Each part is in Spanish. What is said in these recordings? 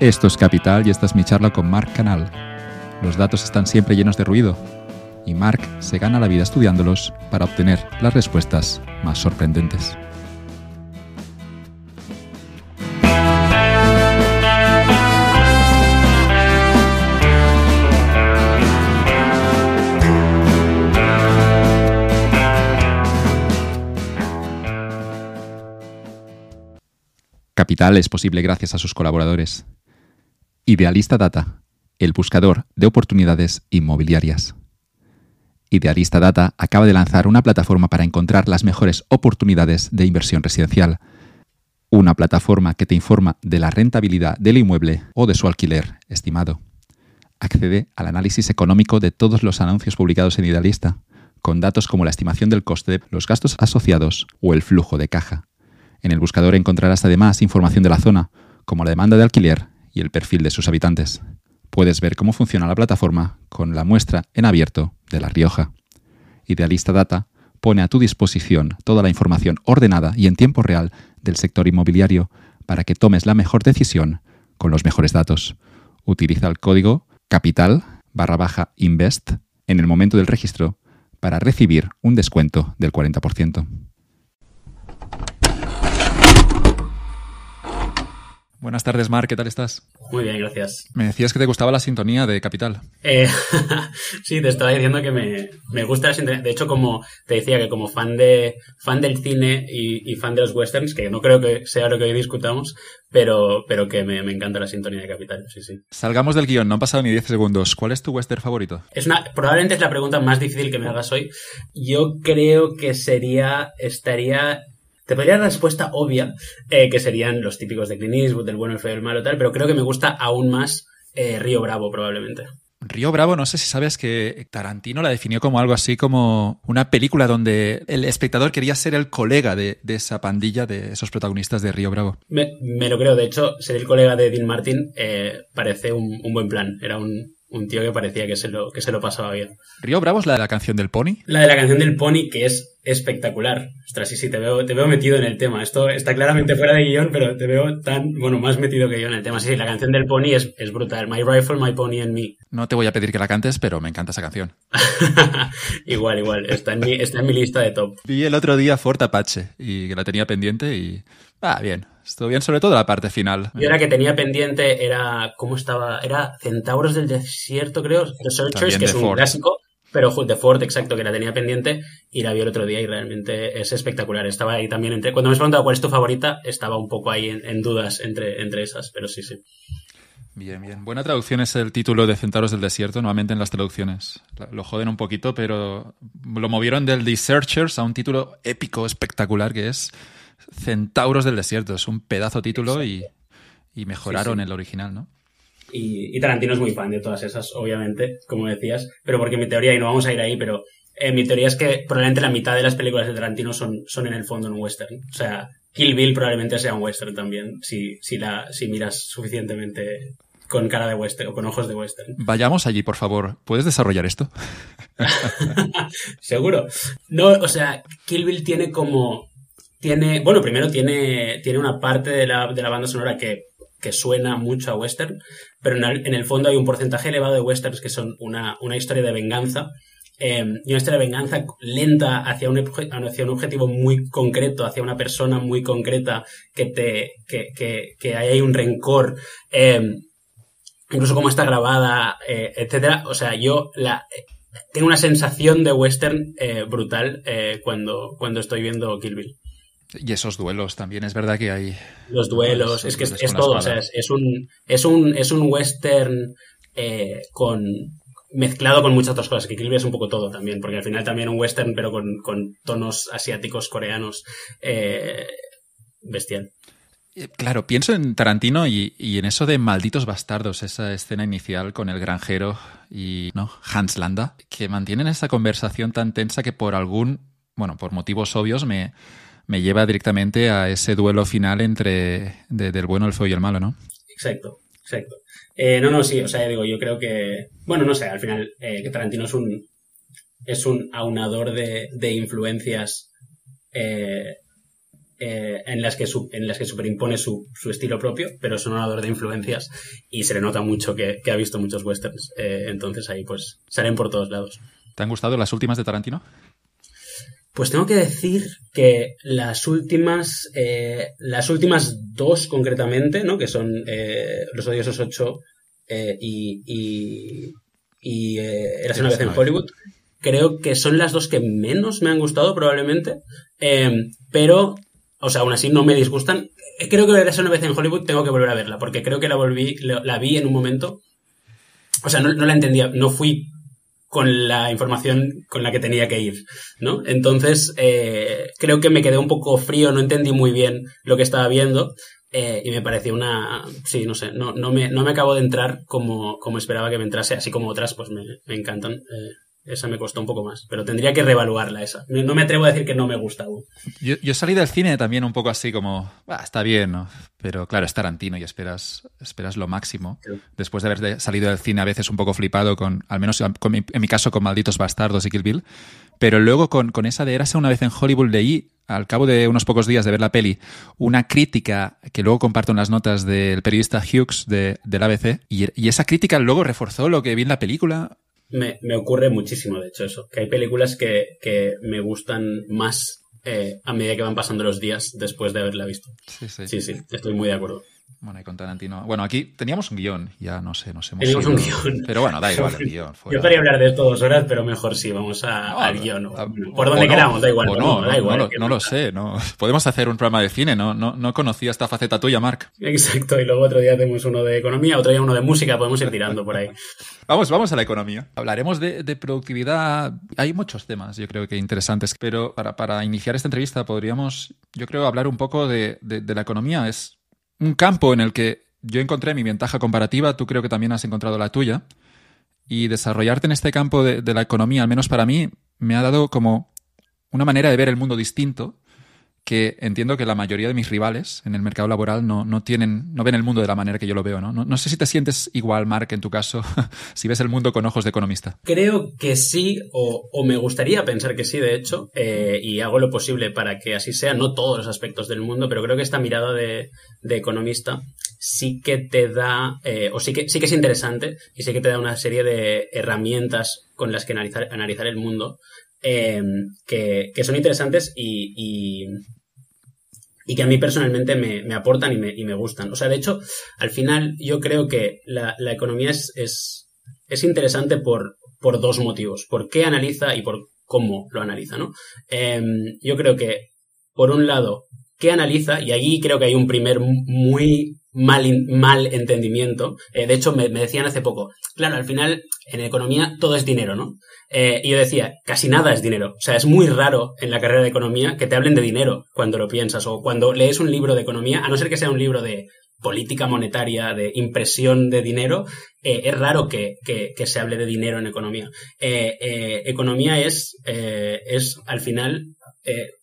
Esto es Capital y esta es mi charla con Mark Canal. Los datos están siempre llenos de ruido y Mark se gana la vida estudiándolos para obtener las respuestas más sorprendentes. Capital es posible gracias a sus colaboradores. Idealista Data, el buscador de oportunidades inmobiliarias. Idealista Data acaba de lanzar una plataforma para encontrar las mejores oportunidades de inversión residencial. Una plataforma que te informa de la rentabilidad del inmueble o de su alquiler estimado. Accede al análisis económico de todos los anuncios publicados en Idealista, con datos como la estimación del coste, los gastos asociados o el flujo de caja. En el buscador encontrarás además información de la zona, como la demanda de alquiler y el perfil de sus habitantes. Puedes ver cómo funciona la plataforma con la muestra en abierto de La Rioja. Idealista Data pone a tu disposición toda la información ordenada y en tiempo real del sector inmobiliario para que tomes la mejor decisión con los mejores datos. Utiliza el código capital barra baja invest en el momento del registro para recibir un descuento del 40%. Buenas tardes, Mar, ¿qué tal estás? Muy bien, gracias. Me decías que te gustaba la sintonía de Capital. Eh, sí, te estaba diciendo que me, gusta la sintonía. De hecho, como te decía, que como fan de fan del cine y, fan de los westerns, que no creo que sea lo que hoy discutamos, pero, pero que me, encanta la sintonía de Capital, sí, sí. Salgamos del guion, no han pasado ni 10 segundos. ¿Cuál es tu western favorito? Es una, probablemente es la pregunta más difícil que me hagas hoy. Yo creo que sería, estaría te podría dar la respuesta obvia, eh, que serían los típicos de Clint Eastwood, del bueno, el feo, el malo, tal, pero creo que me gusta aún más eh, Río Bravo, probablemente. Río Bravo, no sé si sabes que Tarantino la definió como algo así como una película donde el espectador quería ser el colega de, esa pandilla de esos protagonistas de Río Bravo. Me, lo creo, de hecho, ser el colega de Dean Martin eh, parece un, buen plan. Era un, un tío que parecía que se lo, que se lo pasaba bien. ¿Río Bravo es la de la canción del Pony? La de la canción del Pony, que es espectacular. Ostras, sí, sí, te veo, te veo metido en el tema. Esto está claramente fuera de guion, pero te veo tan, bueno, más metido que yo en el tema. Sí, sí la canción del Pony es, es brutal. My Rifle, My Pony and Me. No te voy a pedir que la cantes, pero me encanta esa canción. igual, igual. Está en, mi, está en mi lista de top. Vi el otro día Fort Apache y que la tenía pendiente y... Ah, bien. Estuvo bien, sobre todo la parte final. Yo era que tenía pendiente, era. ¿Cómo estaba? Era Centauros del Desierto, creo. The Searchers, que es un clásico. Pero de Ford, exacto, que la tenía pendiente y la vi el otro día y realmente es espectacular. Estaba ahí también entre. Cuando me has preguntado cuál es tu favorita, estaba un poco ahí en, dudas entre, entre esas, pero sí, sí. Bien, bien. Buena traducción es el título de Centauros del Desierto, nuevamente en las traducciones. Lo joden un poquito, pero lo movieron del The Searchers a un título épico, espectacular, que es Centauros del Desierto. Es un pedazo título y, mejoraron el original, ¿no? Y, Tarantino es muy fan de todas esas, obviamente, como decías, pero porque mi teoría, y no vamos a ir ahí, pero eh, mi teoría es que probablemente la mitad de las películas de Tarantino son, son en el fondo un western. O sea, Kill Bill probablemente sea un western también, si, si, la, si miras suficientemente con cara de western o con ojos de western. Vayamos allí, por favor. ¿Puedes desarrollar esto? Seguro. No, o sea, Kill Bill tiene como tiene, bueno, primero tiene, tiene una parte de la, de la banda sonora que, que, suena mucho a western, pero en el, fondo hay un porcentaje elevado de westerns que son una, una historia de venganza. Eh, y una historia de venganza lenta hacia un, hacia un objetivo muy concreto, hacia una persona muy concreta que te que, que, que hay un rencor, eh, incluso cómo está grabada, eh, etcétera. O sea, yo la tengo una sensación de western eh, brutal eh, cuando, cuando estoy viendo Kill Bill. Y esos duelos también, es verdad que hay. Los duelos, es que es, todo, o sea, es, un, es, un, es un western eh, con mezclado con muchas otras cosas, que es un poco todo también, porque al final también un western, pero con, con tonos asiáticos, coreanos, eh, bestial. Eh, claro, pienso en Tarantino y, y, en eso de Malditos Bastardos, esa escena inicial con el granjero y ¿no? Hans Landa, que mantienen esa conversación tan tensa que por algún, bueno, por motivos obvios me, me lleva directamente a ese duelo final entre del bueno, el feo y el malo, ¿no? Exacto, exacto. Eh, no, no, sí, o sea, digo, yo creo que, bueno, no sé, al final eh, que Tarantino es un, es un aunador de, de influencias eh, eh, en, las que en las que superimpone su, su, estilo propio, pero es un orador de influencias y se le nota mucho que, que ha visto muchos westerns. Entonces ahí pues salen por todos lados. ¿Te han gustado las últimas de Tarantino? Pues tengo que decir que las últimas, eh, las últimas dos concretamente, ¿no? Que son Los Odiosos 8 y, y, y Eras una vez en Hollywood, creo que son las dos que menos me han gustado probablemente, pero o sea, aún así no me disgustan. Creo que de una vez en Hollywood tengo que volver a verla, porque creo que la volví, la vi en un momento. O sea, no, la entendía, no fui con la información con la que tenía que ir, ¿no? Entonces, eh, creo que me quedé un poco frío, no entendí muy bien lo que estaba viendo. Eh, y me pareció una. Sí, no sé, no, no, me, no me acabo de entrar como, como esperaba que me entrase, así como otras, pues me, me encantan. Eh, esa me costó un poco más, pero tendría que reevaluarla esa. No me atrevo a decir que no me gusta aún. Yo, yo salí del cine también un poco así como, está bien, ¿no? Pero claro, es Tarantino y esperas, esperas lo máximo. Después de haber salido del cine a veces un poco flipado con, al menos en mi caso, con Malditos Bastardos y Kill Bill. Pero luego con, con esa de Érase una vez en Hollywood leí, al cabo de unos pocos días de ver la peli, una crítica que luego comparto en las notas del periodista Hughes de, del ABC. Y, y esa crítica luego reforzó lo que vi en la película me, me ocurre muchísimo, de hecho, eso. Que hay películas que, que me gustan más eh, a medida que van pasando los días después de haberla visto. Sí, sí. Sí, sí, estoy muy de acuerdo. Bueno, y con Tarantino. Bueno, aquí teníamos un guion, ya no sé, no sé. Teníamos un guion. Pero bueno, da igual el guion. Yo quería hablar de esto dos horas, pero mejor sí, vamos a, al guion. por donde queramos, da igual. no, da igual no, lo sé, no. Podemos hacer un programa de cine, no, no, no conocía esta faceta tuya, Marc. Exacto, y luego otro día tenemos uno de economía, otro día uno de música, podemos ir tirando por ahí. vamos, vamos a la economía. Hablaremos de, de, productividad. Hay muchos temas, yo creo que interesantes, pero para, para iniciar esta entrevista podríamos, yo creo, hablar un poco de, de, de la economía. Es un campo en el que yo encontré mi ventaja comparativa, tú creo que también has encontrado la tuya. Y desarrollarte en este campo de, la economía, al menos para mí, me ha dado como una manera de ver el mundo distinto que entiendo que la mayoría de mis rivales en el mercado laboral no, no, tienen, no ven el mundo de la manera que yo lo veo. ¿no? No, sé si te sientes igual, Mark, en tu caso, si ves el mundo con ojos de economista. Creo que sí, o, o me gustaría pensar que sí, de hecho, eh, y hago lo posible para que así sea, no todos los aspectos del mundo, pero creo que esta mirada de, de economista sí que te da, eh, o sí que, sí que es interesante, y sí que te da una serie de herramientas con las que analizar, analizar el mundo. Eh, que, que, son interesantes y, y, y que a mí personalmente me, me aportan y me, y me, gustan. O sea, de hecho, al final yo creo que la, la economía es, es, es, interesante por, por dos motivos. Por qué analiza y por cómo lo analiza, ¿no? Eh, yo creo que, por un lado, qué analiza, y allí creo que hay un primer muy mal, mal entendimiento. Eh, de hecho, me, decían hace poco, claro, al final en economía todo es dinero, ¿no? Eh, y yo decía, casi nada es dinero. O sea, es muy raro en la carrera de economía que te hablen de dinero cuando lo piensas o cuando lees un libro de economía, a no ser que sea un libro de política monetaria, de impresión de dinero, eh, es raro que, que, se hable de dinero en economía. Eh, economía es, es, al final,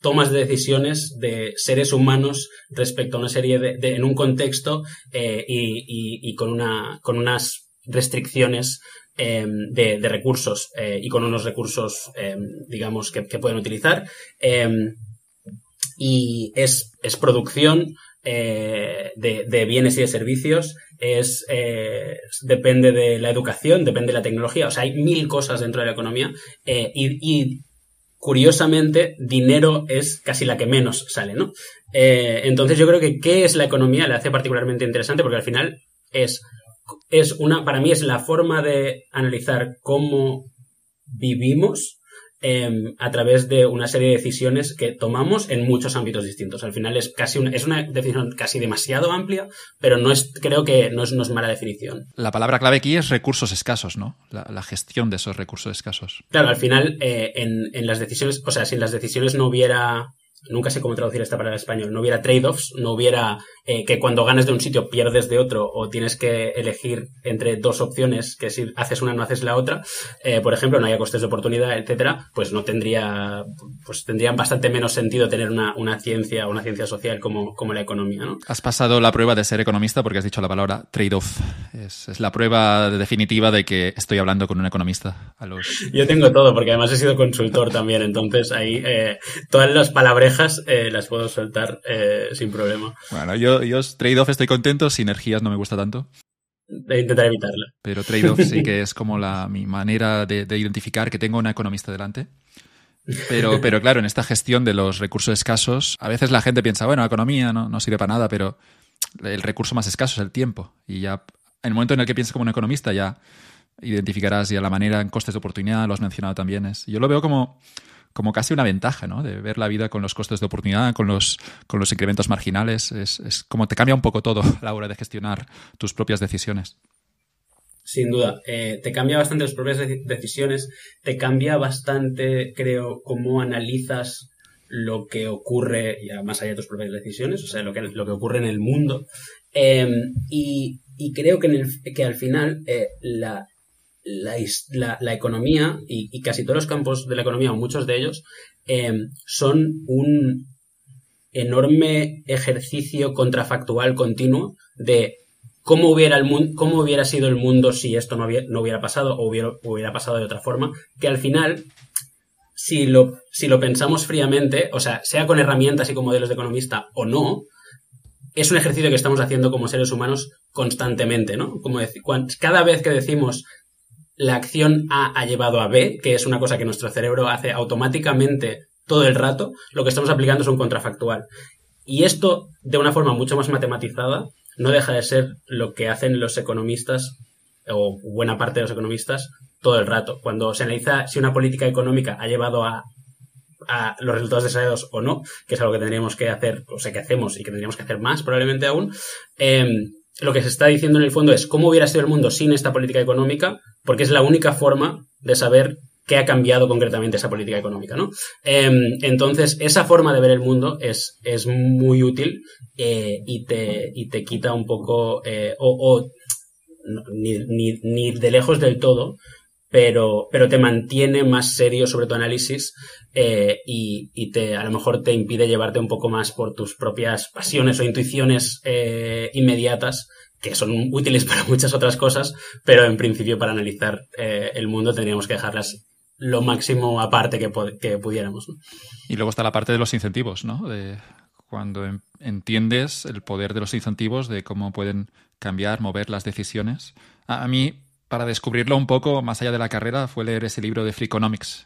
tomas de decisiones de seres humanos respecto a una serie de, de en un contexto y, y, y, con, una, con unas restricciones eh, de, recursos eh, y con unos recursos, eh, digamos, que, pueden utilizar. Em, y es, es producción eh, de, bienes y de servicios, es, depende de la educación, depende de la tecnología. O sea, hay mil cosas dentro de la economía y, curiosamente, dinero es casi la que menos sale, ¿no? Eh, entonces yo creo que qué es la economía le hace particularmente interesante porque al final es es una, para mí es la forma de analizar cómo vivimos eh, a través de una serie de decisiones que tomamos en muchos ámbitos distintos. Al final es casi una, es una definición casi demasiado amplia, pero no es, creo que no es, no es mala definición. La palabra clave aquí es recursos escasos, ¿no? La, la gestión de esos recursos escasos. Claro, al final eh, en, en las decisiones, o sea, si en las decisiones no hubiera nunca sé cómo traducir esta palabra en español, no hubiera trade-offs, no hubiera eh, que cuando ganas de un sitio pierdes de otro o tienes que elegir entre dos opciones, que si haces una no haces la otra, eh, por ejemplo, no haya costes de oportunidad, etcétera, pues no tendría, pues tendría bastante menos sentido tener una, una ciencia, una ciencia social como, como la economía, ¿no? Has pasado la prueba de ser economista porque has dicho la palabra trade-off. Es, es, la prueba definitiva de que estoy hablando con un economista. A los... Yo tengo todo, porque además he sido consultor también, entonces ahí eh, todas las palabras eh, las puedo soltar eh, sin problema. Bueno, yo, yo trade-off estoy contento, sinergias no me gusta tanto. De intentar evitarla. Pero trade-off sí que es como la, mi manera de, identificar que tengo una economista delante. Pero, pero claro, en esta gestión de los recursos escasos, a veces la gente piensa, bueno, la economía no, no sirve para nada, pero el recurso más escaso es el tiempo. Y ya, en el momento en el que piensas como un economista, ya identificarás ya la manera en costes de oportunidad, lo has mencionado también. Es, yo lo veo como, como casi una ventaja, ¿no? De ver la vida con los costes de oportunidad, con los, con los incrementos marginales. Es, es como te cambia un poco todo la hora de gestionar tus propias decisiones. Sin duda, eh, te cambia bastante las propias decisiones, te cambia bastante, creo, cómo analizas lo que ocurre, más allá de tus propias decisiones, o sea, lo que, lo que ocurre en el mundo. Em, y, creo que, en el, que al final eh, la, la, economía y, casi todos los campos de la economía, o muchos de ellos, em, son un enorme ejercicio contrafactual continuo de cómo hubiera, el cómo hubiera sido el mundo si esto no hubiera, no hubiera pasado o hubiera, hubiera pasado de otra forma, que al final si lo, si lo pensamos fríamente, o sea, sea con herramientas y con modelos de economista o no, es un ejercicio que estamos haciendo como seres humanos constantemente, ¿no? Como cada vez que decimos la acción A ha llevado a B, que es una cosa que nuestro cerebro hace automáticamente todo el rato, lo que estamos aplicando es un contrafactual. Y esto, de una forma mucho más matematizada, no deja de ser lo que hacen los economistas, o buena parte de los economistas, todo el rato. Cuando se analiza si una política económica ha llevado a, los resultados deseados o no, que es algo que tendríamos que hacer, o sea, que hacemos y que tendríamos que hacer más probablemente aún, em, lo que se está diciendo en el fondo es cómo hubiera sido el mundo sin esta política económica, porque es la única forma de saber qué ha cambiado concretamente esa política económica, ¿no? Em, entonces, esa forma de ver el mundo es, es muy útil eh, y, te, y te quita un poco, eh, o, ni, ni, ni, de lejos del todo, pero, pero te mantiene más serio sobre tu análisis eh, y, y, te, a lo mejor te impide llevarte un poco más por tus propias pasiones o intuiciones eh, inmediatas que son útiles para muchas otras cosas, pero en principio para analizar eh, el mundo tendríamos que dejarlas lo máximo aparte que, que pudiéramos. Y luego está la parte de los incentivos, ¿no? De cuando entiendes el poder de los incentivos, de cómo pueden cambiar, mover las decisiones. A mí para descubrirlo un poco más allá de la carrera fue leer ese libro de Freakonomics,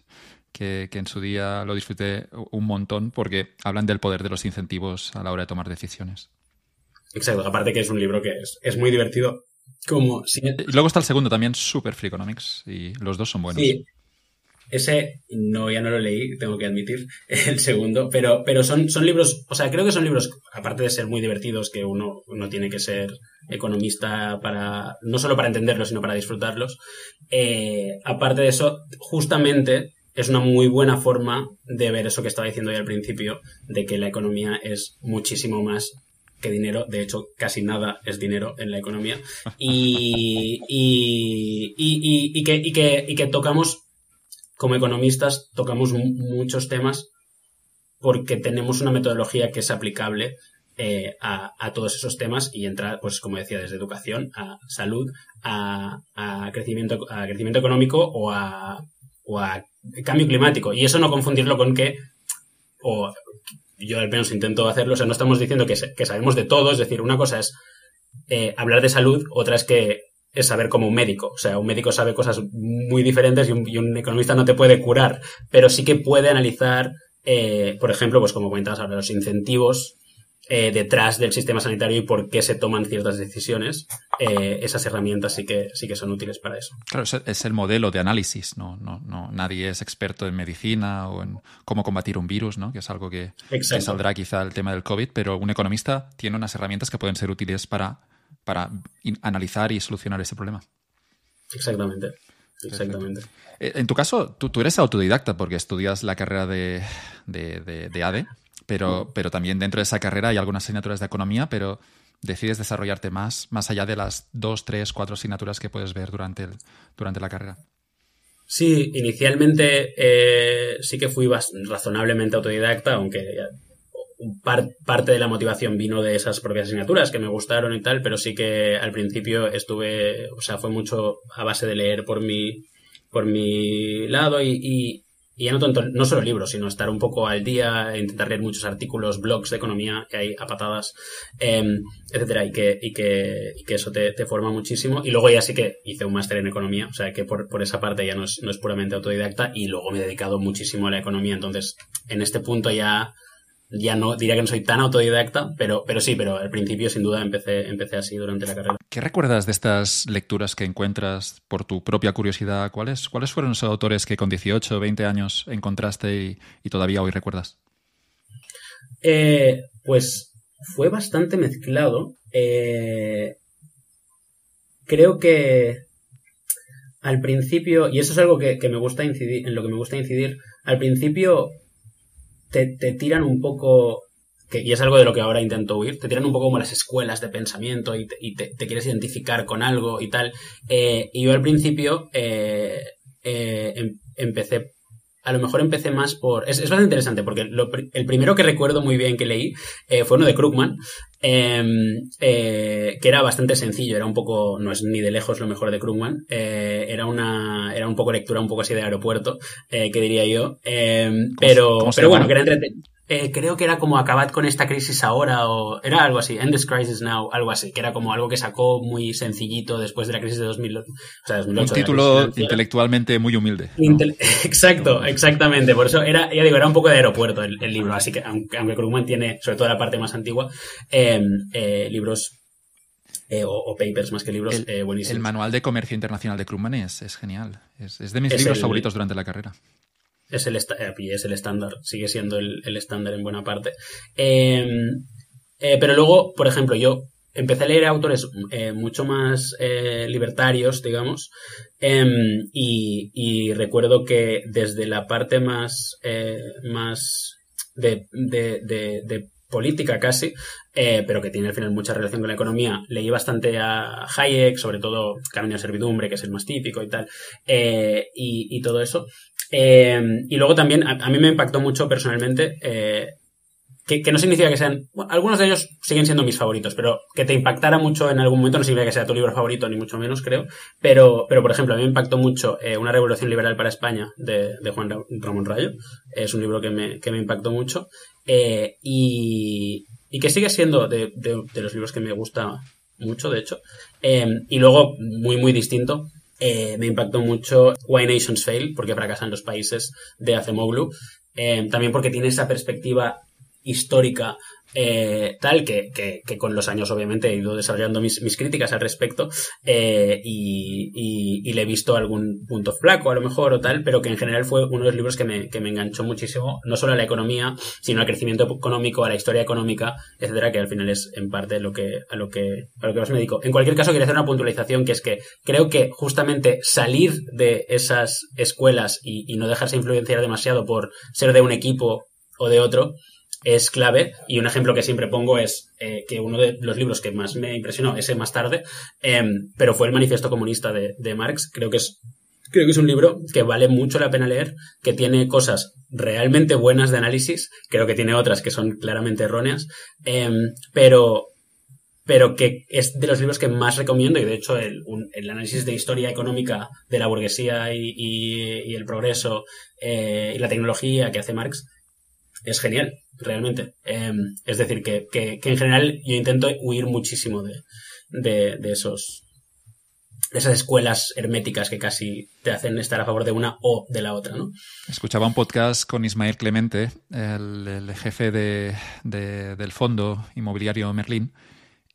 que, que en su día lo disfruté un montón porque hablan del poder de los incentivos a la hora de tomar decisiones. Exacto, aparte que es un libro que es, muy divertido. Como Y luego está el segundo también, Super Freakonomics, y los dos son buenos. Sí, ese no, ya no lo leí, tengo que admitir, el segundo, pero, pero son, son libros, o sea, creo que son libros, aparte de ser muy divertidos, que uno, uno tiene que ser economista para, no solo para entenderlos, sino para disfrutarlos. Eh, aparte de eso, justamente es una muy buena forma de ver eso que estaba diciendo ya al principio, de que la economía es muchísimo más que dinero, de hecho casi nada es dinero en la economía, y, y, y, y que, que, y que tocamos como economistas tocamos muchos temas porque tenemos una metodología que es aplicable eh, a, todos esos temas y entra, pues como decía, desde educación a salud, a, crecimiento, a crecimiento económico o a, cambio climático. Y eso no confundirlo con que, o yo al menos intento hacerlo, o sea, no estamos diciendo que, que sabemos de todo, es decir, una cosa es eh, hablar de salud, otra es que es saber como un médico. O sea, un médico sabe cosas muy diferentes y un, economista no te puede curar, pero sí que puede analizar, eh, por ejemplo, pues como comentabas ahora, los incentivos eh, detrás del sistema sanitario y por qué se toman ciertas decisiones. Eh, esas herramientas sí que, sí que son útiles para eso. Claro, es el modelo de análisis, ¿no? No, no nadie es experto en medicina o en cómo combatir un virus, ¿no? Que es algo que, que saldrá quizá el tema del COVID, pero un economista tiene unas herramientas que pueden ser útiles para para analizar y solucionar ese problema. Exactamente. Exactamente. Eh, en tu caso, tú, tú, eres autodidacta porque estudias la carrera de, de, ADE, pero, pero también dentro de esa carrera hay algunas asignaturas de economía, pero decides desarrollarte más, más allá de las dos, tres, cuatro asignaturas que puedes ver durante, el, durante la carrera. Sí, inicialmente eh, sí que fui razonablemente autodidacta, aunque parte de la motivación vino de esas propias asignaturas que me gustaron y tal, pero sí que al principio estuve, o sea, fue mucho a base de leer por mi, por mi lado y, y ya no tanto, no solo libros, sino estar un poco al día, intentar leer muchos artículos, blogs de economía que hay a patadas, em, etcétera, y que, y que, y que eso te, forma muchísimo. Y luego ya sí que hice un máster en economía, o sea que por, por esa parte ya no es, no es puramente autodidacta, y luego me he dedicado muchísimo a la economía. Entonces, en este punto ya ya no diría que no soy tan autodidacta, pero, pero sí, pero al principio sin duda empecé, empecé así durante la carrera. ¿Qué recuerdas de estas lecturas que encuentras por tu propia curiosidad? ¿Cuáles, cuáles fueron esos autores que con 18 o 20 años encontraste y, todavía hoy recuerdas? Eh, pues fue bastante mezclado. Eh, creo que al principio, y eso es algo que, que me gusta incidir, en lo que me gusta incidir, al principio te, tiran un poco que, y es algo de lo que ahora intento huir, te tiran un poco como las escuelas de pensamiento y te, te, quieres identificar con algo y tal. Eh, y yo al principio eh, eh, em, empecé a lo mejor empecé más por... Es, bastante interesante porque el primero que recuerdo muy bien que leí eh, fue uno de Krugman, em, eh, que era bastante sencillo, era un poco, no es ni de lejos lo mejor de Krugman, eh, era una era un poco lectura un poco así de aeropuerto, que diría yo, em, pero, pero bueno, que era entretenido. Eh, creo que era como acabad con esta crisis ahora o era algo así, end this crisis now, algo así, que era como algo que sacó muy sencillito después de la crisis de 2000, o sea, 2008. Un título intelectualmente muy humilde. Exacto, exactamente, por eso era, ya digo, era un poco de aeropuerto el, libro, así que aunque, aunque Krugman tiene, sobre todo la parte más antigua, em, eh, libros eh, o, papers más que libros el, buenísimos. El manual de comercio internacional de Krugman es, es genial, es, de mis libros favoritos durante la carrera es el, eh, es el estándar, sigue siendo el, estándar en buena parte. Em, eh, pero luego, por ejemplo, yo empecé a leer autores eh, mucho más libertarios, digamos, em, y, recuerdo que desde la parte más, más de, de, política casi, pero que tiene al final mucha relación con la economía. Leí bastante a Hayek, sobre todo Camino de Servidumbre, que es el más típico y tal, y, todo eso. Eh, y luego también, a, mí me impactó mucho personalmente, eh, que, no significa que sean, algunos de ellos siguen siendo mis favoritos, pero que te impactara mucho en algún momento no significa que sea tu libro favorito, ni mucho menos, creo. Pero, pero por ejemplo, a mí me impactó mucho eh, Una revolución liberal para España de, Juan Ramón Rayo. Es un libro que me, que me impactó mucho. y, y que sigue siendo de, de, los libros que me gusta mucho, de hecho. y luego, muy, muy distinto, eh, me impactó mucho Why Nations Fail, porque fracasan los países de Acemoglu. Eh, también porque tiene esa perspectiva histórica eh, tal que, que, con los años obviamente he ido desarrollando mis, mis críticas al respecto eh, y, y, le he visto algún punto flaco a lo mejor o tal, pero que en general fue uno de los libros que me, que me enganchó muchísimo, no solo a la economía, sino al crecimiento económico, a la historia económica, etcétera, que al final es en parte lo que, a lo que, a lo que más me dedico. En cualquier caso, quería hacer una puntualización que es que creo que justamente salir de esas escuelas y, y no dejarse influenciar demasiado por ser de un equipo o de otro, es clave y un ejemplo que siempre pongo es eh, que uno de los libros que más me impresionó, ese más tarde, em, pero fue el Manifiesto Comunista de, Marx, creo que es creo que es un libro que vale mucho la pena leer, que tiene cosas realmente buenas de análisis, creo que tiene otras que son claramente erróneas, em, pero, pero que es de los libros que más recomiendo y de hecho el, el análisis de historia económica de la burguesía y, el progreso eh, y la tecnología que hace Marx es genial realmente. Em, es decir, que, en general yo intento huir muchísimo de, de, esos esas escuelas herméticas que casi te hacen estar a favor de una o de la otra, ¿no? Escuchaba un podcast con Ismael Clemente, el, jefe de, del fondo inmobiliario Merlín,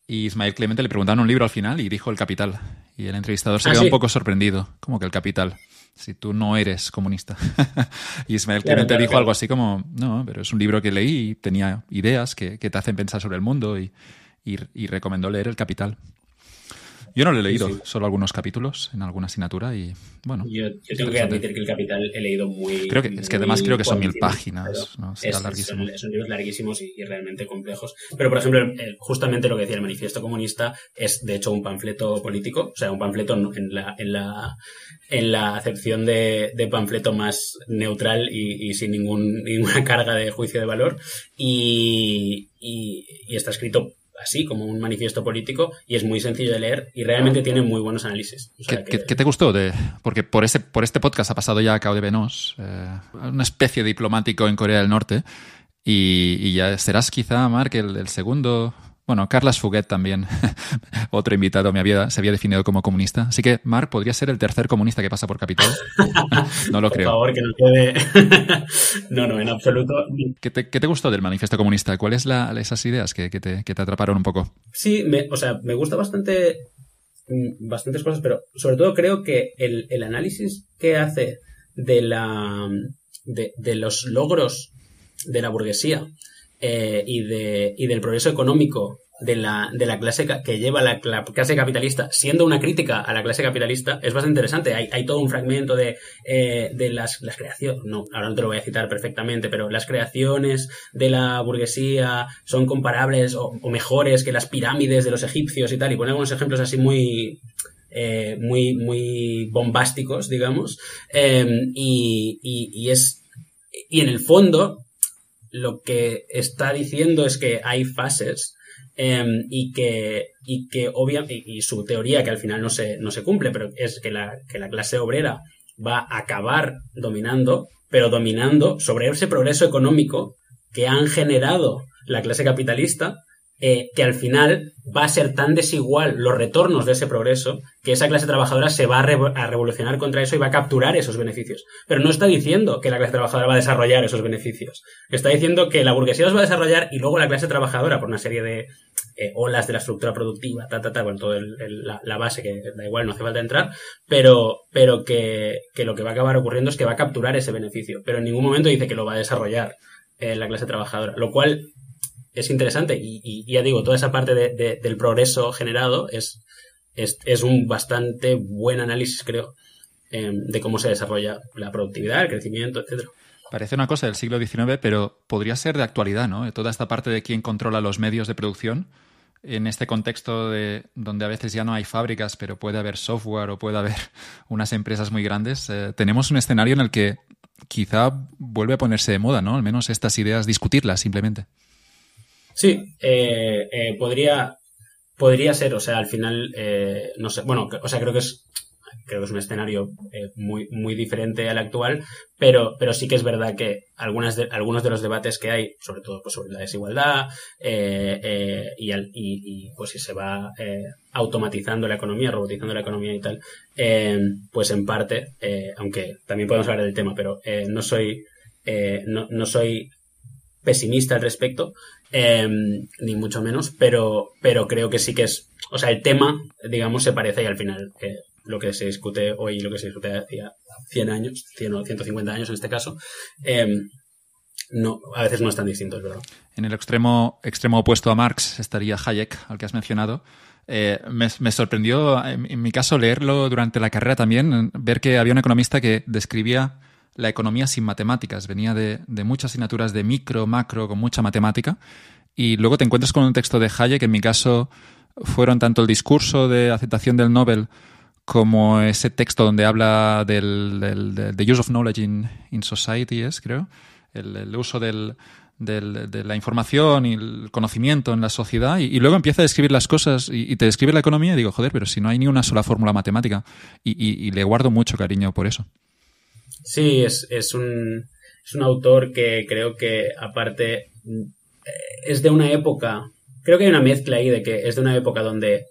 y Ismael Clemente le preguntaron un libro al final y dijo El Capital. Y el entrevistador se ah, quedó un poco sorprendido, como que El Capital si tú no eres comunista. y Ismael Clemente dijo algo así como, no, pero es un libro que leí y tenía ideas que, te hacen pensar sobre el mundo y, y recomendó leer El Capital. Yo no lo he leído, solo algunos capítulos en alguna asignatura y bueno. Yo, tengo que admitir que el Capital he leído muy. Creo que es que además creo que son mil páginas, ¿no? larguísimo. Son, libros larguísimos y, realmente complejos. Pero por ejemplo, justamente lo que decía el Manifiesto Comunista es de hecho un panfleto político, o sea, un panfleto en la en la en la acepción de, panfleto más neutral y, sin ningún, ninguna carga de juicio de valor y, y está escrito así, como un manifiesto político, y es muy sencillo de leer y realmente tiene muy buenos análisis. ¿Qué, te gustó? De, porque por, ese, por este podcast ha pasado ya a Cao de Venos, eh, una especie de diplomático en Corea del Norte, y, ya serás quizá, Mark, el segundo bueno, Carlas Fuguet también, otro invitado, me había, se había definido como comunista. Así que, Marc, ¿podría ser el tercer comunista que pasa por Capital? no lo creo. Por favor, que no quede. no, no, en absoluto. ¿Qué te, gustó del manifiesto comunista? ¿Cuáles son esas ideas que, te, atraparon un poco? Sí, o sea, me gusta bastante. Mm, bastantes cosas, pero sobre todo creo que el, análisis que hace de la. de los logros de la burguesía eh, y, de, y del progreso económico de la, clase que lleva la, clase capitalista, siendo una crítica a la clase capitalista, es bastante interesante. Hay, todo un fragmento de, eh, las, creaciones, no, ahora no te lo voy a citar perfectamente, pero las creaciones de la burguesía son comparables o, mejores que las pirámides de los egipcios y tal, y pone algunos ejemplos así muy, eh, muy, muy bombásticos, digamos, y, es, y en el fondo, lo que está diciendo es que hay fases em, y que, y que obviamente, y, su teoría que al final no se, no se cumple, pero es que la, que la clase obrera va a acabar dominando, pero dominando sobre ese progreso económico que han generado la clase capitalista eh, que al final va a ser tan desigual los retornos de ese progreso que esa clase trabajadora se va a, revolucionar contra eso y va a capturar esos beneficios. Pero no está diciendo que la clase trabajadora va a desarrollar esos beneficios. Está diciendo que la burguesía los va a desarrollar y luego la clase trabajadora, por una serie de eh, olas de la estructura productiva, ta, ta, ta, bueno, toda la, base que da igual, no hace falta entrar, pero, pero que, lo que va a acabar ocurriendo es que va a capturar ese beneficio. Pero en ningún momento dice que lo va a desarrollar eh, la clase trabajadora, lo cual es interesante y, ya digo, toda esa parte del progreso generado es, un bastante buen análisis, creo, em, de cómo se desarrolla la productividad, el crecimiento, etcétera. Parece una cosa del siglo XIX, pero podría ser de actualidad, ¿no? Toda esta parte de quién controla los medios de producción, en este contexto de donde a veces ya no hay fábricas, pero puede haber software o puede haber unas empresas muy grandes, eh, tenemos un escenario en el que quizá vuelve a ponerse de moda, ¿no? Al menos estas ideas, discutirlas simplemente. Sí, eh, eh, podría, podría ser, o sea, al final, eh, no sé, bueno, o sea, creo que es, creo que es un escenario muy, muy diferente al actual, pero, pero sí que es verdad que algunas de, algunos de los debates que hay, sobre todo pues, sobre la desigualdad, y, y, pues si se va automatizando la economía, robotizando la economía y tal, pues en parte, aunque también podemos hablar del tema, pero no soy, no, no soy pesimista al respecto, Em, ni mucho menos, pero, pero creo que sí que es, o sea, el tema, digamos, se parece y al final lo que se discute hoy lo que se discute hacía 100 años, 100 o 150 años en este caso, em, no, a veces no es tan distinto, verdad. En el extremo, extremo opuesto a Marx estaría Hayek, al que has mencionado. Eh, me, sorprendió, en, mi caso, leerlo durante la carrera también, ver que había un economista que describía la economía sin matemáticas. Venía de, muchas asignaturas de micro, macro, con mucha matemática. Y luego te encuentras con un texto de Hayek, que en mi caso fueron tanto el discurso de aceptación del Nobel como ese texto donde habla del, use of knowledge in, society, es, creo, el, uso de la información y el conocimiento en la sociedad, y, luego empieza a describir las cosas y, te describe la economía y digo, joder, pero si no hay ni una sola fórmula matemática, y le guardo mucho cariño por eso. Sí, es, es, un, es un autor que creo que aparte mm, es de una época, creo que hay una mezcla ahí de que es de una época donde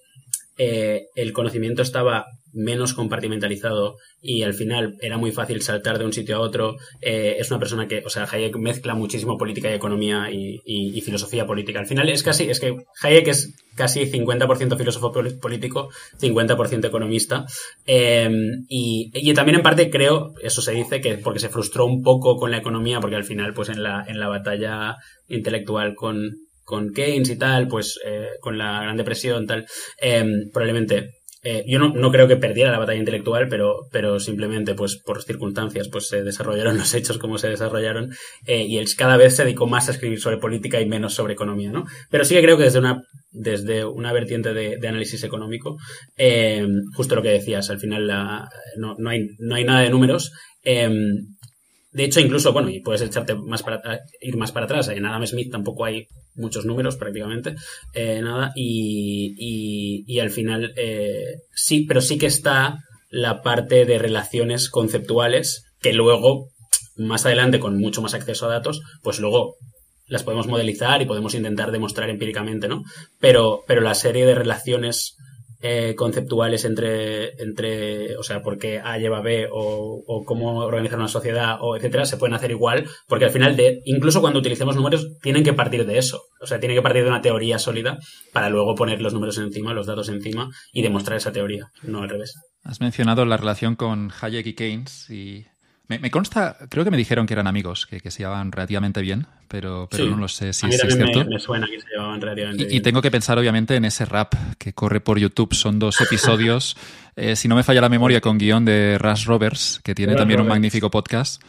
eh, el conocimiento estaba menos compartimentalizado y al final era muy fácil saltar de un sitio a otro. Eh, es una persona que, o sea, Hayek mezcla muchísimo política y economía y, filosofía política. Al final es casi, es que Hayek es casi 50% filósofo político, 50% economista. Em, y, también en parte creo, eso se dice, que porque se frustró un poco con la economía, porque al final, pues en la, en la batalla intelectual con, con Keynes y tal, pues eh, con la Gran Depresión, tal, em, probablemente eh, yo no, creo que perdiera la batalla intelectual, pero, pero simplemente, pues, por circunstancias, pues se desarrollaron los hechos como se desarrollaron, eh, y él cada vez se dedicó más a escribir sobre política y menos sobre economía, ¿no? Pero sí que creo que desde una, desde una vertiente de, análisis económico, eh, justo lo que decías, al final no, no, hay, no hay nada de números, de hecho, incluso, bueno, y puedes echarte más para ir más para atrás. En Adam Smith tampoco hay muchos números prácticamente, eh, nada, y, y, al final eh, sí, pero sí que está la parte de relaciones conceptuales que luego, más adelante, con mucho más acceso a datos, pues luego las podemos modelizar y podemos intentar demostrar empíricamente, ¿no? Pero, pero la serie de relaciones eh, conceptuales entre, entre, o sea, por qué A lleva B o, o, cómo organizar una sociedad o etcétera, se pueden hacer igual, porque al final, de, incluso cuando utilicemos números, tienen que partir de eso. O sea, tienen que partir de una teoría sólida para luego poner los números encima, los datos encima y demostrar esa teoría, no al revés. Has mencionado la relación con Hayek y Keynes y me, consta, creo que me dijeron que eran amigos, que, se llevaban relativamente bien, pero, pero no lo sé si, a mí es cierto. Me, suena que se llevaban relativamente y, bien. Y tengo que pensar, obviamente, en ese rap que corre por YouTube. Son dos episodios, eh, si no me falla la memoria, con guion de Rush Roberts, que tiene también un magnífico podcast.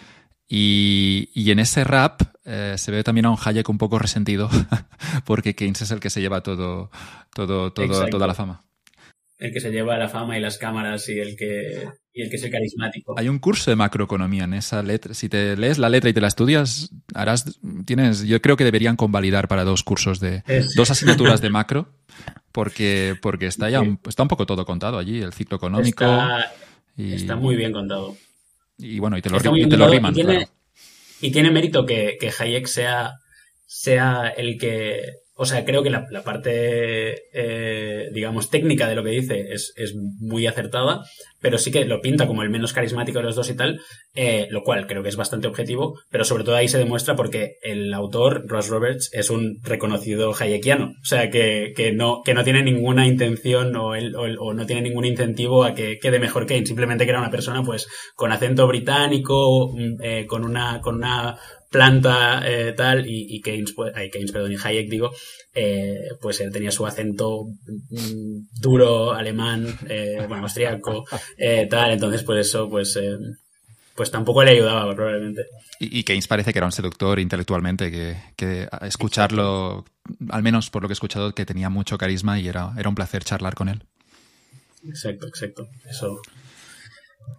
Y, y, en ese rap eh, se ve también a un Hayek un poco resentido, porque Keynes es el que se lleva todo, todo, todo toda la fama el que se lleva la fama y las cámaras y el que, y el que es el carismático. Hay un curso de macroeconomía en esa letra. Si te lees la letra y te la estudias, harás, tienes, yo creo que deberían convalidar para dos cursos de, dos asignaturas de macro, porque, porque está ya un, está un poco todo contado allí, el ciclo económico. Está, muy bien contado. Y bueno, y te lo, y te lo riman. Y tiene, y tiene mérito que, que Hayek sea, sea el que o sea, creo que la, parte, eh, digamos, técnica de lo que dice es, muy acertada, pero sí que lo pinta como el menos carismático de los dos y tal, eh, lo cual creo que es bastante objetivo, pero sobre todo ahí se demuestra porque el autor, Ross Roberts, es un reconocido hayekiano, o sea, que, no, que no tiene ninguna intención o, o, no tiene ningún incentivo a que quede mejor Kane, simplemente que era una persona, pues, con acento británico, mm, eh, con una, con una planta eh, tal y, Keynes, pues, Keynes, perdón, y Hayek digo, eh, pues él tenía su acento mm, duro, alemán, eh, bueno, austriaco, tal, entonces pues eso, pues, pues tampoco le ayudaba probablemente. Y, Keynes parece que era un seductor intelectualmente, que, que escucharlo, al menos por lo que he escuchado, que tenía mucho carisma y era, era un placer charlar con él. Exacto, exacto. Eso,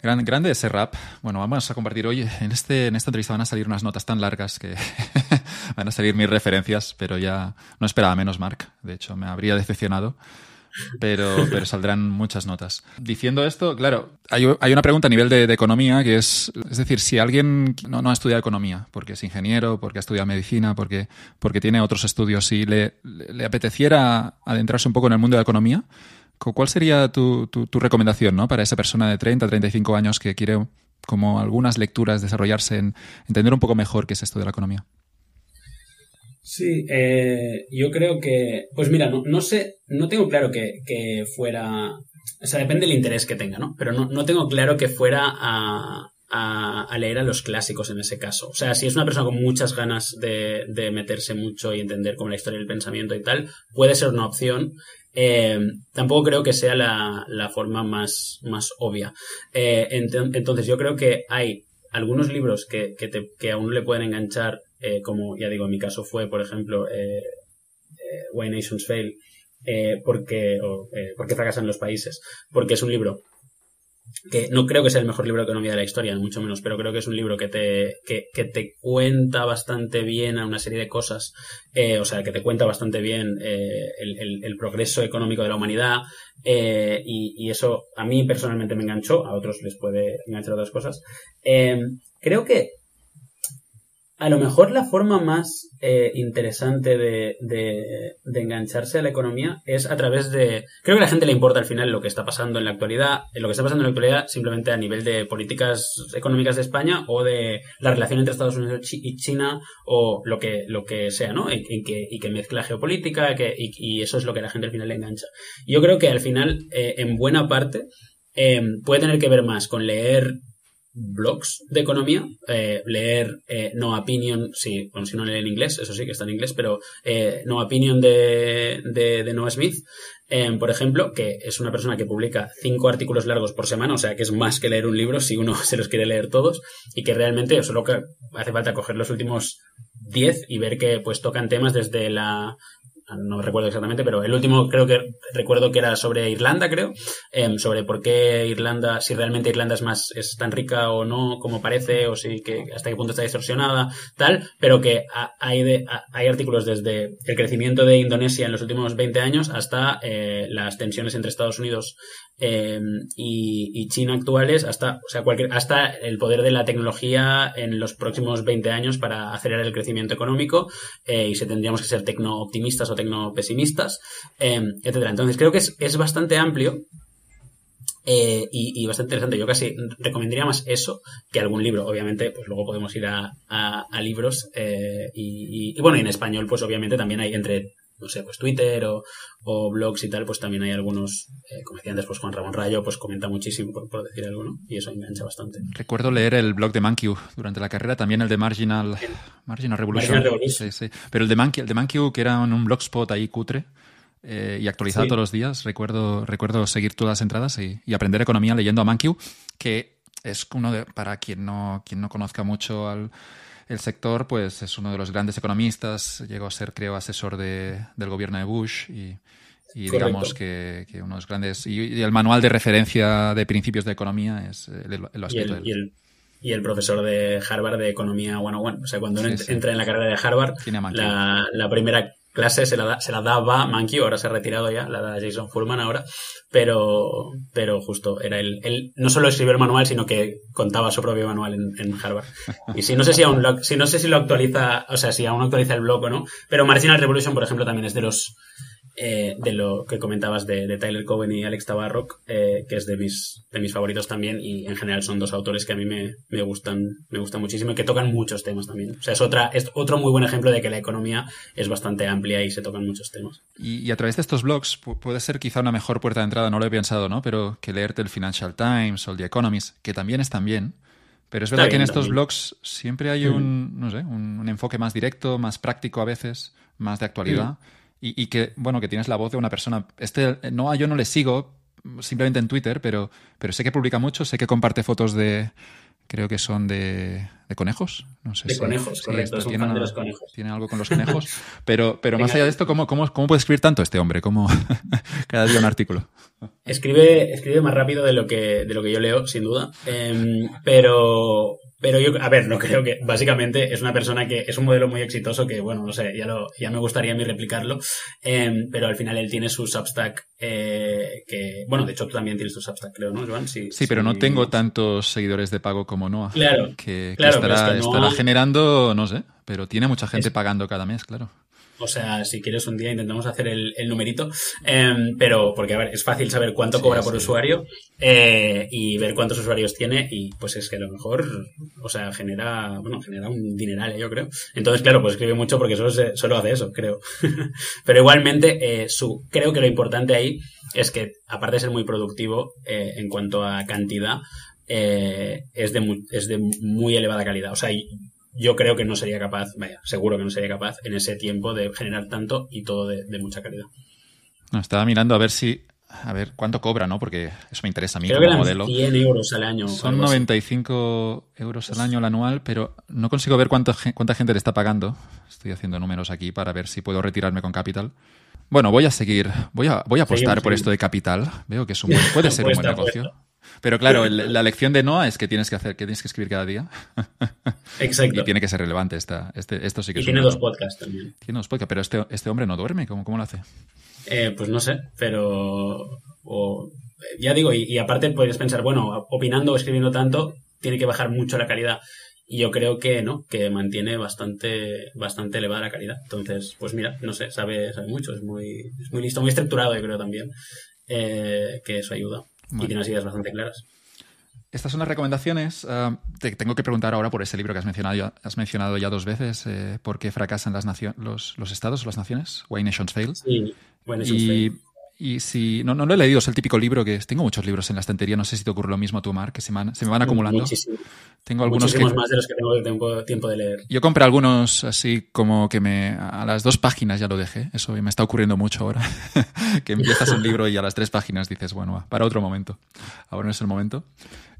grande ese rap. Bueno, vamos a compartir hoy. En, este, en esta entrevista van a salir unas notas tan largas que van a salir mis referencias, pero ya no esperaba menos, Mark. De hecho, me habría decepcionado. Pero, saldrán muchas notas. Diciendo esto, claro, hay, una pregunta a nivel de, economía que es, es decir, si alguien no, no, ha estudiado economía, porque es ingeniero, porque ha estudiado medicina, porque, porque tiene otros estudios, si le, le apeteciera adentrarse un poco en el mundo de la economía, ¿Cuál sería tu, recomendación ¿no? para esa persona de 30, 35 años que quiere, como algunas lecturas, desarrollarse en entender un poco mejor qué es esto de la economía? Sí, eh, yo creo que, pues mira, no, sé, no tengo claro que, fuera, o sea, depende del interés que tenga, ¿no? Pero no, tengo claro que fuera a, leer a los clásicos en ese caso. O sea, si es una persona con muchas ganas de, de meterse mucho y entender como la historia del pensamiento y tal, puede ser una opción. Eh, tampoco creo que sea la, forma más, más obvia. Eh, entonces yo creo que hay algunos libros que, que, te, que a le pueden enganchar, eh, como ya digo, en mi caso fue, por ejemplo, Why Nations Fail, porque, o, porque fracasan los países, porque es un libro que no creo que sea el mejor libro de economía de la historia, mucho menos, pero creo que es un libro que te, que, te cuenta bastante bien a una serie de cosas, eh, o sea, que te cuenta bastante bien eh, el, progreso económico de la humanidad, eh, y, y, eso a mí personalmente me enganchó, a otros les puede enganchar otras cosas. creo que a lo mejor la forma más eh, interesante de, engancharse a la economía es a través de... Creo que a la gente le importa al final lo que está pasando en la actualidad, lo que está pasando en la actualidad simplemente a nivel de políticas económicas de España o de la relación entre Estados Unidos y China o lo que, lo que sea, ¿no? Y, que, y mezcla geopolítica que, y, eso es lo que a la gente al final le engancha. Yo creo que al final, eh, en buena parte, eh, puede tener que ver más con leer blogs de economía, eh, leer eh, No Opinion, sí, si no leen en inglés, eso sí que está en inglés, pero eh, No Opinion de, de, Noah Smith, por ejemplo, que es una persona que publica cinco artículos largos por semana, o sea que es más que leer un libro si uno se los quiere leer todos, y que realmente solo hace falta coger los últimos diez y ver que pues tocan temas desde la no recuerdo exactamente, pero el último creo que recuerdo que era sobre Irlanda, creo, em, sobre por qué Irlanda, si realmente Irlanda es más, es tan rica o no como parece, o si que hasta qué punto está distorsionada, tal, pero que hay, de, hay artículos desde el crecimiento de Indonesia en los últimos 20 años hasta eh, las tensiones entre Estados Unidos em, y, China actuales, hasta, o sea, cualquier, hasta el poder de la tecnología en los próximos 20 años para acelerar el crecimiento económico eh, y si tendríamos que ser tecno optimistas o tecno pesimistas, em, etcétera. Entonces creo que es, bastante amplio eh, y, bastante interesante. Yo casi recomendaría más eso que algún libro. Obviamente, pues luego podemos ir a, libros. Eh, y, bueno, en español, pues obviamente también hay entre, no sé, pues Twitter o, blogs y tal, pues también hay algunos, eh, como decía antes, pues Juan Ramón Rayo, pues comenta muchísimo, por, decir algo, Y eso engancha bastante. Recuerdo leer el blog de Mankiw durante la carrera, también el de Marginal, Marginal Revolution. Sí, sí. Pero el de Mankiw, el de que era un blogspot ahí cutre, eh, y actualizado todos los días. Recuerdo, recuerdo seguir todas las entradas y, aprender economía leyendo a Mankiw, que es uno de, para quien no, quien no conozca mucho al, el sector, pues es uno de los grandes economistas, llegó a ser, creo, asesor de, del gobierno de Bush y, digamos que, que, unos grandes... Y, el manual de referencia de principios de economía es el, el aspecto y el, y el profesor de Harvard de Economía 101. O sea, cuando uno entra en la carrera de Harvard, la, la, primera clase se la, da, se la daba Mankey, ahora se ha retirado ya, la da Jason Fullman ahora, pero, pero justo era él, él no solo escribió el manual, sino que contaba su propio manual en, en Harvard. Y si no sé si aún lo, si no sé si lo actualiza, o sea, si aún actualiza el blog o no, pero Marginal Revolution, por ejemplo, también es de los eh, de lo que comentabas de, Tyler Cowen y Alex Tabarrock, eh, que es de mis, de mis favoritos también, y en general son dos autores que a mí me, me, gustan, me gustan muchísimo y que tocan muchos temas también. O sea, es, otra, es otro muy buen ejemplo de que la economía es bastante amplia y se tocan muchos temas. Y, a través de estos blogs puede ser quizá una mejor puerta de entrada, no lo he pensado, ¿no? Pero que leerte el Financial Times o el The Economist, que también están bien. Pero es verdad que en estos blogs siempre hay un, no sé, un, enfoque más directo, más práctico a veces, más de actualidad y, que, bueno, que tienes la voz de una persona. Este, no, yo no le sigo simplemente en Twitter, pero, pero sé que publica mucho, sé que comparte fotos de, creo que son de, de conejos. No sé de conejos, correcto. tiene, de los conejos. tiene algo con los conejos. Pero, pero más allá de esto, ¿cómo, cómo, cómo puede escribir tanto este hombre? ¿Cómo cada día un artículo? Escribe, escribe más rápido de lo que, de lo que yo leo, sin duda. Em, pero, pero yo, a ver, no creo que, básicamente es una persona que es un modelo muy exitoso que, bueno, no sé, ya, lo, ya me gustaría a mí replicarlo, em, pero al final él tiene su Substack, eh, que, bueno, de hecho tú también tienes tu Substack, creo, ¿no, Joan? Sí, sí pero no tengo tantos seguidores de pago como Noah. Claro. Que, estará, estará generando, no sé, pero tiene mucha gente pagando cada mes, claro. O sea, si quieres un día intentamos hacer el, numerito. Em, pero, porque a ver, es fácil saber cuánto cobra por usuario eh, y ver cuántos usuarios tiene y pues es que a lo mejor, o sea, genera, bueno, genera un dineral, eh, yo creo. Entonces, claro, pues escribe mucho porque solo, solo hace eso, creo. pero igualmente, eh, su, creo que lo importante ahí es que, aparte de ser muy productivo en cuanto a cantidad, es, de es de muy elevada calidad. O sea, yo creo que no sería capaz, vaya, seguro que no sería capaz en ese tiempo de generar tanto y todo de, mucha calidad. No, estaba mirando a ver si, a ver cuánto cobra, ¿no? Porque eso me interesa a mí creo como que modelo. 100 euros al año. Son 95 euros al año el anual, pero no consigo ver cuánto, cuánta gente le está pagando. Estoy haciendo números aquí para ver si puedo retirarme con capital. Bueno, voy a seguir, voy a, voy a apostar por esto de capital. Veo que es un puede ser un buen negocio. Pero claro, la lección de Noah es que tienes que hacer, que tienes que escribir cada día. Exacto. Y tiene que ser relevante esta, este, esto sí que y tiene dos podcasts también. Tiene dos podcasts, pero este, este hombre no duerme, ¿cómo, cómo lo hace? Eh, pues no sé, pero ya digo, y, aparte puedes pensar, bueno, opinando o escribiendo tanto, tiene que bajar mucho la calidad. Y yo creo que no, que mantiene bastante, bastante elevada la calidad. Entonces, pues mira, no sé, sabe, sabe mucho, es muy, es muy listo, muy estructurado, yo creo también, eh, que eso ayuda. Y tiene unas ideas bastante claras. Estas son las recomendaciones. Ah, te tengo que preguntar ahora por ese libro que has mencionado, ya, has mencionado ya dos veces, eh, ¿por qué fracasan las los, los, estados o las naciones? Why Nations Fail. Sí, Why Nations y, Fail. Y si no, no lo he leído, es el típico libro que tengo muchos libros en la estantería, no sé si te ocurre lo mismo a tu Mar, que se, se me van acumulando. Muchísimo. Tengo algunos que, más de los que tengo tiempo de leer. Yo compré algunos así como que me a las dos páginas ya lo dejé. Eso me está ocurriendo mucho ahora. que empiezas un libro y a las tres páginas dices, bueno, para otro momento. Ahora no es el momento.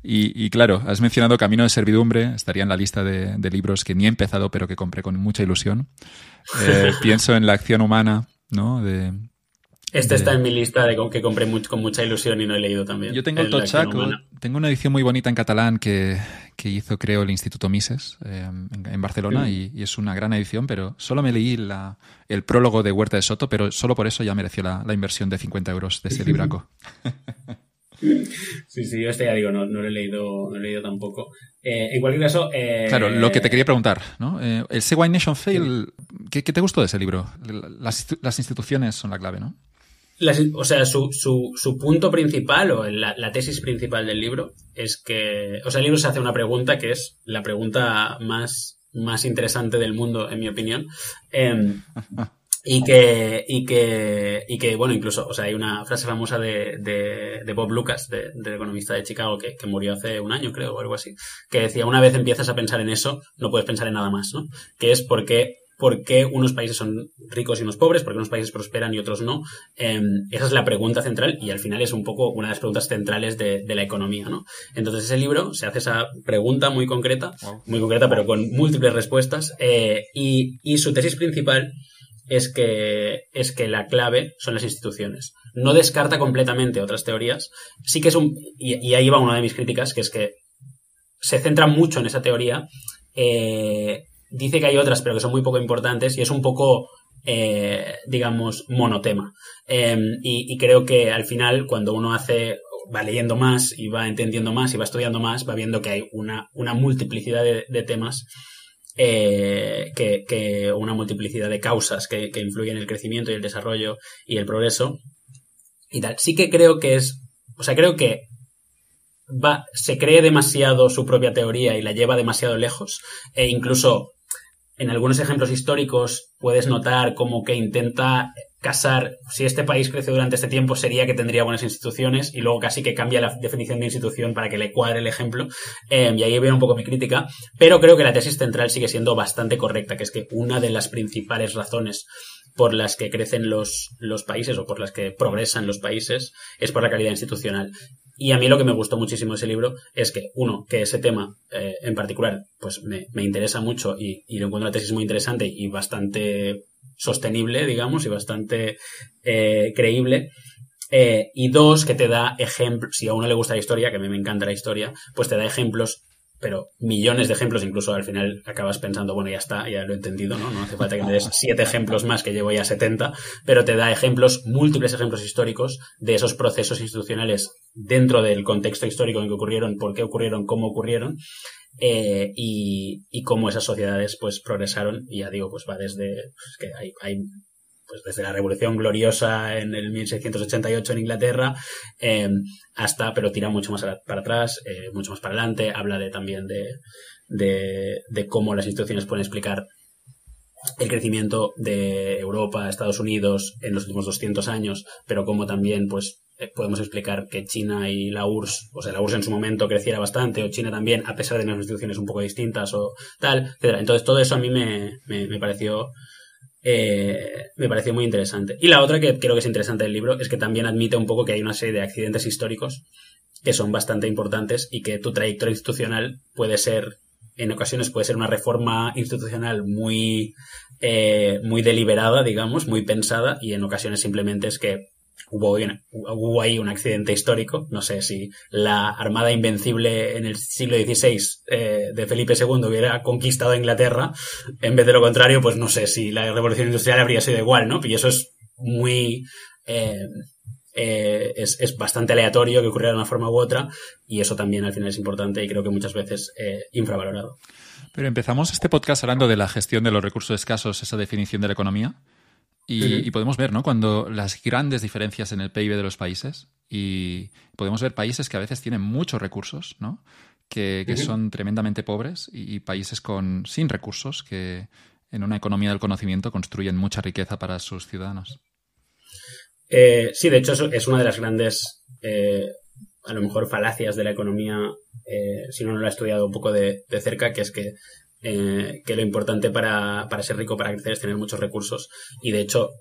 Y, claro, has mencionado Camino de Servidumbre, estaría en la lista de, libros que ni he empezado, pero que compré con mucha ilusión. Eh, pienso en La acción humana ¿no? De, este está en mi lista de que compré con mucha ilusión y no he leído también. Yo tengo el Tochaco, tengo una edición muy bonita en catalán que, hizo, creo, el Instituto Mises eh, en, Barcelona y, es una gran edición, pero solo me leí la, el prólogo de Huerta de Soto, pero solo por eso ya mereció la, inversión de 50 euros de ese libraco. Sí, sí, yo este ya digo, no, lo he leído, no he leído tampoco. Eh, en cualquier caso. Eh, claro, lo que te quería preguntar, ¿no? el Segway Nation Fail, ¿qué, te gustó de ese libro? las instituciones son la clave, ¿no? O sea, su, su, punto principal o la, tesis principal del libro es que, o sea, el libro se hace una pregunta que es la pregunta más, más interesante del mundo, en mi opinión. Em, y que, y que, y que, bueno, incluso, o sea, hay una frase famosa de, de, de Bob Lucas, de, del economista de Chicago, que, que, murió hace un año, creo, o algo así, que decía, una vez empiezas a pensar en eso, no puedes pensar en nada más, ¿no? Que es porque por qué unos países son ricos y unos pobres, por qué unos países prosperan y otros no. Em, esa es la pregunta central y al final es un poco una de las preguntas centrales de, la economía, ¿no? Entonces ese libro se hace esa pregunta muy concreta, muy concreta pero con múltiples respuestas eh, y, su tesis principal es que, es que la clave son las instituciones. No descarta completamente otras teorías. Sí que es un... Y, ahí va una de mis críticas, que es que se centra mucho en esa teoría eh, dice que hay otras, pero que son muy poco importantes y es un poco, eh, digamos, monotema. Em, y, creo que al final, cuando uno hace, va leyendo más y va entendiendo más y va estudiando más, va viendo que hay una, una multiplicidad de, temas. Eh, que, una multiplicidad de causas que, que influyen en el crecimiento y el desarrollo y el progreso y tal. Sí que creo que es, o sea, creo que va, se cree demasiado su propia teoría y la lleva demasiado lejos e incluso en algunos ejemplos históricos puedes notar como que intenta casar, si este país crece durante este tiempo sería que tendría buenas instituciones y luego casi que cambia la definición de institución para que le cuadre el ejemplo. Em, y ahí viene un poco mi crítica, pero creo que la tesis central sigue siendo bastante correcta, que es que una de las principales razones por las que crecen los, los países o por las que progresan los países es por la calidad institucional. Y a mí lo que me gustó muchísimo de ese libro es que, uno, que ese tema eh, en particular, pues me, interesa mucho y, y, lo encuentro una tesis muy interesante y bastante sostenible, digamos, y bastante eh, creíble. Eh, y dos, que te da ejemplos, si a uno le gusta la historia, que a mí me encanta la historia, pues te da ejemplos pero millones de ejemplos, incluso al final acabas pensando, bueno, ya está, ya lo he entendido, ¿no? No hace falta que me des siete ejemplos más que llevo ya 70, pero te da ejemplos, múltiples ejemplos históricos de esos procesos institucionales dentro del contexto histórico en que ocurrieron, por qué ocurrieron, cómo ocurrieron, eh, y, cómo esas sociedades pues progresaron, y ya digo, pues va desde pues, que hay pues desde la Revolución Gloriosa en el 1688 en Inglaterra eh, hasta, pero tira mucho más para atrás, eh, mucho más para adelante, habla de, también de, de, cómo las instituciones pueden explicar el crecimiento de Europa, Estados Unidos en los últimos 200 años, pero cómo también pues eh, podemos explicar que China y la URSS, o sea, la URSS en su momento creciera bastante, o China también, a pesar de unas instituciones un poco distintas o tal, etc. Entonces todo eso a mí me, me pareció eh, me pareció muy interesante. Y la otra que creo que es interesante del libro es que también admite un poco que hay una serie de accidentes históricos que son bastante importantes y que tu trayectoria institucional puede ser, en ocasiones puede ser una reforma institucional muy, eh, muy deliberada, digamos, muy pensada, y en ocasiones simplemente es que hubo, ahí un accidente histórico. No sé si la Armada Invencible en el siglo XVI eh, de Felipe II hubiera conquistado Inglaterra, en vez de lo contrario, pues no sé si la revolución industrial habría sido igual, ¿no? Y eso es muy... Eh, eh, es, bastante aleatorio que ocurriera de una forma u otra y eso también al final es importante y creo que muchas veces infravalorado. Pero empezamos este podcast hablando de la gestión de los recursos escasos, esa definición de la economía. Y, podemos ver, ¿no? Cuando las grandes diferencias en el PIB de los países y podemos ver países que a veces tienen muchos recursos, ¿no? Que, son tremendamente pobres y, países con sin recursos que en una economía del conocimiento construyen mucha riqueza para sus ciudadanos. Eh, sí, de hecho es una de las grandes, eh, a lo mejor, falacias de la economía, eh, si uno no lo ha estudiado un poco de cerca, que es que eh, que lo importante para, para ser rico, para crecer, es tener muchos recursos. Y de hecho,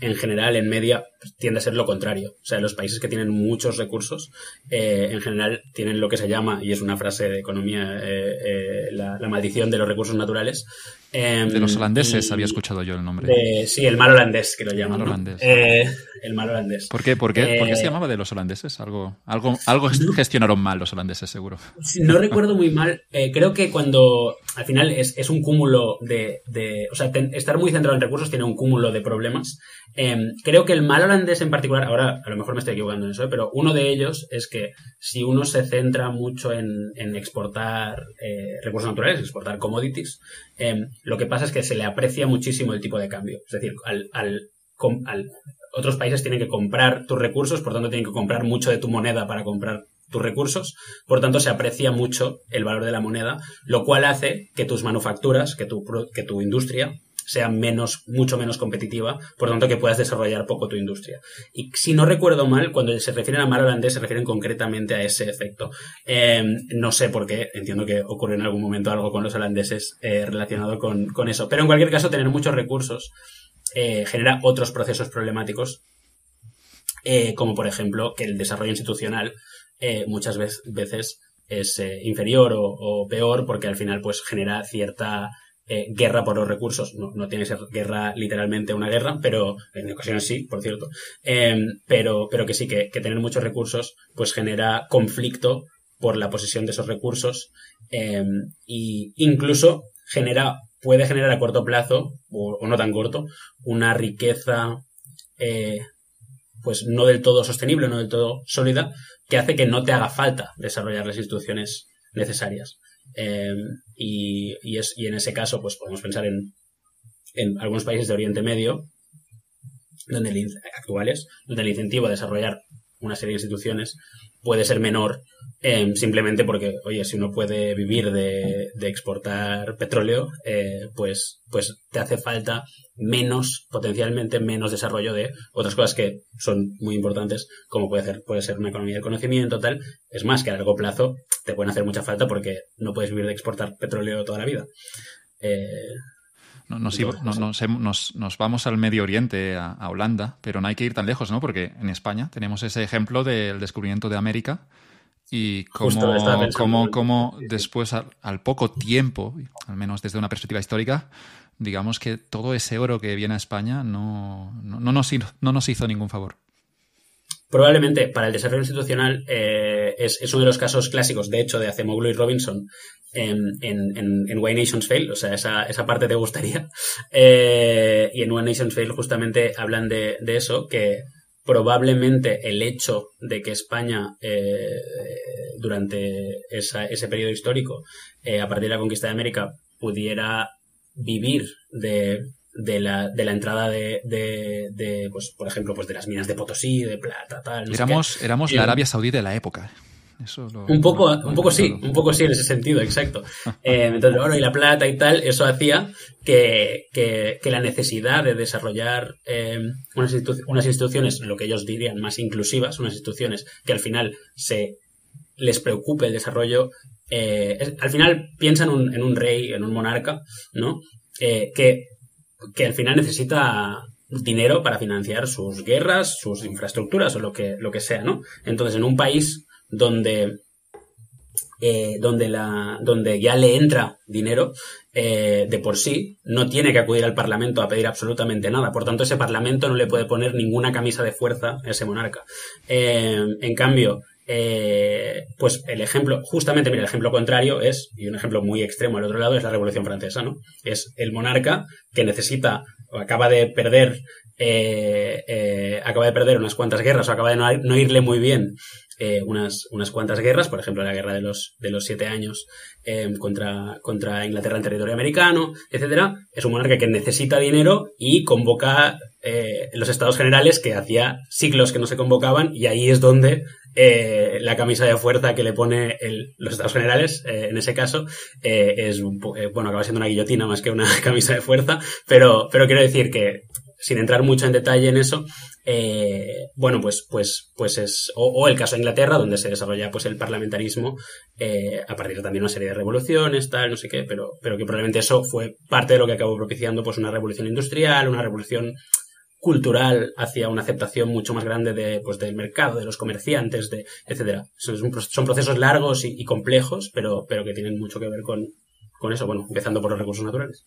en general, en media, pues, tiende a ser lo contrario. O sea, los países que tienen muchos recursos, eh, en general, tienen lo que se llama, y es una frase de economía, eh, la, maldición de los recursos naturales, Em, de los holandeses había escuchado yo el nombre. sí, el mal holandés, que lo llaman. Eh, el mal holandés. ¿Por qué? ¿Por qué? ¿Por qué se eh, llamaba de los holandeses? Algo, algo, algo gestionaron mal los holandeses, seguro. No recuerdo muy mal. Eh, creo que cuando. Al final es, es un cúmulo de. de o sea, estar muy centrado en recursos tiene un cúmulo de problemas. Em, creo que el mal holandés en particular. Ahora, a lo mejor me estoy equivocando en eso, pero uno de ellos es que si uno se centra mucho en, exportar recursos naturales, exportar commodities, em, lo que pasa es que se le aprecia muchísimo el tipo de cambio. Es decir, al, al, otros países tienen que comprar tus recursos, por tanto tienen que comprar mucho de tu moneda para comprar tus recursos, por tanto se aprecia mucho el valor de la moneda, lo cual hace que tus manufacturas, que tu, que tu industria sea menos, mucho menos competitiva, por tanto que puedas desarrollar poco tu industria. Y si no recuerdo mal, cuando se refieren a mar holandés se refieren concretamente a ese efecto. Em, no sé por qué, entiendo que ocurre en algún momento algo con los holandeses eh, relacionado con, eso. Pero en cualquier caso, tener muchos recursos eh, genera otros procesos problemáticos, eh, como por ejemplo que el desarrollo institucional muchas veces es inferior o, o, peor porque al final pues genera cierta eh, guerra por los recursos. No, tiene que ser guerra literalmente una guerra, pero en ocasiones sí, por cierto. Em, pero, pero que sí, que, tener muchos recursos pues genera conflicto por la posesión de esos recursos e incluso genera, puede generar a corto plazo, o, no tan corto, una riqueza eh, pues no del todo sostenible, no del todo sólida, que hace que no te haga falta desarrollar las instituciones necesarias. Em, y, es, y en ese caso, pues podemos pensar en, en algunos países de Oriente Medio, donde el, actuales, donde el incentivo a desarrollar una serie de instituciones puede ser menor em, simplemente porque, oye, si uno puede vivir de, exportar petróleo, eh, pues, pues te hace falta menos, potencialmente menos desarrollo de otras cosas que son muy importantes, como puede ser, puede ser una economía del conocimiento, tal. Es más que a largo plazo te pueden hacer mucha falta porque no puedes vivir de exportar petróleo toda la vida. Eh, nos, vamos al Medio Oriente, a, Holanda, pero no hay que ir tan lejos, ¿no? Porque en España tenemos ese ejemplo del descubrimiento de América y cómo, después, al, poco tiempo, al menos desde una perspectiva histórica, digamos que todo ese oro que viene a España no, no, nos, no nos hizo ningún favor. Probablemente para el desarrollo institucional eh, es, uno de los casos clásicos, de hecho, de Acemoglu y Robinson en, en, en, Why Nations Fail, o sea, esa, esa parte te gustaría. Eh, y en Why Nations Fail justamente hablan de, de, eso, que probablemente el hecho de que España eh, durante ese periodo histórico, a partir de la conquista de América, pudiera vivir de de la, de la entrada de, de, pues, por ejemplo, pues de las minas de Potosí, de plata, tal. éramos, éramos la Arabia Saudí de la época. un poco, un poco sí, un poco sí en ese sentido, exacto. Eh, entonces, el oro y la plata y tal, eso hacía que, que, la necesidad de desarrollar eh, unas, unas, instituciones, lo que ellos dirían más inclusivas, unas instituciones que al final se les preocupe el desarrollo. Eh, al final piensan en un, en un rey, en un monarca, ¿no? que que al final necesita dinero para financiar sus guerras, sus infraestructuras o lo que, lo que sea, ¿no? Entonces, en un país donde, eh, donde, la, donde ya le entra dinero eh, de por sí, no tiene que acudir al Parlamento a pedir absolutamente nada. Por tanto, ese Parlamento no le puede poner ninguna camisa de fuerza a ese monarca. Eh, en cambio, eh, pues el ejemplo, justamente, mira, el ejemplo contrario es, y un ejemplo muy extremo al otro lado, es la Revolución Francesa, ¿no? Es el monarca que necesita, o acaba de perder, eh, eh, acaba de perder unas cuantas guerras, o acaba de no, irle muy bien unas, unas cuantas guerras, por ejemplo, la guerra de los, de los siete años contra, contra Inglaterra en territorio americano, etcétera. Es un monarca que necesita dinero y convoca los estados generales que hacía siglos que no se convocaban, y ahí es donde eh, la camisa de fuerza que le pone los Estados Generales, eh, en ese caso, eh, es, bueno, acaba siendo una guillotina más que una camisa de fuerza, pero, pero quiero decir que, sin entrar mucho en detalle en eso, bueno, pues, pues, pues es, o, el caso de Inglaterra, donde se desarrolla pues el parlamentarismo a partir de también una serie de revoluciones, tal, no sé qué, pero, pero que probablemente eso fue parte de lo que acabó propiciando pues una revolución industrial, una revolución cultural hacia una aceptación mucho más grande de, pues, del mercado, de los comerciantes, de, etcétera. Son, son procesos largos y, complejos, pero, pero que tienen mucho que ver con, con eso, bueno, empezando por los recursos naturales.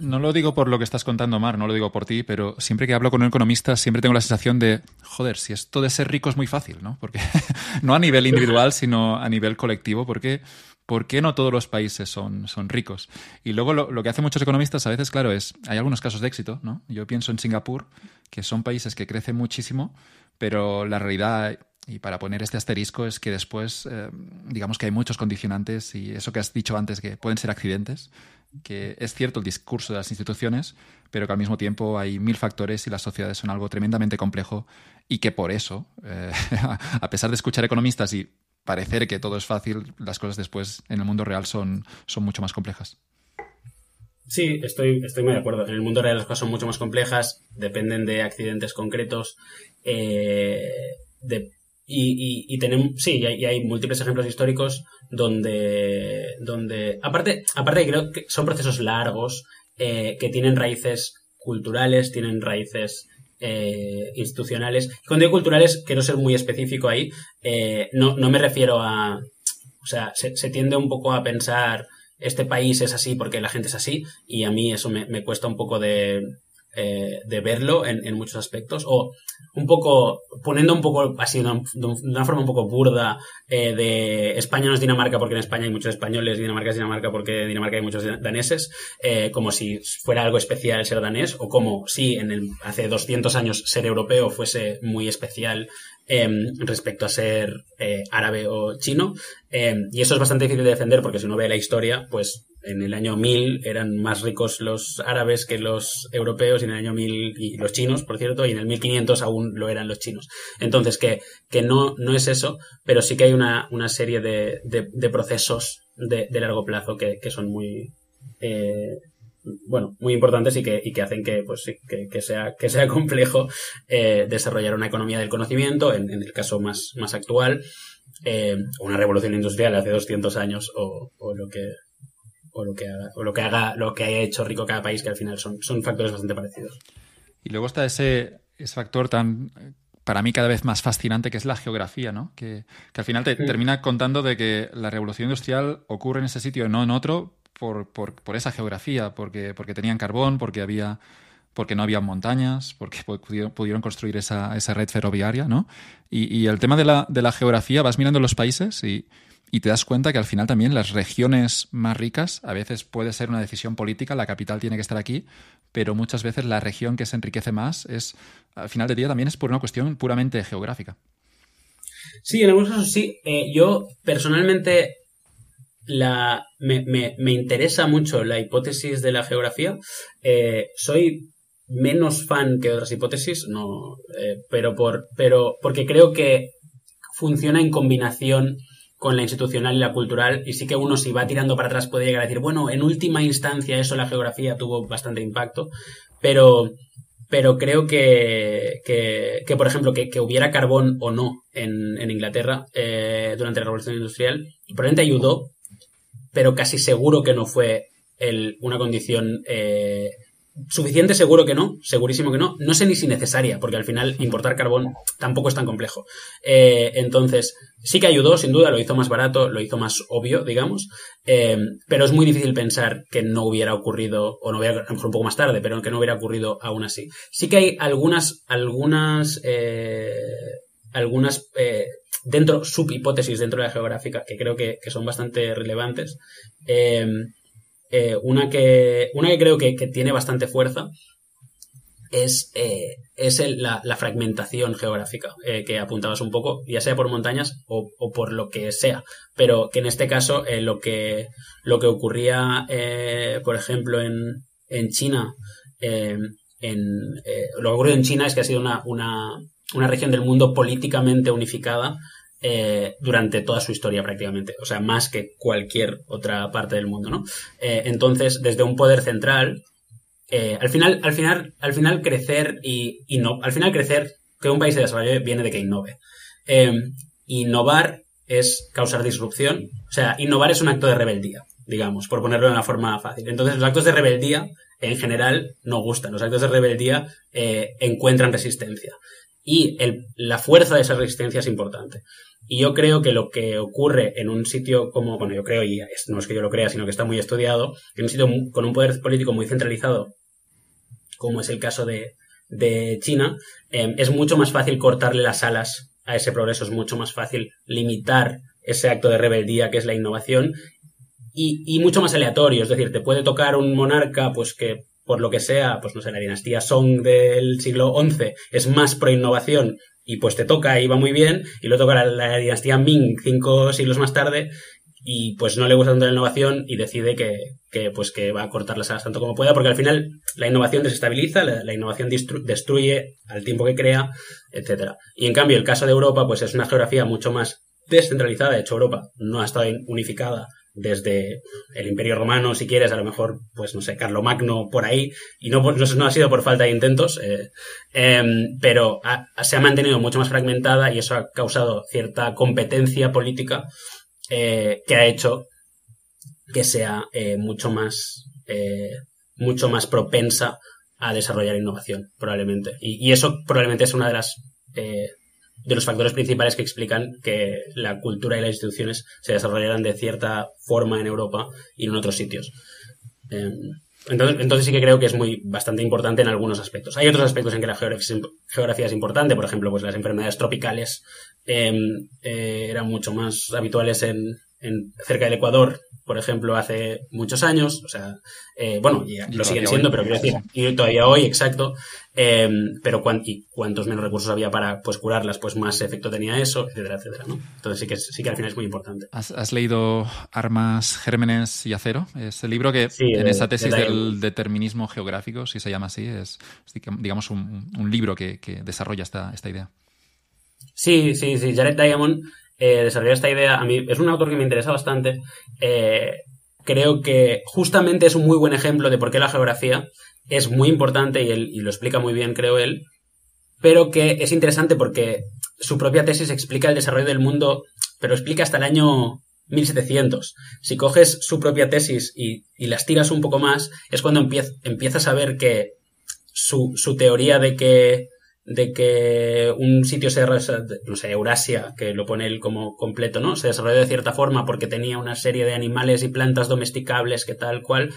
No lo digo por lo que estás contando, Mar, no lo digo por ti, pero siempre que hablo con un economista siempre tengo la sensación de, joder, si esto de ser rico es muy fácil, ¿no? Porque no a nivel individual, sino a nivel colectivo, porque ¿por qué no todos los países son, son ricos? Y luego lo, lo, que hacen muchos economistas a veces, claro, es, hay algunos casos de éxito, ¿no? Yo pienso en Singapur, que son países que crecen muchísimo, pero la realidad y para poner este asterisco es que después, eh, digamos que hay muchos condicionantes y eso que has dicho antes, que pueden ser accidentes, que es cierto el discurso de las instituciones, pero que al mismo tiempo hay mil factores y las sociedades son algo tremendamente complejo y que por eso, eh, a pesar de escuchar economistas y parecer que todo es fácil, las cosas después en el mundo real son, son mucho más complejas. Sí, estoy, estoy muy de acuerdo. En el mundo real las cosas son mucho más complejas, dependen de accidentes concretos, eh, de y, tenemos, sí, y hay, hay, múltiples ejemplos históricos donde, donde aparte, aparte creo que son procesos largos, eh, que tienen raíces culturales, tienen raíces eh, institucionales. Cuando digo culturales, quiero ser muy específico ahí, eh, no, no me refiero a, o sea, se, se, tiende un poco a pensar, este país es así porque la gente es así, y a mí eso me, me cuesta un poco de, eh, de verlo en, muchos aspectos. O un poco, poniendo un poco así, de una, forma un poco burda, eh, de España no es Dinamarca porque en España hay muchos españoles, Dinamarca es Dinamarca porque en Dinamarca hay muchos daneses, eh, como si fuera algo especial ser danés, o como si en hace 200 años ser europeo fuese muy especial eh, respecto a ser árabe o chino. Eh, y eso es bastante difícil de defender porque si uno ve la historia, pues en el año 1000 eran más ricos los árabes que los europeos y en el año 1000 y los chinos, por cierto, y en el 1500 aún lo eran los chinos. Entonces, que, que no, no es eso, pero sí que hay una, una serie de, de, procesos de, largo plazo que, que son muy, eh, bueno, muy importantes y que, y que hacen que, pues, que, que, sea, que sea complejo eh, desarrollar una economía del conocimiento, en, en el caso más, más actual, eh, una revolución industrial hace 200 años o, o lo que o lo que haga, o lo que haga, lo que haya hecho rico cada país, que al final son, son factores bastante parecidos. Y luego está ese, ese factor tan para mí cada vez más fascinante que es la geografía, ¿no? Que, que al final te sí. termina contando de que la revolución industrial ocurre en ese sitio y no en otro por, por, por esa geografía, porque, porque tenían carbón, porque había porque no había montañas, porque pudieron, pudieron construir esa, esa, red ferroviaria, ¿no? Y, y el tema de la, de la, geografía, vas mirando los países y, y te das cuenta que al final también las regiones más ricas, a veces puede ser una decisión política, la capital tiene que estar aquí, pero muchas veces la región que se enriquece más es, al final del día también es por una cuestión puramente geográfica. Sí, en algunos casos sí. Eh, yo personalmente la, me, me, me, interesa mucho la hipótesis de la geografía. Eh, soy menos fan que otras hipótesis, no, eh, pero por, pero porque creo que funciona en combinación con la institucional y la cultural, y sí que uno si va tirando para atrás puede llegar a decir, bueno, en última instancia eso la geografía tuvo bastante impacto, pero, pero creo que, que, que por ejemplo, que, que, hubiera carbón o no en, en Inglaterra eh, durante la Revolución Industrial, probablemente ayudó, pero casi seguro que no fue el, una condición eh, Suficiente seguro que no, segurísimo que no. No sé ni si necesaria, porque al final importar carbón tampoco es tan complejo. Eh, entonces, sí que ayudó, sin duda, lo hizo más barato, lo hizo más obvio, digamos, eh, pero es muy difícil pensar que no hubiera ocurrido, o no hubiera, a lo mejor un poco más tarde, pero que no hubiera ocurrido aún así. Sí que hay algunas, algunas, eh, algunas, dentro, subhipótesis dentro de la geográfica que creo que, que son bastante relevantes. Eh, una, que, una que creo que, tiene bastante fuerza es, eh, es la, fragmentación geográfica eh, que apuntabas un poco, ya sea por montañas o, por lo que sea, pero que en este caso lo, que, lo que ocurría, por ejemplo, en, en China, en, lo que ocurrió en China es que ha sido una, una región del mundo políticamente unificada eh, durante toda su historia prácticamente, o sea, más que cualquier otra parte del mundo, ¿no? Eh, entonces, desde un poder central, eh, al final, al final, al final crecer y, no, al final crecer, que un país se desarrolle viene de que innove. innovar es causar disrupción, o sea, innovar es un acto de rebeldía, digamos, por ponerlo de una forma fácil. Entonces, los actos de rebeldía en general no gustan. Los actos de rebeldía encuentran resistencia. Y la fuerza de esa resistencia es importante. Y yo creo que lo que ocurre en un sitio como, bueno, yo creo, y no es que yo lo crea, sino que está muy estudiado, en un sitio con un poder político muy centralizado, como es el caso de, China, eh, es mucho más fácil cortarle las alas a ese progreso, es mucho más fácil limitar ese acto de rebeldía que es la innovación y, mucho más aleatorio, es decir, te puede tocar un monarca pues que por lo que sea, pues no sé, la dinastía Song del siglo XI es más pro innovación y pues te toca y va muy bien, y luego toca la, dinastía Ming cinco siglos más tarde y pues no le gusta tanto la innovación y decide que, pues que va a cortar las alas tanto como pueda, porque al final la innovación desestabiliza, la, innovación destruye al tiempo que crea, etcétera. Y en cambio el caso de Europa pues es una geografía mucho más descentralizada, de hecho Europa no ha estado unificada desde el Imperio Romano, si quieres, a lo mejor, pues no sé, Carlomagno por ahí, y no, no, ha sido por falta de intentos, eh, em, pero se ha mantenido mucho más fragmentada y eso ha causado cierta competencia política eh, que ha hecho que sea eh, mucho más mucho más propensa a desarrollar innovación, probablemente. Y, eso probablemente es una de las de los factores principales que explican que la cultura y las instituciones se desarrollarán de cierta forma en Europa y en otros sitios. Em, entonces, entonces, sí que creo que es muy bastante importante en algunos aspectos. Hay otros aspectos en que la geografía es importante, por ejemplo, pues las enfermedades tropicales em, eh, eran mucho más habituales en, en, cerca del Ecuador por ejemplo, hace muchos años, o sea, eh, bueno, lo siguen siendo, pero quiero decir, y todavía hoy, exacto, em, pero y cuantos menos recursos había para pues curarlas, pues más efecto tenía eso, etcétera, etcétera, ¿no? Entonces sí que, sí que al final es muy importante. ¿Has, leído Armas, Gérmenes y Acero? Es el libro que en esa tesis del determinismo geográfico, si se llama así, es, digamos un, libro que, desarrolla esta, esta idea. Sí, sí, sí. Jared Diamond eh, desarrollar esta idea. A mí es un autor que me interesa bastante. Eh, creo que justamente es un muy buen ejemplo de por qué la geografía es muy importante y, él, y lo explica muy bien, creo él, pero que es interesante porque su propia tesis explica el desarrollo del mundo, pero explica hasta el año 1700. Si coges su propia tesis y, y las tiras un poco más, es cuando empiezas a ver que su, su teoría de que de que un sitio se no sé, Eurasia, que lo pone él como completo, ¿no? Se desarrolló de cierta forma porque tenía una serie de animales y plantas domesticables que tal cual.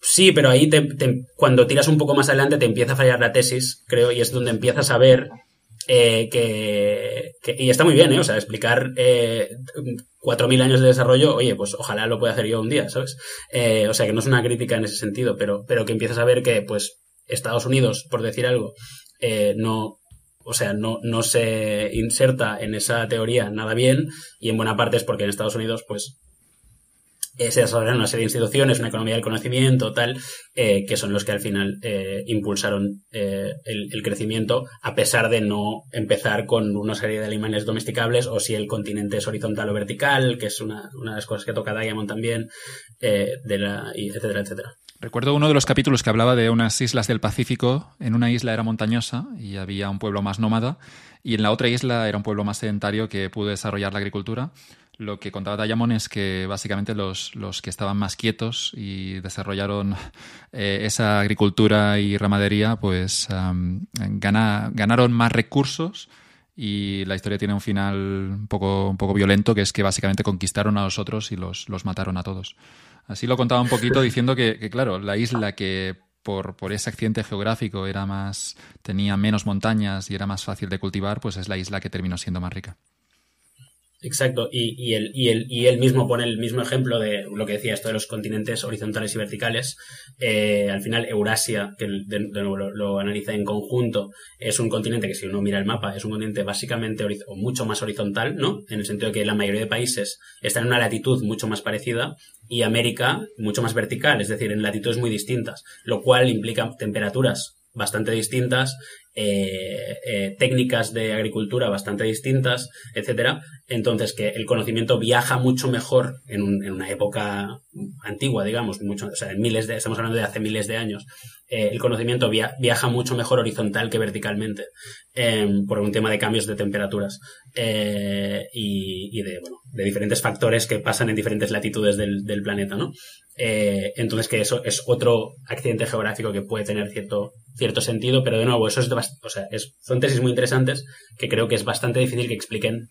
Sí, pero ahí te, cuando tiras un poco más adelante te empieza a fallar la tesis, creo, y es donde empiezas a ver eh, que, Y está muy bien, ¿eh? O sea, explicar eh, 4.000 años de desarrollo, oye, pues ojalá lo pueda hacer yo un día, ¿sabes? Eh, o sea, que no es una crítica en ese sentido, pero, pero que empiezas a ver que, pues, Estados Unidos, por decir algo, eh, no, o sea, no, no se inserta en esa teoría nada bien y en buena parte es porque en Estados Unidos, pues, se desarrollan una serie de instituciones, una economía del conocimiento, tal, eh, que son los que al final impulsaron el, crecimiento, a pesar de no empezar con una serie de animales domesticables, o si el continente es horizontal o vertical, que es una, una de las cosas que toca Diamond también, etcétera, etcétera. Recuerdo uno de los capítulos que hablaba de unas islas del Pacífico. En una isla era montañosa y había un pueblo más nómada, y en la otra isla era un pueblo más sedentario que pudo desarrollar la agricultura. Lo que contaba Diamond es que básicamente los, los que estaban más quietos y desarrollaron eh, esa agricultura y ramadería, pues ganaron más recursos y la historia tiene un final un poco, un poco violento, que es que básicamente conquistaron a los otros y los, los mataron a todos. Así lo contaba un poquito diciendo que, claro, la isla que por, por, ese accidente geográfico era más, tenía menos montañas y era más fácil de cultivar, pues es la isla que terminó siendo más rica. Exacto, y, y, él, y, él, y él mismo pone el mismo ejemplo de lo que decía esto de los continentes horizontales y verticales. Eh, al final, Eurasia, que de, nuevo lo, analiza en conjunto, es un continente que si uno mira el mapa, es un continente básicamente o mucho más horizontal, ¿no? En el sentido de que la mayoría de países están en una latitud mucho más parecida y América mucho más vertical, es decir, en latitudes muy distintas, lo cual implica temperaturas bastante distintas, eh, eh, técnicas de agricultura bastante distintas, etcétera. Entonces, que el conocimiento viaja mucho mejor en, una época antigua, digamos, mucho, o sea, en miles de, estamos hablando de hace miles de años. Eh, el conocimiento viaja mucho mejor horizontal que verticalmente, em, por un tema de cambios de temperaturas. Y, de diferentes factores que pasan en diferentes latitudes del, planeta, ¿no? Eh, entonces que eso es otro accidente geográfico que puede tener cierto, cierto sentido, pero de nuevo, eso es, son tesis muy interesantes que creo que es bastante difícil que expliquen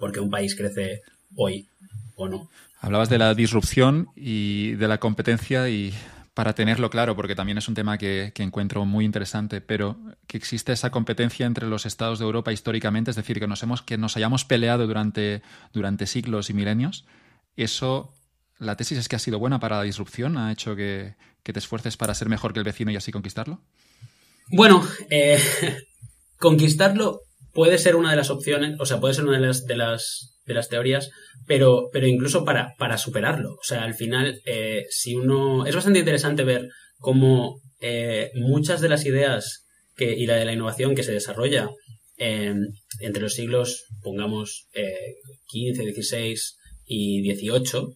por qué un país crece hoy o no. Hablabas de la disrupción y de la competencia y para tenerlo claro, porque también es un tema que, encuentro muy interesante, pero que existe esa competencia entre los estados de Europa históricamente, es decir, que nos, hemos, que nos hayamos peleado durante, durante siglos y milenios, eso, la tesis es que ha sido buena para la disrupción, ha hecho que, te esfuerces para ser mejor que el vecino y así conquistarlo. Bueno, eh, conquistarlo puede ser una de las opciones, o sea, puede ser una de las, de las de las teorías, pero, pero incluso para, para superarlo. O sea, al final, eh, si uno. Es bastante interesante ver cómo eh, muchas de las ideas que, y la de la innovación que se desarrolla entre los siglos, pongamos, eh, 15, 16 y 18,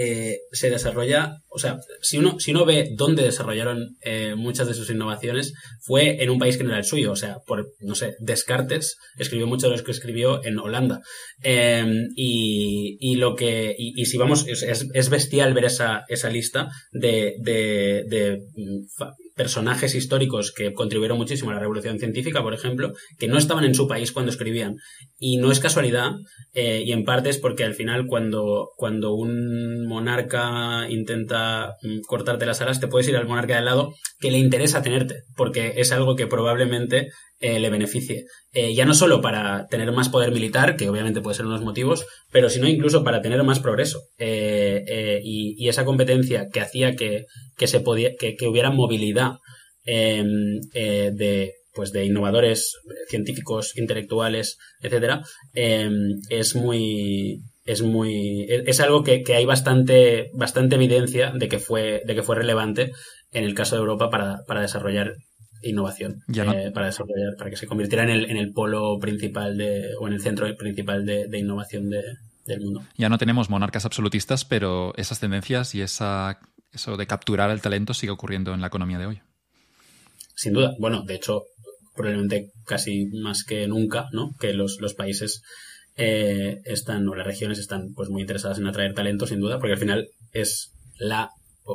eh, se desarrolla, o sea, si uno, si uno ve dónde desarrollaron eh, muchas de sus innovaciones, fue en un país que no era el suyo, o sea, por, no sé, Descartes escribió mucho de lo que escribió en Holanda. Em, y, lo que, y, si vamos, es, bestial ver esa, esa lista de, de, mm, personajes históricos que contribuyeron muchísimo a la revolución científica, por ejemplo, que no estaban en su país cuando escribían. Y no es casualidad, eh, y en parte es porque al final cuando, cuando un monarca intenta mm, cortarte las alas, te puedes ir al monarca de lado que le interesa tenerte, porque es algo que probablemente eh, le beneficie. Eh, ya no solo para tener más poder militar, que obviamente puede ser uno de los motivos, pero sino incluso para tener más progreso. Eh, y, esa competencia que hacía que, se podía, que, hubiera movilidad em, de pues de innovadores científicos, intelectuales, etcétera, em, es muy es muy es, algo que, hay bastante bastante evidencia de que fue de que fue relevante en el caso de Europa para, para desarrollar innovación eh, para desarrollar, para que se convirtiera en el, en el polo principal de, o en el centro principal de, innovación del mundo. Ya no tenemos monarcas absolutistas, pero esas tendencias y esa, eso de capturar el talento sigue ocurriendo en la economía de hoy. Sin duda. Bueno, de hecho, probablemente casi más que nunca, ¿no? Que los, los países eh, están, o las regiones están pues muy interesadas en atraer talento, sin duda, porque al final es la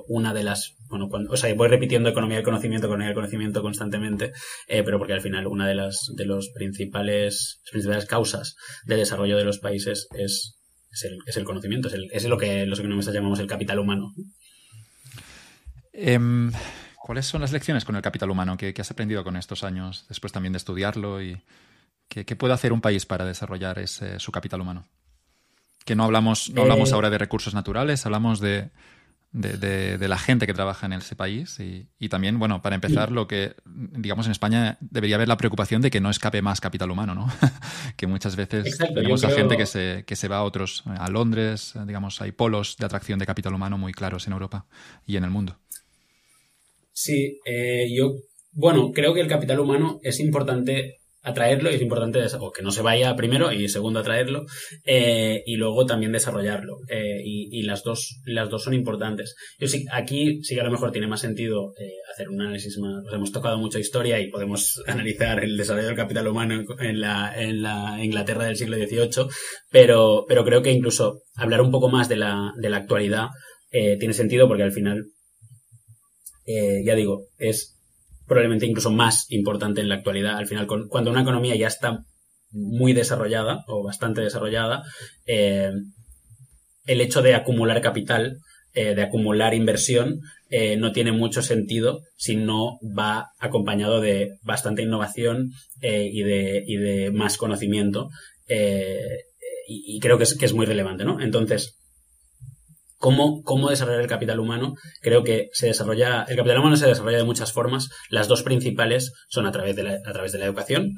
una de las, bueno, cuando, o sea, voy repitiendo economía del conocimiento, economía del conocimiento constantemente, eh, pero porque al final una de las, de los principales, principales causas de desarrollo de los países es, es, el, conocimiento, es, el, es, lo que los economistas llamamos el capital humano. Em, ¿Cuáles son las lecciones con el capital humano que, has aprendido con estos años, después también de estudiarlo? y ¿Qué, puede hacer un país para desarrollar ese, su capital humano? Que no hablamos, no hablamos eh, ahora de recursos naturales, hablamos de, de, de, la gente que trabaja en ese país y, y, también, bueno, para empezar, lo que, digamos, en España debería haber la preocupación de que no escape más capital humano, ¿no? que muchas veces tenemos a gente que se, que se va a otros, a Londres, digamos, hay polos de atracción de capital humano muy claros en Europa y en el mundo. Sí, eh, yo, bueno, creo que el capital humano es importante atraerlo y es importante o que no se vaya primero y segundo atraerlo eh, y luego también desarrollarlo eh, y, las dos las dos son importantes. Yo sí aquí sí que a lo mejor tiene más sentido eh, hacer un análisis más hemos tocado mucha historia y podemos analizar el desarrollo del capital humano en la, en la Inglaterra del siglo XVIII pero pero creo que incluso hablar un poco más de la de la actualidad tiene sentido porque al final ya digo es probablemente incluso más importante en la actualidad. Al final, cuando una economía ya está muy desarrollada o bastante desarrollada, eh, el hecho de acumular capital, eh, de acumular inversión, eh, no tiene mucho sentido si no va acompañado de bastante innovación y de, y, de, más conocimiento. Y, y, creo que es, que es muy relevante, ¿no? Entonces, cómo, desarrollar el capital humano. Creo que se desarrolla, el capital humano se desarrolla de muchas formas. Las dos principales son a través de la, a través de la educación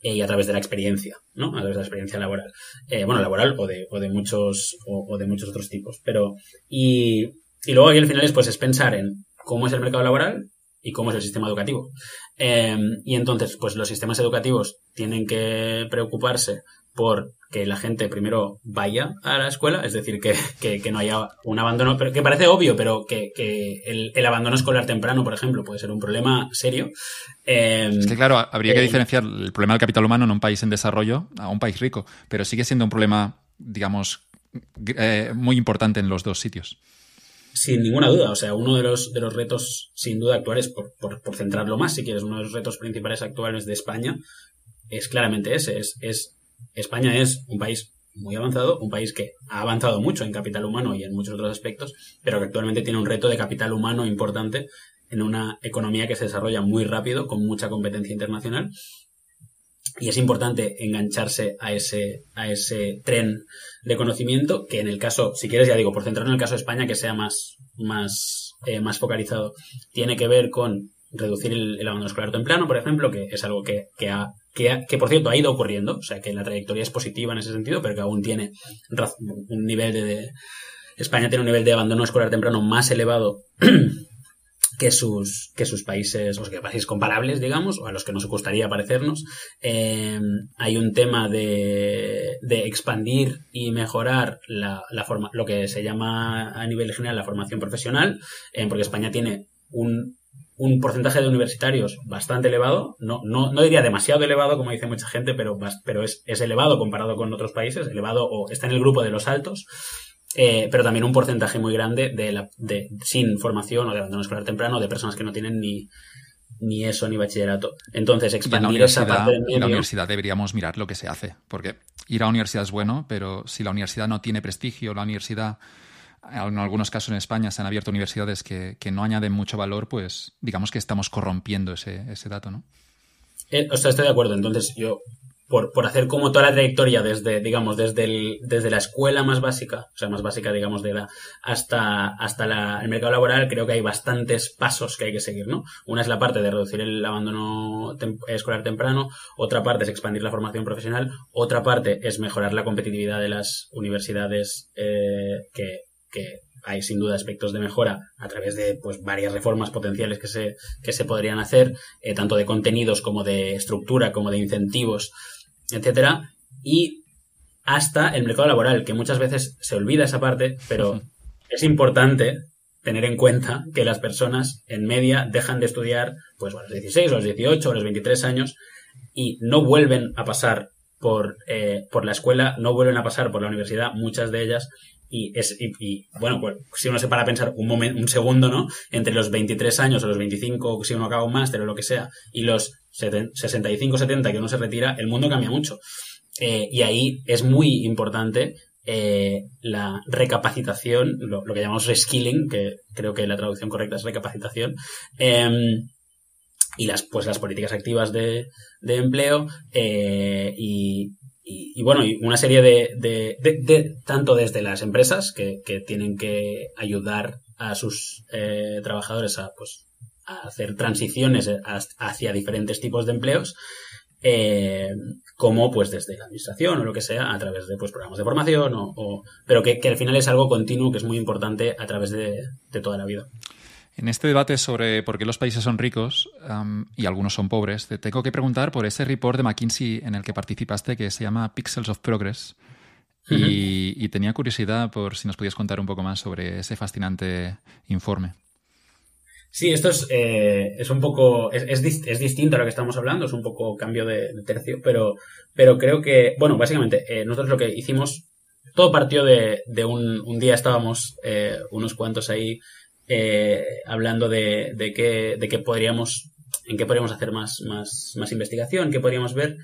y a través de la experiencia, ¿no? A través de la experiencia laboral. Eh, bueno, laboral o de, o de muchos, o, de muchos otros tipos. Pero, y, y luego aquí al final es, pues, es pensar en cómo es el mercado laboral y cómo es el sistema educativo. Eh, y entonces, pues los sistemas educativos tienen que preocuparse por que la gente primero vaya a la escuela, es decir, que, no haya un abandono, pero que parece obvio, pero que, el, abandono escolar temprano, por ejemplo, puede ser un problema serio. Em, es que, claro, habría que eh, diferenciar el problema del capital humano en un país en desarrollo a un país rico, pero sigue siendo un problema, digamos, eh, muy importante en los dos sitios. Sin ninguna duda, o sea, uno de los, de los retos, sin duda, actuales, por, por, centrarlo más, si quieres, uno de los retos principales actuales de España es claramente ese, es, es España es un país muy avanzado, un país que ha avanzado mucho en capital humano y en muchos otros aspectos, pero que actualmente tiene un reto de capital humano importante en una economía que se desarrolla muy rápido, con mucha competencia internacional. Y es importante engancharse a ese, a ese tren de conocimiento, que en el caso, si quieres, ya digo, por centrarnos en el caso de España, que sea más, más, eh, más focalizado, tiene que ver con reducir el, abandono escolar temprano, por ejemplo, que es algo que, que ha que, por cierto ha ido ocurriendo, o sea que la trayectoria es positiva en ese sentido, pero que aún tiene un nivel de, España tiene un nivel de abandono escolar temprano más elevado que sus, que sus países, o que países comparables, digamos, o a los que nos gustaría parecernos. Em, hay un tema de, de expandir y mejorar la, la forma, lo que se llama a nivel general la formación profesional, em, porque España tiene un un porcentaje de universitarios bastante elevado, no, no, no diría demasiado elevado, como dice mucha gente, pero, pero es, es, elevado comparado con otros países, elevado o está en el grupo de los altos, eh, pero también un porcentaje muy grande de, la, de sin formación o de abandono escolar temprano, de personas que no tienen ni, ni eso ni bachillerato. Entonces, expandir esa parte En la universidad deberíamos mirar lo que se hace, porque ir a la universidad es bueno, pero si la universidad no tiene prestigio, la universidad en algunos casos en España se han abierto universidades que, no añaden mucho valor, pues digamos que estamos corrompiendo ese, ese dato, ¿no? Eh, o sea, estoy de acuerdo. Entonces, yo, por, por, hacer como toda la trayectoria desde, digamos, desde, el, desde la escuela más básica, o sea, más básica, digamos, de la, hasta, hasta la, el mercado laboral, creo que hay bastantes pasos que hay que seguir, ¿no? Una es la parte de reducir el abandono escolar temprano, otra parte es expandir la formación profesional, otra parte es mejorar la competitividad de las universidades eh, que que hay sin duda aspectos de mejora a través de pues, varias reformas potenciales que se, que se podrían hacer, eh, tanto de contenidos como de estructura, como de incentivos, etcétera, y hasta el mercado laboral, que muchas veces se olvida esa parte, pero es importante tener en cuenta que las personas en media dejan de estudiar pues a los 16 o a los 18 o a los 23 años y no vuelven a pasar por, eh, por la escuela, no vuelven a pasar por la universidad, muchas de ellas, y, es, y, bueno, pues si uno se para a pensar un, momento, un segundo, ¿no? Entre los 23 años o los 25, si uno acaba un máster o lo que sea, y los 65, 70 que uno se retira, el mundo cambia mucho. Eh, y ahí es muy importante eh, la recapacitación, lo, que llamamos reskilling, que creo que la traducción correcta es recapacitación, em, y las, pues, las políticas activas de, de empleo eh, y, bueno, y una serie de, de, tanto desde las empresas que, tienen que ayudar a sus eh, trabajadores a, pues, a hacer transiciones hacia diferentes tipos de empleos, eh, como pues desde la administración o lo que sea, a través de pues, programas de formación, o, pero que, que, al final es algo continuo que es muy importante a través de, toda la vida. En este debate sobre por qué los países son ricos y algunos son pobres, te tengo que preguntar por ese report de McKinsey en el que participaste que se llama Pixels of Progress. y, tenía curiosidad por si nos podías contar un poco más sobre ese fascinante informe. Sí, esto es, eh, es un poco, es, es, distinto a lo que estamos hablando, es un poco cambio de, tercio, pero, pero creo que, bueno, básicamente, eh, nosotros lo que hicimos, todo partió de, de un, un día estábamos eh, unos cuantos ahí eh, hablando de, de, qué, de qué podríamos, en qué podríamos hacer más, más, investigación, qué podríamos ver.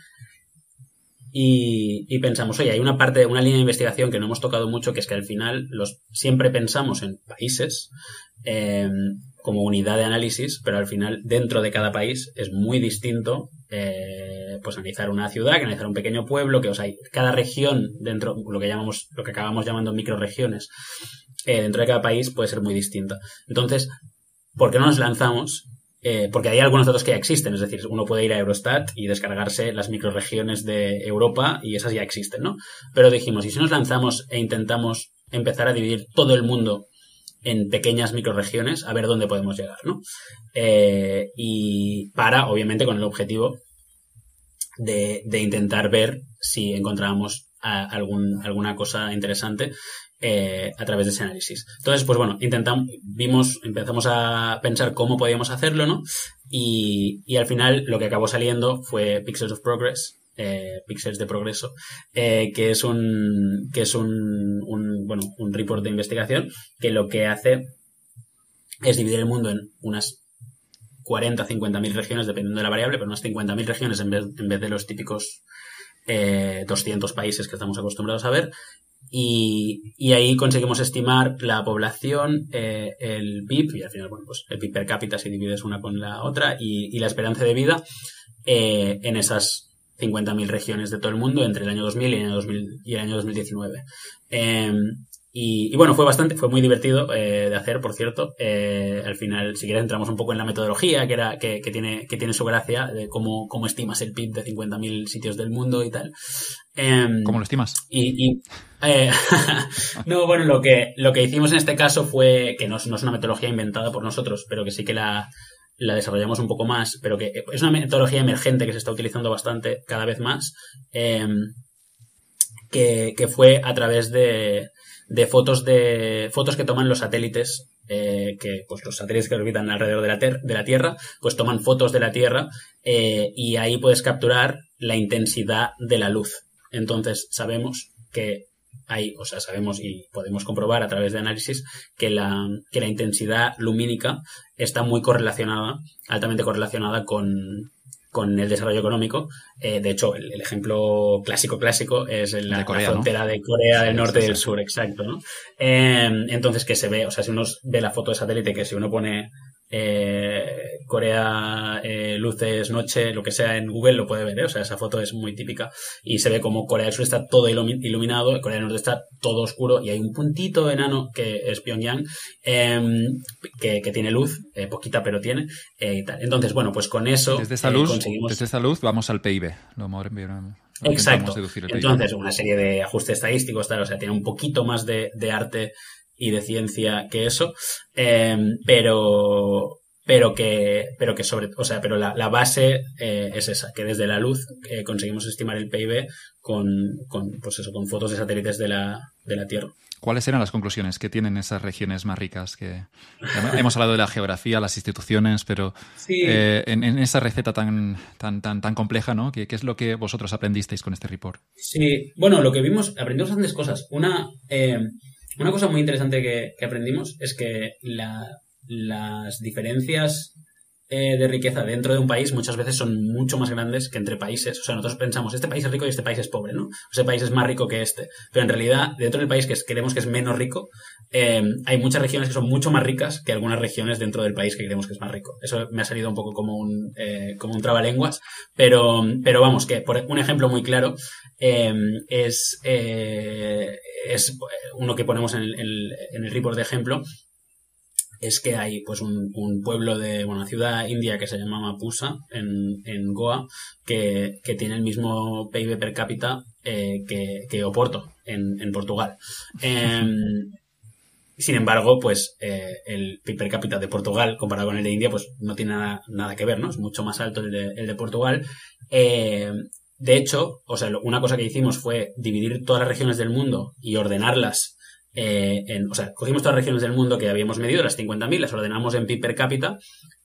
Y, y, pensamos, oye, hay una parte, una línea de investigación que no hemos tocado mucho, que es que al final los, siempre pensamos en países eh, como unidad de análisis, pero al final dentro de cada país es muy distinto eh, pues analizar una ciudad, que analizar un pequeño pueblo, que o sea, cada región dentro, lo que llamamos, lo que acabamos llamando microregiones, eh, dentro de cada país puede ser muy distinta. Entonces, ¿por qué no nos lanzamos? Eh, porque hay algunos datos que ya existen, es decir, uno puede ir a Eurostat y descargarse las microregiones de Europa y esas ya existen, ¿no? Pero dijimos, ¿y si nos lanzamos e intentamos empezar a dividir todo el mundo en pequeñas microregiones a ver dónde podemos llegar, ¿no? Eh, y para, obviamente, con el objetivo de, intentar ver si encontrábamos alguna cosa interesante eh, a través de ese análisis. Entonces, pues bueno, intentamos, vimos, empezamos a pensar cómo podíamos hacerlo, ¿no? Y, al final lo que acabó saliendo fue Pixels of Progress, eh, Pixels de Progreso, eh, que es un que es un, bueno, un report de investigación que lo que hace es dividir el mundo en unas 40, 50 mil regiones, dependiendo de la variable, pero unas 50 mil regiones en vez, en vez de los típicos eh, 200 países que estamos acostumbrados a ver. Y, y ahí conseguimos estimar la población, eh, el PIB, y al final, bueno, pues el PIB per cápita si divides una con la otra, y, y la esperanza de vida eh, en esas 50.000 regiones de todo el mundo entre el año 2000 y el año, 2000, y el año 2019. Eh, y, y, bueno, fue bastante, fue muy divertido eh, de hacer, por cierto. Eh, al final, si quieres, entramos un poco en la metodología que, era, que, que tiene, que tiene su gracia, de cómo, cómo estimas el PIB de 50.000 sitios del mundo y tal. Eh, ¿Cómo lo estimas? Y, y eh, no, bueno, lo que, lo que hicimos en este caso fue, que no, no es una metodología inventada por nosotros, pero que sí que la, la desarrollamos un poco más, pero que es una metodología emergente que se está utilizando bastante cada vez más, eh, que, que, fue a través de, de, fotos de fotos que toman los satélites, eh, que pues los satélites que orbitan alrededor de la, ter de la Tierra, pues toman fotos de la Tierra eh, y ahí puedes capturar la intensidad de la luz. Entonces sabemos que hay, o sea, sabemos y podemos comprobar a través de análisis que la, que la intensidad lumínica está muy correlacionada, altamente correlacionada con, con el desarrollo económico. Eh, de hecho, el, el, ejemplo clásico clásico es la, Corea, la frontera ¿no? de Corea del sí, Norte sí, y del Sur, exacto. ¿no? Eh, entonces, que se ve, o sea, si uno ve la foto de satélite, que si uno pone eh, Corea eh, luces noche, lo que sea en Google lo puede ver, ¿eh? o sea, esa foto es muy típica y se ve como Corea del Sur está todo iluminado, Corea del Norte está todo oscuro y hay un puntito enano que es Pyongyang eh, que, que, tiene luz, eh, poquita pero tiene y tal. Entonces, bueno, pues con eso desde esta luz, conseguimos... desde esta luz vamos al PIB, lo Exacto. Entonces, una serie de ajustes estadísticos, tal, o sea, tiene un poquito más de, de arte y de ciencia que eso, eh, pero pero que pero que sobre o sea pero la, la base eh, es esa que desde la luz eh, conseguimos estimar el PIB con, con pues eso con fotos de satélites de la de la Tierra ¿Cuáles eran las conclusiones que tienen esas regiones más ricas? Que hemos hablado de la geografía, las instituciones, pero sí. eh, en, en, esa receta tan, tan, tan, tan compleja, ¿no? ¿Qué, ¿Qué, es lo que vosotros aprendisteis con este report? Sí, bueno, lo que vimos, aprendimos bastantes cosas. Una, eh, una cosa muy interesante que, aprendimos es que la, las diferencias eh, de riqueza dentro de un país muchas veces son mucho más grandes que entre países. O sea, nosotros pensamos, este país es rico y este país es pobre, ¿no? Ese país es más rico que este. Pero en realidad, dentro del país que creemos que es menos rico, eh, hay muchas regiones que son mucho más ricas que algunas regiones dentro del país que creemos que es más rico. Eso me ha salido un poco como un, eh, como un trabalenguas, pero, pero vamos, que por un ejemplo muy claro eh, es, es uno que ponemos en el, en el report de ejemplo, es que hay pues un, pueblo de bueno, una ciudad india que se llama Mapusa en, en Goa que, que, tiene el mismo PIB per cápita eh, que, que, Oporto en, en Portugal. Eh, sin embargo, pues eh, el PIB per cápita de Portugal comparado con el de India pues no tiene nada, nada que ver, ¿no? Es mucho más alto el de, el de Portugal. Eh, de hecho, o sea, una cosa que hicimos fue dividir todas las regiones del mundo y ordenarlas eh, en, o sea, cogimos todas las regiones del mundo que habíamos medido, las 50.000, las ordenamos en PIB per cápita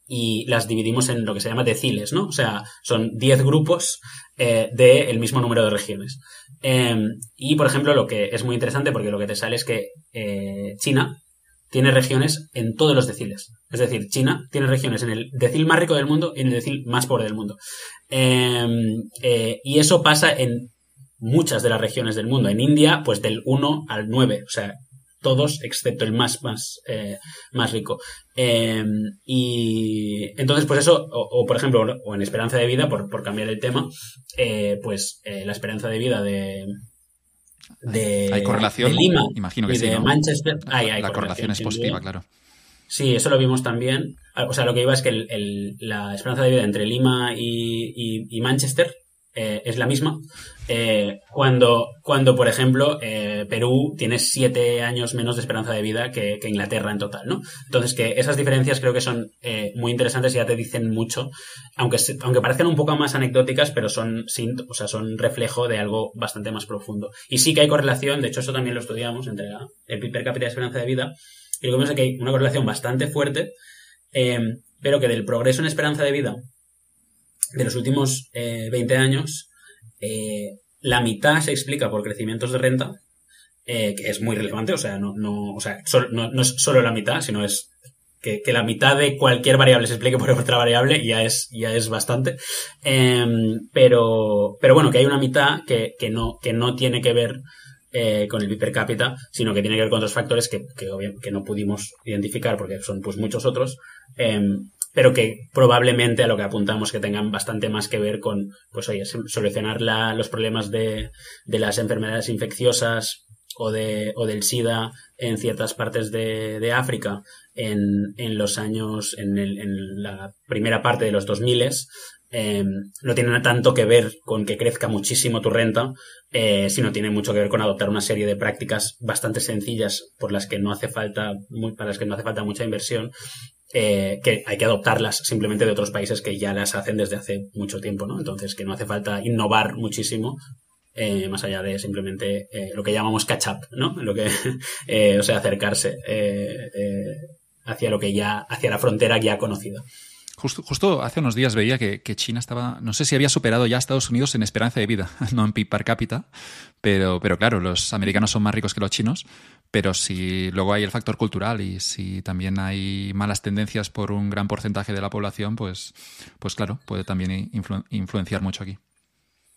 y las dividimos en lo que se llama deciles, ¿no? O sea, son 10 grupos eh, del mismo número de regiones. Eh, y, por ejemplo, lo que es muy interesante porque lo que te sale es que eh, China tiene regiones en todos los deciles. Es decir, China tiene regiones en el decil más rico del mundo y en el decil más pobre del mundo. Eh, eh, y eso pasa en muchas de las regiones del mundo. En India, pues del 1 al 9, o sea, todos excepto el más, más, eh, más rico. Eh, y entonces, pues eso, o, o, por ejemplo, o en esperanza de vida, por, por cambiar el tema, eh, pues la esperanza de vida de, de, ¿Hay correlación? de Lima Imagino que y sí, de ¿no? Manchester. Hay, hay la correlación es positiva, claro. Sí, eso lo vimos también. O sea, lo que iba es que el, el, la esperanza de vida entre Lima y, y, Manchester eh, es la misma. Eh, cuando, cuando, por ejemplo, eh, Perú tiene siete años menos de esperanza de vida que, Inglaterra en total, ¿no? Entonces, que esas diferencias creo que son muy interesantes y ya te dicen mucho, aunque, aunque parezcan un poco más anecdóticas, pero son, o sea, son reflejo de algo bastante más profundo. Y sí que hay correlación, de hecho eso también lo estudiamos entre el PIB per cápita y esperanza de vida, y lo que vemos es que hay una correlación bastante fuerte, pero que del progreso en esperanza de vida de los últimos 20 años, eh, la mitad se explica por crecimientos de renta, eh, que es muy relevante, o sea, no, no, o sea, no, es solo la mitad, sino es que, la mitad de cualquier variable se explique por otra variable ya es, ya es bastante. Em, pero, pero bueno, que hay una mitad que, que, no, que no tiene que ver eh, con el per cápita, sino que tiene que ver con otros factores que, que, no pudimos identificar porque son pues muchos otros. Em, pero que probablemente a lo que apuntamos que tengan bastante más que ver con, pues oye, solucionar los problemas de, de, las enfermedades infecciosas o, de, o del SIDA en ciertas partes de, de África en, en, los años, en, la primera parte de los 2000 eh, no tiene tanto que ver con que crezca muchísimo tu renta, eh, sino tiene mucho que ver con adoptar una serie de prácticas bastante sencillas por las que no hace falta, para las que no hace falta mucha inversión eh, que hay que adoptarlas simplemente de otros países que ya las hacen desde hace mucho tiempo, ¿no? Entonces, que no hace falta innovar muchísimo, eh, más allá de simplemente lo que llamamos catch up, ¿no? Lo que, o sea, acercarse hacia lo que ya, hacia la frontera ya conocida. Justo, hace unos días veía que, China estaba, no sé si había superado ya a Estados Unidos en esperanza de vida, no en PIB per cápita, pero, pero claro, los americanos son más ricos que los chinos, pero si luego hay el factor cultural y si también hay malas tendencias por un gran porcentaje de la población, pues, pues claro, puede también influenciar mucho aquí.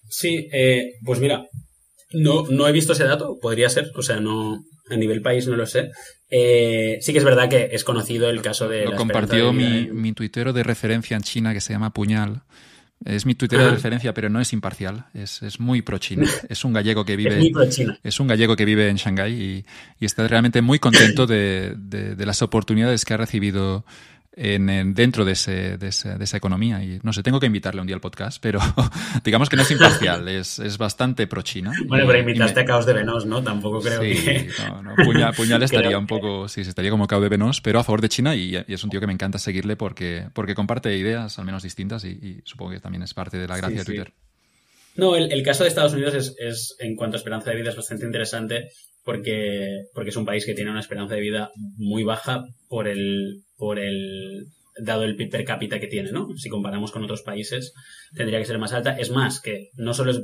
Sí, eh, pues mira, no, no he visto ese dato, podría ser, o sea, no a nivel país no lo sé. Eh, sí que es verdad que es conocido el caso de... Lo compartió mi, mi tuitero de referencia en China que se llama Puñal es mi tuitero de referencia, pero no es imparcial. Es, es muy pro-China. Es un gallego que vive. Es, un gallego que vive en Shanghái y, y, está realmente muy contento de, de, las oportunidades que ha recibido en, dentro de, ese, de, esa economía. Y no sé, tengo que invitarle un día al podcast, pero digamos que no es imparcial, es, es bastante pro-China. Bueno, pero invitaste a Caos de Venos, ¿no? Tampoco creo que. No, no. Puñal, estaría un poco, sí, estaría como Caos de Venos, pero a favor de China y, es un tío que me encanta seguirle porque, porque comparte ideas al menos distintas y, supongo que también es parte de la gracia de Twitter. No, el, el, caso de Estados Unidos es, es, en cuanto a esperanza de vida, es bastante interesante porque, porque es un país que tiene una esperanza de vida muy baja por el, por el dado el PIB per cápita que tiene, ¿no? Si comparamos con otros países, tendría que ser más alta. Es más, que no solo es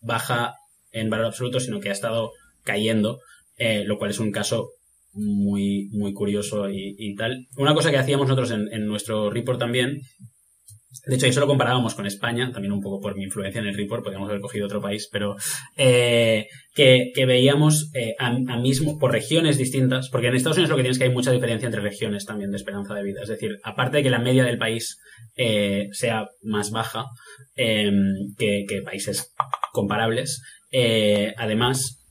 baja en valor absoluto, sino que ha estado cayendo, eh, lo cual es un caso muy, muy curioso y, tal. Una cosa que hacíamos nosotros en, en nuestro report también de hecho, eso lo comparábamos con España, también un poco por mi influencia en el report, podríamos haber cogido otro país, pero eh, que, veíamos eh, a, mismo por regiones distintas, porque en Estados Unidos lo que tienes es que hay mucha diferencia entre regiones también de esperanza de vida. Es decir, aparte de que la media del país eh, sea más baja que, que, países comparables, además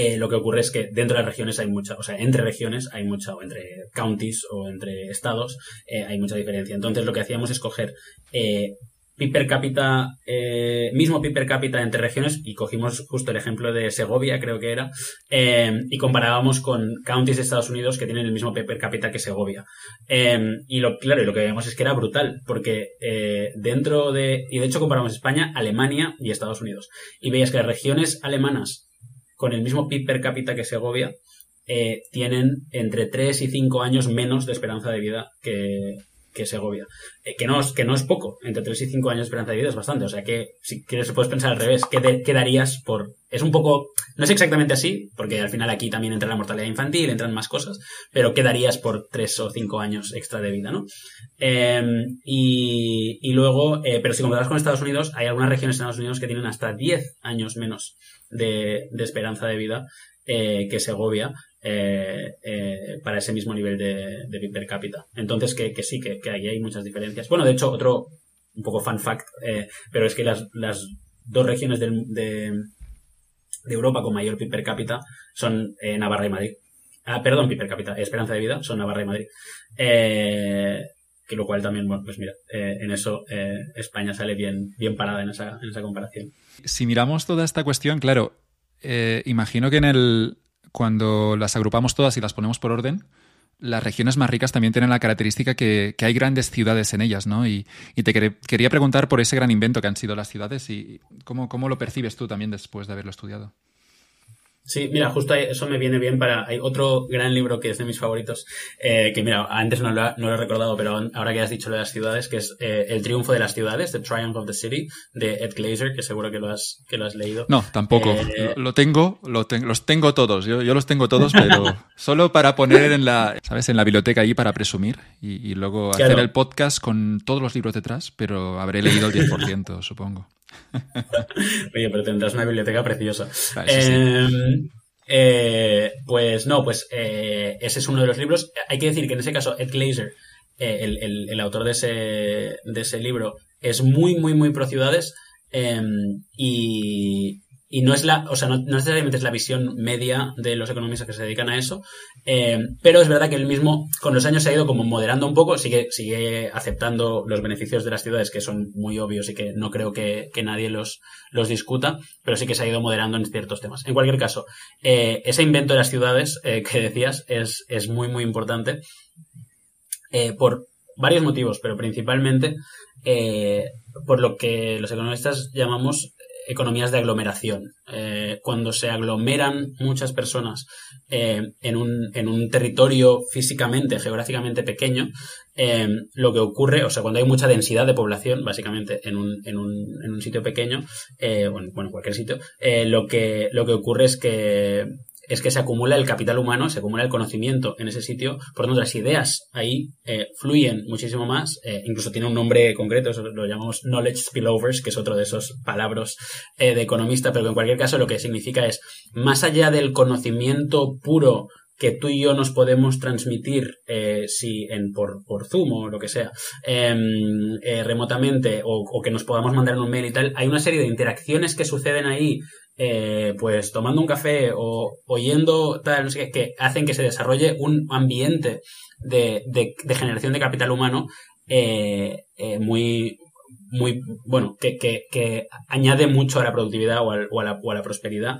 eh, lo que ocurre es que dentro de las regiones hay mucha, o sea, entre regiones hay mucha, o entre counties o entre estados eh, hay mucha diferencia. Entonces lo que hacíamos es coger eh, PIB per cápita, eh, mismo PIB per cápita entre regiones, y cogimos justo el ejemplo de Segovia, creo que era, y comparábamos con counties de Estados Unidos que tienen el mismo PIB per cápita que Segovia. y lo, claro, y lo que vemos es que era brutal, porque dentro de, y de hecho comparamos España, Alemania y Estados Unidos. Y veías que las regiones alemanas con el mismo PIB per cápita que Segovia, eh, tienen entre 3 y 5 años menos de esperanza de vida que, Segovia. Eh, que, no es, que no es poco, entre 3 y 5 años de esperanza de vida es bastante. O sea que, si quieres, puedes pensar al revés, ¿qué, te, darías por...? Es un poco... No es exactamente así, porque al final aquí también entra la mortalidad infantil, entran más cosas, pero ¿qué darías por 3 o 5 años extra de vida, no? Em, y, luego, eh, pero si comparas con Estados Unidos, hay algunas regiones en Estados Unidos que tienen hasta 10 años menos de, esperanza de vida eh, que Segovia eh, para ese mismo nivel de, per cápita. Entonces, que, sí, que, ahí hay muchas diferencias. Bueno, de hecho, otro un poco fun fact, pero es que las, las dos regiones de, de, Europa con mayor PIB per cápita son Navarra y Madrid. Ah, perdón, PIB per cápita, esperanza de vida, son Navarra y Madrid. que lo cual también, bueno, pues mira, eh, en eso eh, España sale bien, bien parada en esa, en esa comparación. Si miramos toda esta cuestión, claro, imagino que en el cuando las agrupamos todas y las ponemos por orden, las regiones más ricas también tienen la característica que, hay grandes ciudades en ellas, ¿no? Y, te quería preguntar por ese gran invento que han sido las ciudades y cómo, cómo lo percibes tú también después de haberlo estudiado. Sí, mira, justo eso me viene bien para... Hay otro gran libro que es de mis favoritos, eh, que mira, antes no lo, no lo, he recordado, pero ahora que has dicho lo de las ciudades, que es eh, El triunfo de las ciudades, The Triumph of the City, de Ed Glazer, que seguro que lo has, que lo has leído. No, tampoco. Eh, lo, tengo, lo los tengo todos, yo, yo los tengo todos, pero solo para poner en la, ¿sabes? En la biblioteca ahí para presumir y, luego hacer el podcast con todos los libros detrás, pero habré leído el 10%, supongo. Oye, pero tendrás una biblioteca preciosa. Em, eh, pues no, pues eh, ese es uno de los libros. Hay que decir que en ese caso Ed Glazer, eh, el, autor de ese, de ese libro, es muy, muy, muy pro ciudades. Em, y, y no es la, o sea, no, necesariamente es la visión media de los economistas que se dedican a eso, eh, pero es verdad que él mismo con los años se ha ido como moderando un poco, sigue, sigue aceptando los beneficios de las ciudades que son muy obvios y que no creo que, nadie los, los discuta, pero sí que se ha ido moderando en ciertos temas. En cualquier caso, eh, ese invento de las ciudades eh, que decías es, es muy, muy importante por varios motivos, pero principalmente por lo que los economistas llamamos economías de aglomeración. Eh, cuando se aglomeran muchas personas eh, en, un, en, un, territorio físicamente, geográficamente pequeño, eh, lo que ocurre, o sea, cuando hay mucha densidad de población, básicamente en un, en un, en un sitio pequeño, bueno, bueno, cualquier sitio, lo, que, lo que ocurre es que es que se acumula el capital humano, se acumula el conocimiento en ese sitio, por lo tanto las ideas ahí eh, fluyen muchísimo más, eh, incluso tiene un nombre concreto, lo llamamos knowledge spillovers, que es otro de esos palabras eh, de economista, pero que en cualquier caso lo que significa es, más allá del conocimiento puro que tú y yo nos podemos transmitir si en por, por Zoom o lo que sea em, remotamente o, o, que nos podamos mandar un mail y tal hay una serie de interacciones que suceden ahí eh, pues tomando un café o oyendo tal, no sé qué, que hacen que se desarrolle un ambiente de, generación de capital humano eh, eh, muy, muy, bueno, que, añade mucho a la productividad o, a, la, o a la, prosperidad.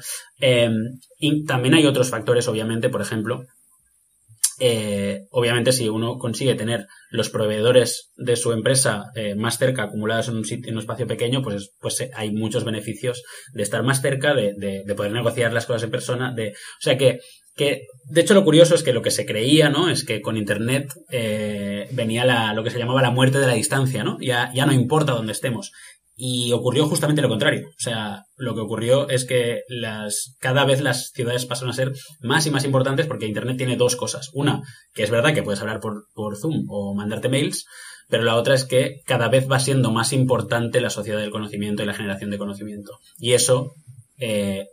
y también hay otros factores, obviamente, por ejemplo, eh, obviamente, si uno consigue tener los proveedores de su empresa eh, más cerca, acumulados en un, sitio, en un espacio pequeño, pues, pues eh, hay muchos beneficios de estar más cerca, de, de, poder negociar las cosas en persona. De, o sea que, que, de hecho, lo curioso es que lo que se creía, ¿no? Es que con Internet venía la, lo que se llamaba la muerte de la distancia, ¿no? Ya, ya no importa dónde estemos. Y ocurrió justamente lo contrario. O sea, lo que ocurrió es que las, cada vez las ciudades pasan a ser más y más importantes porque Internet tiene dos cosas. Una, que es verdad que puedes hablar por, por Zoom o mandarte mails, pero la otra es que cada vez va siendo más importante la sociedad del conocimiento y la generación de conocimiento. Y eso eh,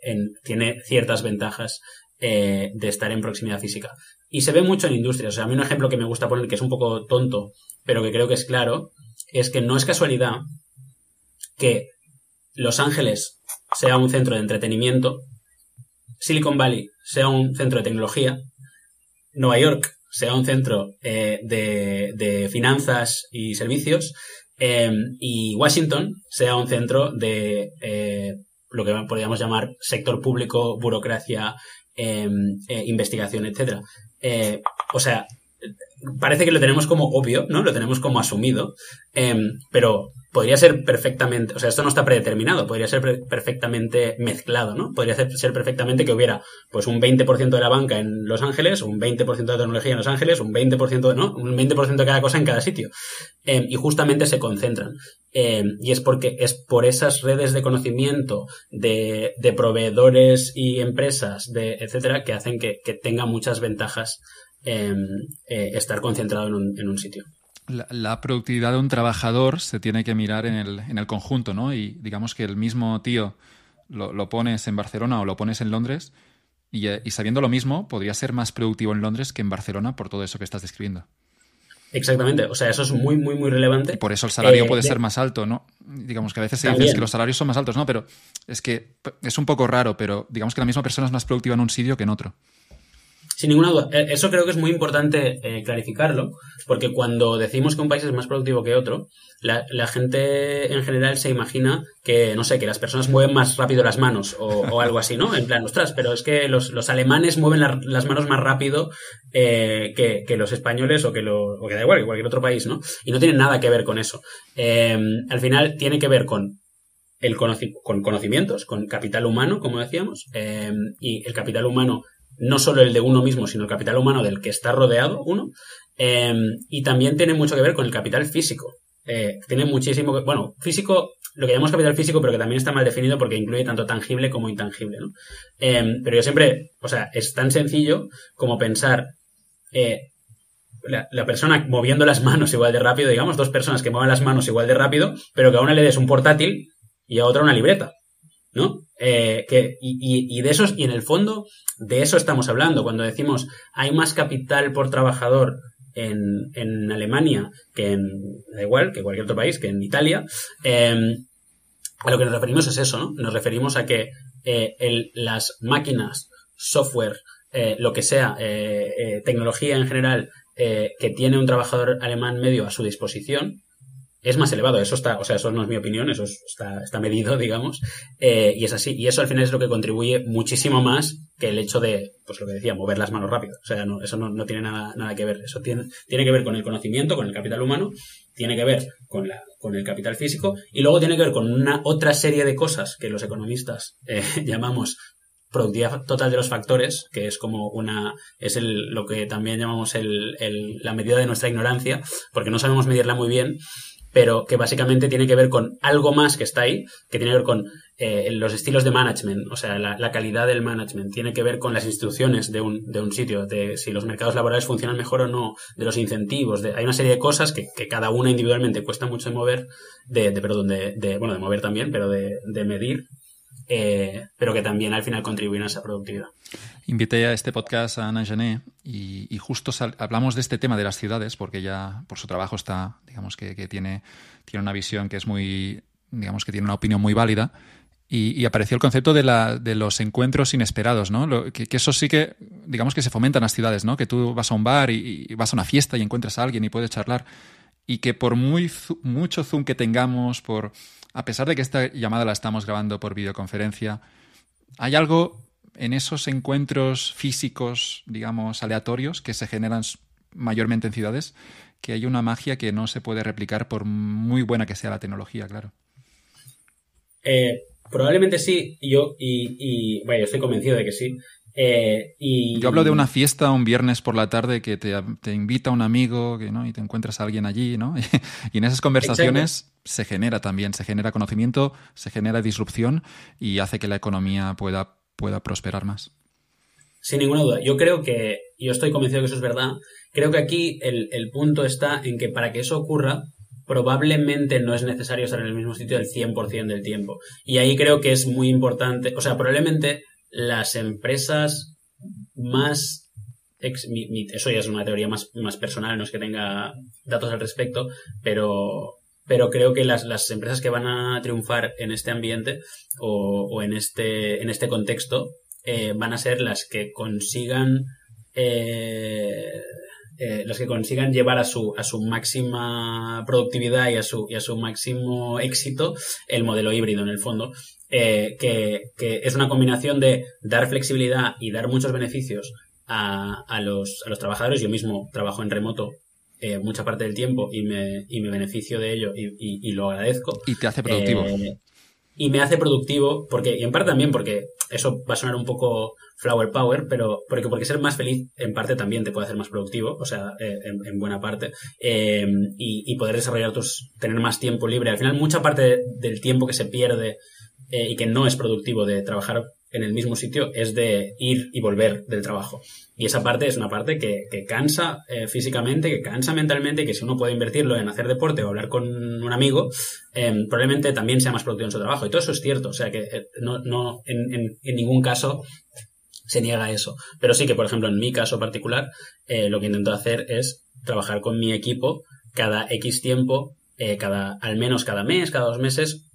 tiene ciertas ventajas eh, de estar en proximidad física. Y se ve mucho en industrias. O sea, a mí un ejemplo que me gusta poner, que es un poco tonto, pero que creo que es claro, es que no es casualidad que Los Ángeles sea un centro de entretenimiento, Silicon Valley sea un centro de tecnología, Nueva York sea un centro eh, de, finanzas y servicios, eh, y Washington sea un centro de eh, lo que podríamos llamar sector público, burocracia, investigación, etc. o sea, parece que lo tenemos como obvio, ¿no? Lo tenemos como asumido, pero podría ser perfectamente, o sea, esto no está predeterminado, podría ser perfectamente mezclado, ¿no? Podría ser, perfectamente que hubiera pues un 20% de la banca en Los Ángeles, un 20% de tecnología en Los Ángeles, un 20% de, ¿no? Un 20% de cada cosa en cada sitio. Em, y justamente se concentran. Em, y es porque es por esas redes de conocimiento de, proveedores y empresas, de, etcétera, que hacen que, tenga muchas ventajas eh, estar concentrado en un sitio la, productividad de un trabajador se tiene que mirar en el, en el conjunto, ¿no? Y digamos que el mismo tío lo, pones en Barcelona o lo pones en Londres y, y, sabiendo lo mismo, podría ser más productivo en Londres que en Barcelona por todo eso que estás describiendo. Exactamente, o sea, eso es muy, muy, muy relevante. Y por eso el salario eh, puede ser más alto, ¿no? Digamos que a veces se dice que los salarios son más altos, ¿no? Pero es que es un poco raro, pero digamos que la misma persona es más productiva en un sitio que en otro. Sin ninguna duda. Eh, eso creo que es muy importante eh, clarificarlo, porque cuando decimos que un país es más productivo que otro, la, gente en general se imagina que, no sé, que las personas mueven más rápido las manos o, algo así, ¿no? En plan, ostras, pero es que los, alemanes mueven las manos más rápido eh, que, los españoles o que, lo, o que da igual, que cualquier otro país, ¿no? Y no tiene nada que ver con eso. al final tiene que ver con el con conocimientos, con capital humano, como decíamos, y el capital humano no solo el de uno mismo, sino el capital humano del que está rodeado uno, em, y también tiene mucho que ver con el capital físico. Eh, tiene muchísimo, bueno, físico, lo que llamamos capital físico, pero que también está mal definido porque incluye tanto tangible como intangible, ¿no? Em, pero yo siempre, o sea, es tan sencillo como pensar eh, la, la, persona moviendo las manos igual de rápido, digamos, dos personas que muevan las manos igual de rápido, pero que a una le des un portátil y a otra una libreta. ¿No? Eh, que, y, y, de esos, y en el fondo, de eso estamos hablando. Cuando decimos hay más capital por trabajador en, en Alemania que en, da igual, que cualquier otro país, que en Italia, em, a lo que nos referimos es eso, ¿no? Nos referimos a que eh, las máquinas, software, eh, lo que sea, tecnología en general, que tiene un trabajador alemán medio a su disposición, es más elevado. Eso está, o sea, eso no es mi opinión, eso está, está medido, digamos, eh, y es así. Y eso al final es lo que contribuye muchísimo más que el hecho de, pues lo que decía, mover las manos rápido. O sea, no, eso no, no tiene nada, nada que ver. Eso tiene, tiene que ver con el conocimiento, con el capital humano, tiene que ver con, la, con el capital físico, y luego tiene que ver con una otra serie de cosas que los economistas eh, llamamos productividad total de los factores, que es como una, es el, lo que también llamamos el, el, la medida de nuestra ignorancia, porque no sabemos medirla muy bien, pero que básicamente tiene que ver con algo más que está ahí, que tiene que ver con eh, los estilos de management, o sea, la, calidad del management, tiene que ver con las instituciones de un, de un sitio, de si los mercados laborales funcionan mejor o no, de los incentivos, de, hay una serie de cosas que, cada una individualmente cuesta mucho de mover, de, de perdón, de, de, bueno, de mover también, pero de medir, eh, pero que también al final contribuyen a esa productividad. Invité a este podcast a Ana Gené y, justo hablamos de este tema de las ciudades, porque ella por su trabajo está, digamos que, tiene, tiene una visión que es muy, digamos que tiene una opinión muy válida. Y, apareció el concepto de, la, de los encuentros inesperados, ¿no? que, eso sí que, digamos que se fomenta en las ciudades, ¿no? Que tú vas a un bar y, vas a una fiesta y encuentras a alguien y puedes charlar. Y que por muy mucho zoom que tengamos, por a pesar de que esta llamada la estamos grabando por videoconferencia, hay algo en esos encuentros físicos, digamos, aleatorios que se generan mayormente en ciudades, que hay una magia que no se puede replicar por muy buena que sea la tecnología, claro. Eh, probablemente sí, yo, y, y bueno, yo estoy convencido de que sí. Eh, y... Yo hablo de una fiesta un viernes por la tarde que te, te invita un amigo que, ¿no? y te encuentras a alguien allí, ¿no? y en esas conversaciones se genera también, se genera conocimiento, se genera disrupción y hace que la economía pueda pueda prosperar más. Sin ninguna duda. Yo creo que, yo estoy convencido que eso es verdad. Creo que aquí el, punto está en que para que eso ocurra, probablemente no es necesario estar en el mismo sitio el 100% del tiempo. Y ahí creo que es muy importante, o sea, probablemente las empresas más... eso ya es una teoría más, más personal, no es que tenga datos al respecto, pero pero creo que las, las, empresas que van a triunfar en este ambiente o, o en, este, en este contexto eh, van a ser las que consigan eh, eh, las que consigan llevar a su, a su máxima productividad y a su, y a su máximo éxito el modelo híbrido en el fondo, que, que, es una combinación de dar flexibilidad y dar muchos beneficios a, a, los, a los trabajadores. Yo mismo trabajo en remoto eh, mucha parte del tiempo y me, y me beneficio de ello y, y, lo agradezco. Y te hace productivo. Eh, y me hace productivo, porque, y en parte también porque eso va a sonar un poco flower power, pero porque, porque ser más feliz en parte también te puede hacer más productivo, o sea, eh, en, buena parte, y, y, poder desarrollar tus, tener más tiempo libre. Al final, mucha parte del tiempo que se pierde y que no es productivo de trabajar en el mismo sitio es de ir y volver del trabajo. Y esa parte es una parte que, cansa eh, físicamente, que cansa mentalmente, que si uno puede invertirlo en hacer deporte o hablar con un amigo, em, probablemente también sea más productivo en su trabajo. Y todo eso es cierto. O sea que eh, no, no en, ningún caso se niega eso. Pero sí que, por ejemplo, en mi caso particular, eh, lo que intento hacer es trabajar con mi equipo cada X tiempo, cada, al menos cada mes, cada dos meses,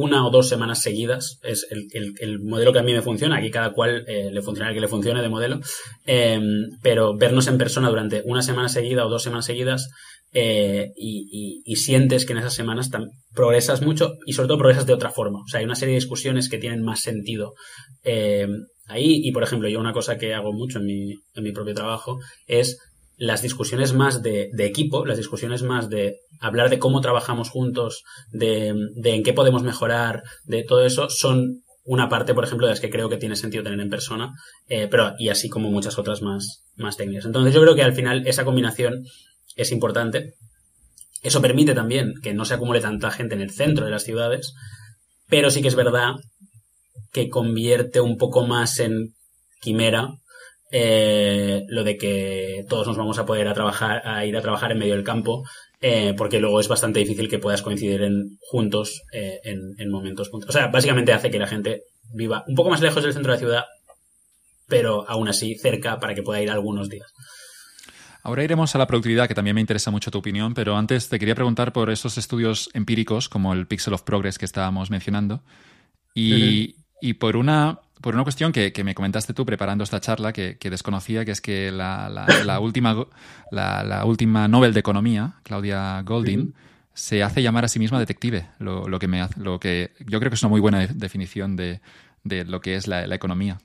una o dos semanas seguidas. Es el, modelo que a mí me funciona. Aquí cada cual eh, le funciona el que le funcione de modelo. Em, pero vernos en persona durante una semana seguida o dos semanas seguidas eh, y, sientes que en esas semanas progresas mucho y sobre todo progresas de otra forma. O sea, hay una serie de discusiones que tienen más sentido em, ahí. Y por ejemplo, yo una cosa que hago mucho en mi, en mi propio trabajo es las discusiones más de, equipo, las discusiones más de hablar de cómo trabajamos juntos, de, en qué podemos mejorar, de todo eso, son una parte, por ejemplo, de las que creo que tiene sentido tener en persona, eh, pero y así como muchas otras más, más técnicas. Entonces yo creo que al final esa combinación es importante. Eso permite también que no se acumule tanta gente en el centro de las ciudades, pero sí que es verdad que convierte un poco más en quimera eh, lo de que todos nos vamos a poder a trabajar, a ir a trabajar en medio del campo, eh, porque luego es bastante difícil que puedas coincidir en, juntos eh, en, momentos juntos. O sea, básicamente hace que la gente viva un poco más lejos del centro de la ciudad, pero aún así cerca para que pueda ir algunos días. Ahora iremos a la productividad, que también me interesa mucho tu opinión, pero antes te quería preguntar por esos estudios empíricos, como el Pixel of Progress que estábamos mencionando, y, y por una por una cuestión que, me comentaste tú preparando esta charla, que, desconocía, que es que la, última, la, última Nobel de Economía, Claudia Goldin, se hace llamar a sí misma detective, lo, que, me, lo que yo creo que es una muy buena definición de, lo que es la, economía.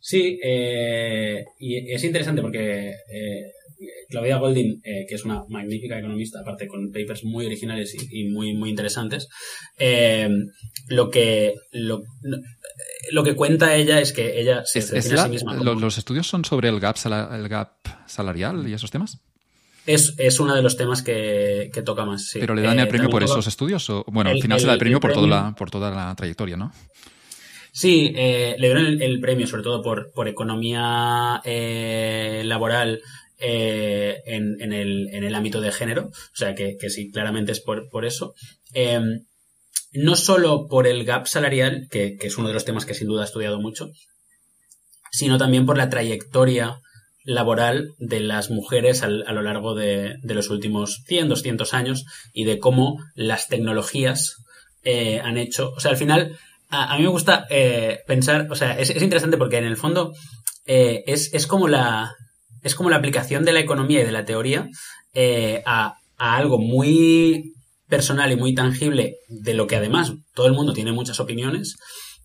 Sí, eh, y es interesante porque eh, Claudia Goldin, eh, que es una magnífica economista, aparte con papers muy originales y, muy, muy interesantes, lo que lo, lo que cuenta ella es que ella se define a sí misma. ¿Los estudios son sobre el gap, el gap salarial y esos temas? Es, uno de los temas que, toca más. ¿Pero le dan el eh, premio por esos estudios? O, bueno, al final se da el premio, por, Toda la, por toda la trayectoria, ¿no? Sí, eh, le dieron el, premio sobre todo por, por economía eh, laboral en, el, ámbito de género. O sea que, sí, claramente es por, por eso. Em, no solo por el gap salarial, que, es uno de los temas que sin duda he estudiado mucho, sino también por la trayectoria laboral de las mujeres a lo largo de, los últimos 100, 200 años y de cómo las tecnologías eh, han hecho, o sea, al final, a, mí me gusta eh, pensar, o sea, es, interesante porque en el fondo eh, es, como la, es como la aplicación de la economía y de la teoría a, a algo muy personal y muy tangible de lo que además todo el mundo tiene muchas opiniones,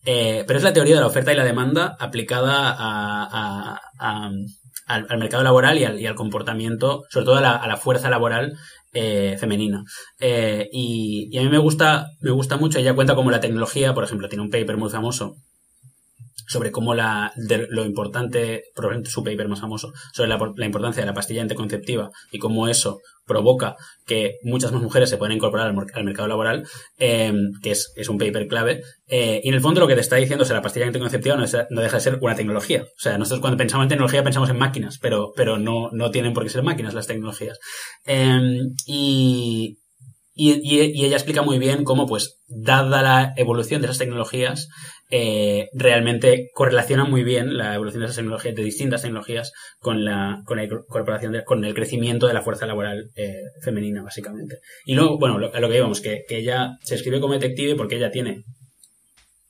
eh, pero es la teoría de la oferta y la demanda aplicada al, mercado laboral y al, comportamiento, sobre todo a la, fuerza laboral eh, femenina. Eh, y, y, a mí me gusta, me gusta mucho, ella cuenta como la tecnología, por ejemplo, tiene un paper muy famoso sobre cómo la, lo importante, probablemente su paper más famoso, sobre la, importancia de la pastilla anticonceptiva y cómo eso provoca que muchas más mujeres se puedan incorporar al, mercado laboral, em, que es, un paper clave. Eh, y en el fondo lo que te está diciendo es que la pastilla anticonceptiva no, no, deja de ser una tecnología. O sea, nosotros cuando pensamos en tecnología pensamos en máquinas, pero, pero no, no tienen por qué ser máquinas las tecnologías. Em, y, y, ella explica muy bien cómo, pues, dada la evolución de esas tecnologías, eh, realmente correlaciona muy bien la evolución de esas tecnologías, de distintas tecnologías, con la, con la incorporación, con el crecimiento de la fuerza laboral eh, femenina, básicamente. Y luego, bueno, a lo que íbamos, que, que ella se escribe como detective porque ella tiene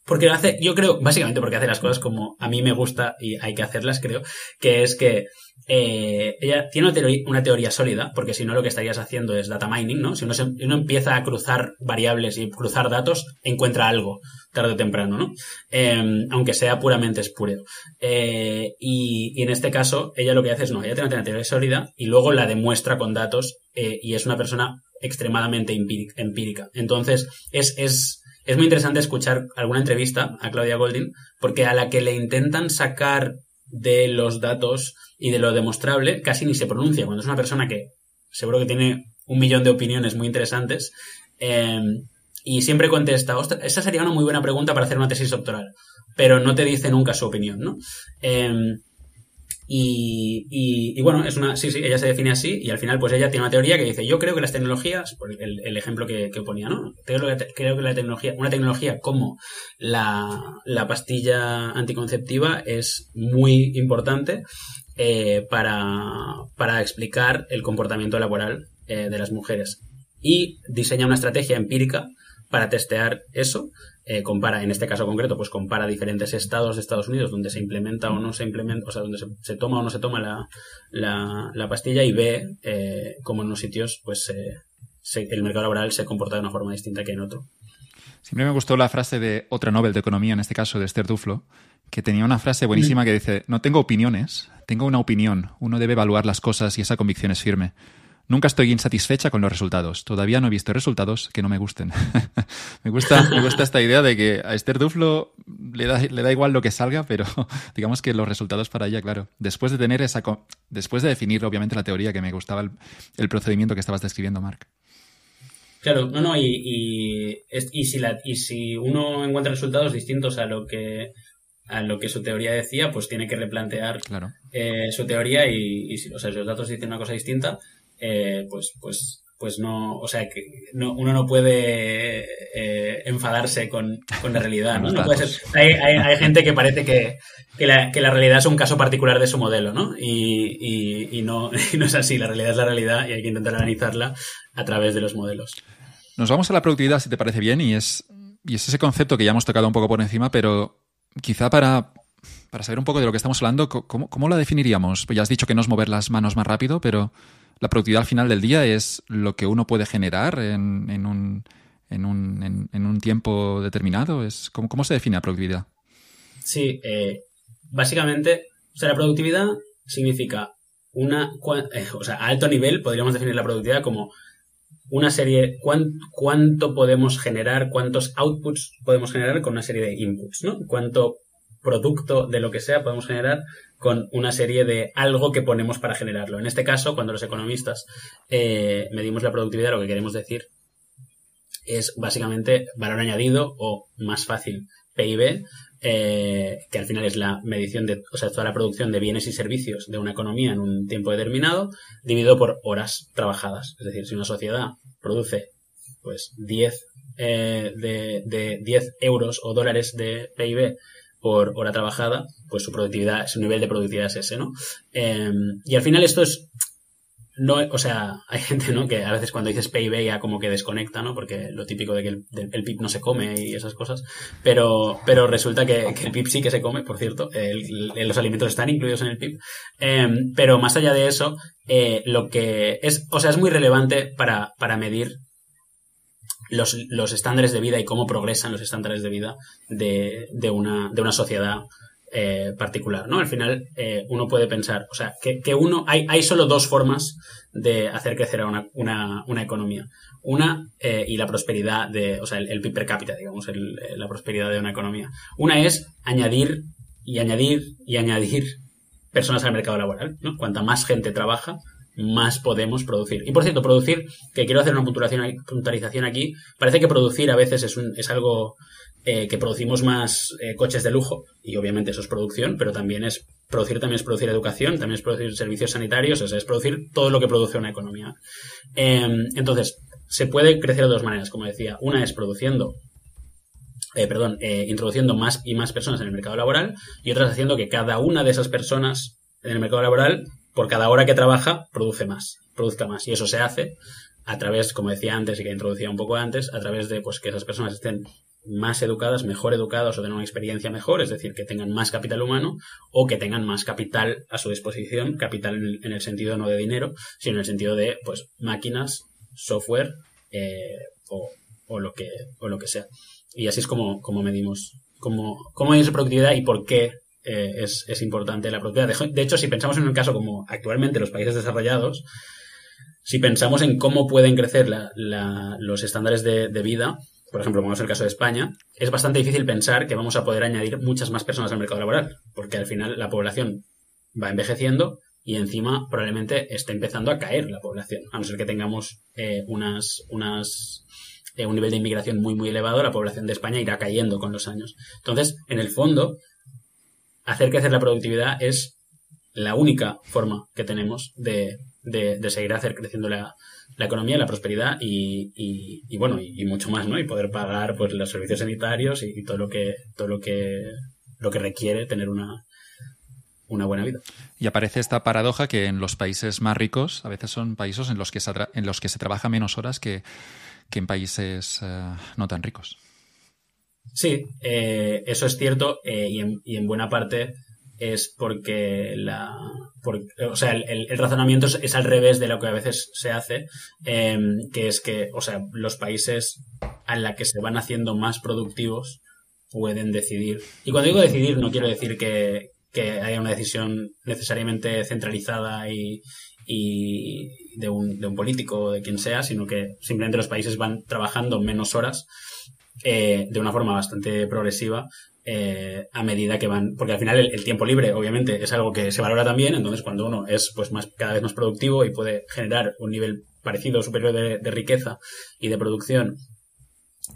porque lo hace, yo creo, básicamente porque hace las cosas como a mí me gusta y hay que hacerlas, creo, que es que eh, ella tiene una teoría, una teoría, sólida, porque si no lo que estarías haciendo es data mining, ¿no? Si uno, empieza a cruzar variables y cruzar datos, encuentra algo tarde o temprano, ¿no? Em, aunque sea puramente espúreo. Eh, y, en este caso, ella lo que hace es, no, ella tiene una teoría sólida y luego la demuestra con datos eh, y es una persona extremadamente empírica. Entonces, es, es, es muy interesante escuchar alguna entrevista a Claudia Goldin, porque a la que le intentan sacar de los datos y de lo demostrable, casi ni se pronuncia. Cuando es una persona que seguro que tiene un millón de opiniones muy interesantes, em, y siempre contesta, ostras, esa sería una muy buena pregunta para hacer una tesis doctoral, pero no te dice nunca su opinión, ¿no? Em, y, bueno, es una, sí, sí, ella se define así y al final pues ella tiene una teoría que dice, yo creo que las tecnologías, por el, ejemplo que, ponía, ¿no? Creo que, la tecnología, una tecnología como la, pastilla anticonceptiva es muy importante eh, para, explicar el comportamiento laboral eh, de las mujeres. Y diseña una estrategia empírica para testear eso. Eh, compara, en este caso concreto, pues compara diferentes estados de Estados Unidos donde se implementa o no se implementa, o sea, donde se, toma o no se toma la, la, pastilla y ve eh, cómo en unos sitios, pues el mercado laboral se comporta de una forma distinta que en otro. Siempre me gustó la frase de otra Nobel de Economía, en este caso de Esther Duflo, que tenía una frase buenísima que dice, no tengo opiniones, tengo una opinión. Uno debe evaluar las cosas y esa convicción es firme. Nunca estoy insatisfecha con los resultados. Todavía no he visto resultados que no me gusten. me, gusta, me gusta esta idea de que a Esther Duflo le da, le da igual lo que salga, pero digamos que los resultados para ella, claro. Después de tener esa. Después de definir, obviamente, la teoría, que me gustaba el, el procedimiento que estabas describiendo, Mark. Claro, no, no, y, y, y, si la, y si uno encuentra resultados distintos a lo que a lo que su teoría decía, pues tiene que replantear eh, su teoría y, si, o sea, los datos dicen una cosa distinta, eh, pues, pues, pues no, o sea, que no, uno no puede eh, enfadarse con, con, la realidad, ¿no? no puede ser. Hay, hay, hay, gente que parece que, que, la, que, la, realidad es un caso particular de su modelo, ¿no? Y, y, y, no, y no es así, la realidad es la realidad y hay que intentar analizarla a través de los modelos. Nos vamos a la productividad, si te parece bien, y es, y es ese concepto que ya hemos tocado un poco por encima, pero quizá para, para saber un poco de lo que estamos hablando, ¿cómo, ¿cómo, la definiríamos? Pues ya has dicho que no es mover las manos más rápido, pero la productividad al final del día es lo que uno puede generar en, en, un, en, un, en, un, tiempo determinado. Es, ¿cómo, ¿Cómo se define la productividad? Sí, eh, básicamente, o sea, la productividad significa una, eh, o sea, a alto nivel podríamos definir la productividad como una serie, cuánto podemos generar, cuántos outputs podemos generar con una serie de inputs, ¿no? Cuánto producto de lo que sea podemos generar con una serie de algo que ponemos para generarlo. En este caso, cuando los economistas eh, medimos la productividad, lo que queremos decir es básicamente valor añadido o más fácil PIB, eh, que al final es la medición de, o sea, toda la producción de bienes y servicios de una economía en un tiempo determinado, dividido por horas trabajadas. Es decir, si una sociedad produce pues 10 eh, de, de 10 euros o dólares de PIB por hora trabajada, pues su productividad, su nivel de productividad es ese, ¿no? Em, y al final esto es no, o sea, hay gente, ¿no? Que a veces cuando dices PIB ya como que desconecta, ¿no? Porque lo típico de que el, PIB no se come y esas cosas. Pero, pero resulta que, el PIB sí que se come, por cierto. los alimentos están incluidos en el PIB. Em, pero más allá de eso, eh, lo que es, o sea, es muy relevante para, para medir los, los estándares de vida y cómo progresan los estándares de vida de, de, una, de una sociedad eh, particular, ¿no? Al final eh, uno puede pensar, o sea, que, uno, hay, hay, solo dos formas de hacer crecer a una, una, una economía. Una, eh, y la prosperidad de, o sea, el, PIB per cápita, digamos, la prosperidad de una economía. Una es añadir y añadir y añadir personas al mercado laboral, ¿no? Cuanta más gente trabaja, más podemos producir. Y por cierto, producir, que quiero hacer una puntualización aquí, parece que producir a veces es, un, es algo eh, que producimos más eh, coches de lujo, y obviamente eso es producción, pero también es producir, también es producir educación, también es producir servicios sanitarios, o sea, es producir todo lo que produce una economía. Em, entonces, se puede crecer de dos maneras, como decía. Una es produciendo eh, perdón, introduciendo más y más personas en el mercado laboral y otra es haciendo que cada una de esas personas en el mercado laboral, por cada hora que trabaja, produce más, produzca más. Y eso se hace a través, como decía antes y que introducía un poco antes, a través de pues que esas personas estén más educadas, mejor educadas o tengan una experiencia mejor, es decir, que tengan más capital humano o que tengan más capital a su disposición, capital en el, sentido no de dinero, sino en el sentido de pues máquinas, software eh, o, lo que, o lo que sea. Y así es como, como medimos cómo, cómo productividad y por qué eh, es, es, importante la productividad. De, hecho, si pensamos en un caso como actualmente los países desarrollados, si pensamos en cómo pueden crecer los estándares de, vida, por ejemplo, como es el caso de España, es bastante difícil pensar que vamos a poder añadir muchas más personas al mercado laboral, porque al final la población va envejeciendo y encima probablemente esté empezando a caer la población, a no ser que tengamos eh, unas, unas eh, un nivel de inmigración muy muy elevado, la población de España irá cayendo con los años. Entonces, en el fondo, hacer crecer la productividad es la única forma que tenemos de, de seguir hacer creciendo la, la economía, la prosperidad y, y, bueno, y, mucho más, ¿no? Y poder pagar pues los servicios sanitarios y, todo lo que, todo lo que, lo que requiere tener una, una buena vida. Y aparece esta paradoja que en los países más ricos a veces son países en los que se, en los que se trabaja menos horas que, que en países eh, no tan ricos. Sí, eh, eso es cierto eh, y, en, buena parte es porque la o sea el, razonamiento es, al revés de lo que a veces se hace em, que es que o sea los países a la que se van haciendo más productivos pueden decidir. Y cuando digo decidir no quiero decir que, que haya una decisión necesariamente centralizada y, y de un, de un político o de quien sea, sino que simplemente los países van trabajando menos horas eh, de una forma bastante progresiva eh, a medida que van, porque al final el, tiempo libre obviamente es algo que se valora también, entonces cuando uno es pues más, cada vez más productivo y puede generar un nivel parecido o superior de riqueza y de producción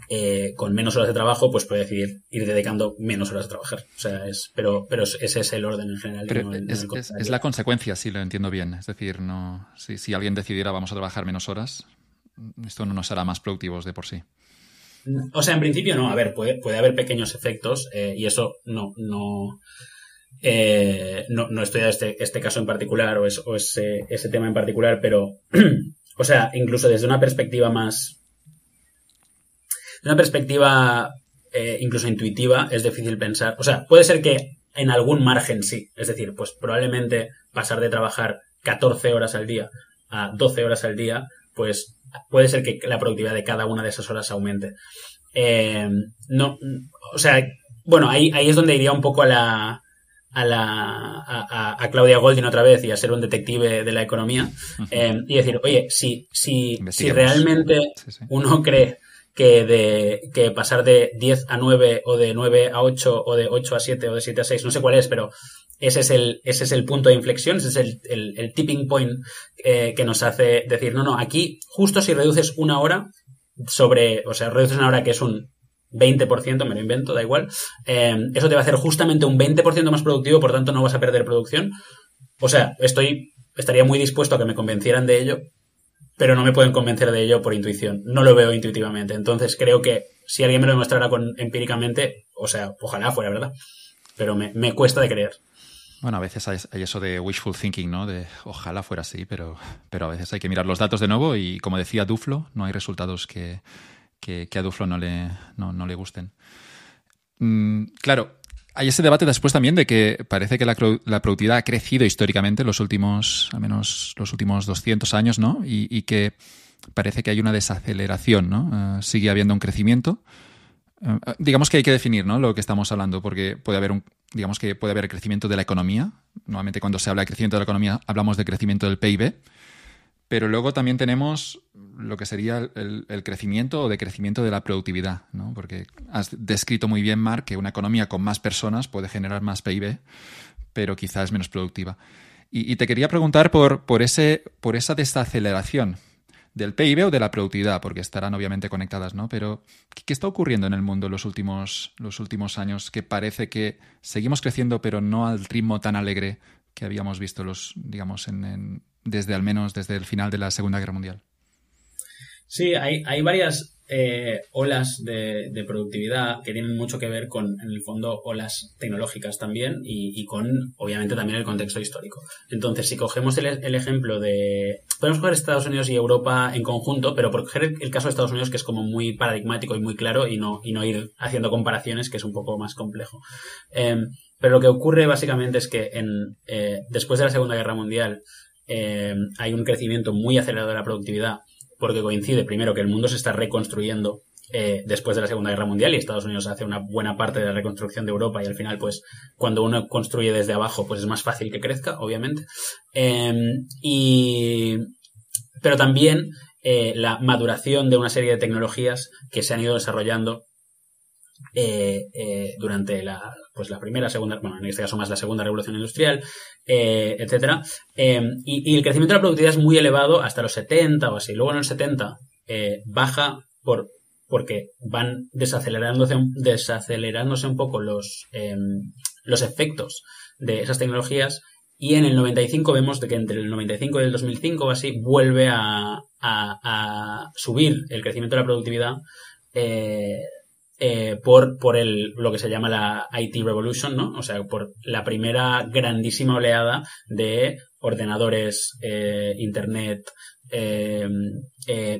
eh, con menos horas de trabajo, pues puede decidir ir dedicando menos horas a trabajar. O sea, es, pero, pero ese es el orden en general. es, la consecuencia, si lo entiendo bien. Es decir, no, si, si, alguien decidiera vamos a trabajar menos horas, esto no nos hará más productivos de por sí. O sea, en principio no. A ver, puede, puede haber pequeños efectos eh, y eso no, no, eh, no, no estoy a este, este caso en particular o, es, o ese, ese tema en particular, pero, o sea, incluso desde una perspectiva más una perspectiva eh, incluso intuitiva es difícil pensar. O sea, puede ser que en algún margen sí. Es decir, pues probablemente pasar de trabajar 14 horas al día a 12 horas al día, pues puede ser que la productividad de cada una de esas horas aumente. Eh, no, o sea, bueno, ahí, ahí es donde iría un poco a la, a, la, a, Claudia Goldin otra vez y a ser un detective de la economía eh, y decir, oye, si, si, si realmente uno cree que, de, que pasar de 10 a 9 o de 9 a 8 o de 8 a 7 o de 7 a 6, no sé cuál es, pero ese es el, ese es el punto de inflexión, ese es el, el, tipping point eh, que nos hace decir, no, no, aquí justo si reduces una hora sobre, o sea, reduces una hora que es un 20%, me lo invento, da igual, eh, eso te va a hacer justamente un 20% más productivo, por tanto no vas a perder producción. O sea, estoy, estaría muy dispuesto a que me convencieran de ello, pero no me pueden convencer de ello por intuición. No lo veo intuitivamente. Entonces creo que si alguien me lo demostrara con, empíricamente, o sea, ojalá fuera verdad, pero me, me cuesta de creer. Bueno, a veces hay, eso de wishful thinking, ¿no? De ojalá fuera así, pero, pero a veces hay que mirar los datos de nuevo y, como decía Duflo, no hay resultados que, que, a Duflo no le, no, no le gusten. Mm, claro, hay ese debate después también de que parece que la, productividad ha crecido históricamente los últimos, al menos los últimos 200 años, ¿no? Y, que parece que hay una desaceleración, ¿no? Eh, sigue habiendo un crecimiento. Eh, digamos que hay que definir, ¿no? Lo que estamos hablando, porque puede haber un, digamos que puede haber crecimiento de la economía. Normalmente cuando se habla de crecimiento de la economía hablamos de crecimiento del PIB pero luego también tenemos lo que sería el, crecimiento o decrecimiento de la productividad, ¿no? Porque has descrito muy bien, Mark, que una economía con más personas puede generar más PIB, pero quizás es menos productiva. Y, te quería preguntar por, por, ese, por esa desaceleración del PIB o de la productividad, porque estarán obviamente conectadas, ¿no? Pero, ¿qué, está ocurriendo en el mundo en los últimos, los últimos años que parece que seguimos creciendo, pero no al ritmo tan alegre que habíamos visto los, digamos, en desde al menos desde el final de la Segunda Guerra Mundial. Sí, hay, hay varias eh, olas de, productividad que tienen mucho que ver con, en el fondo, olas tecnológicas también y, con, obviamente, también el contexto histórico. Entonces, si cogemos el, ejemplo de... Podemos coger Estados Unidos y Europa en conjunto, pero por coger el, caso de Estados Unidos, que es como muy paradigmático y muy claro, y no, y no ir haciendo comparaciones, que es un poco más complejo. Em, pero lo que ocurre básicamente es que en, eh, después de la Segunda Guerra Mundial, eh, hay un crecimiento muy acelerado de la productividad porque coincide primero que el mundo se está reconstruyendo eh, después de la Segunda Guerra Mundial y Estados Unidos hace una buena parte de la reconstrucción de Europa y al final pues cuando uno construye desde abajo pues es más fácil que crezca obviamente. Em, y pero también eh, la maduración de una serie de tecnologías que se han ido desarrollando eh, durante la, pues la primera, segunda, bueno, en este caso más la segunda revolución industrial, eh, etcétera. Y, el crecimiento de la productividad es muy elevado hasta los 70 o así. Luego en los 70 baja por, porque van desacelerándose, desacelerándose un poco los, em, los efectos de esas tecnologías y en el 95 vemos que entre el 95 y el 2005 o así vuelve a, a, a subir el crecimiento de la productividad eh, por, por el, lo que se llama la IT Revolution, ¿no? O sea, por la primera grandísima oleada de ordenadores, eh, internet, eh,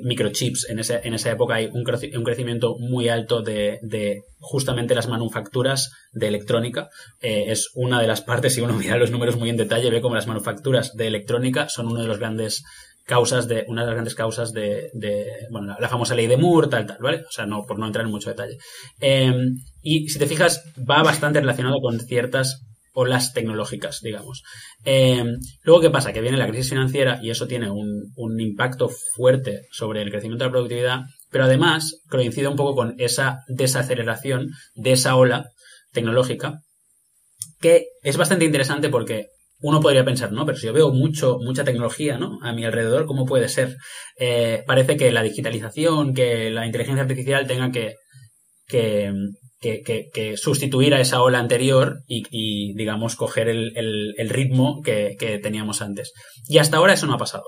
microchips. En, ese, en esa época hay un, crecimiento muy alto de, de, justamente las manufacturas de electrónica. es una de las partes, si uno mira los números muy en detalle, ve como las manufacturas de electrónica son uno de los grandes causas de, una de las grandes causas de, de bueno, la, famosa ley de Moore, tal, tal, ¿vale? O sea, no, por no entrar en mucho detalle. Em, y si te fijas, va bastante relacionado con ciertas olas tecnológicas, digamos. Em, luego, ¿qué pasa? Que viene la crisis financiera y eso tiene un, un impacto fuerte sobre el crecimiento de la productividad, pero además coincide un poco con esa desaceleración de esa ola tecnológica, que es bastante interesante porque uno podría pensar, no, pero si yo veo mucho, mucha tecnología, ¿no? A mi alrededor, ¿cómo puede ser? Eh, parece que la digitalización, que la inteligencia artificial tenga que, que, que, sustituir a esa ola anterior y, digamos, coger el, ritmo que, teníamos antes. Y hasta ahora eso no ha pasado.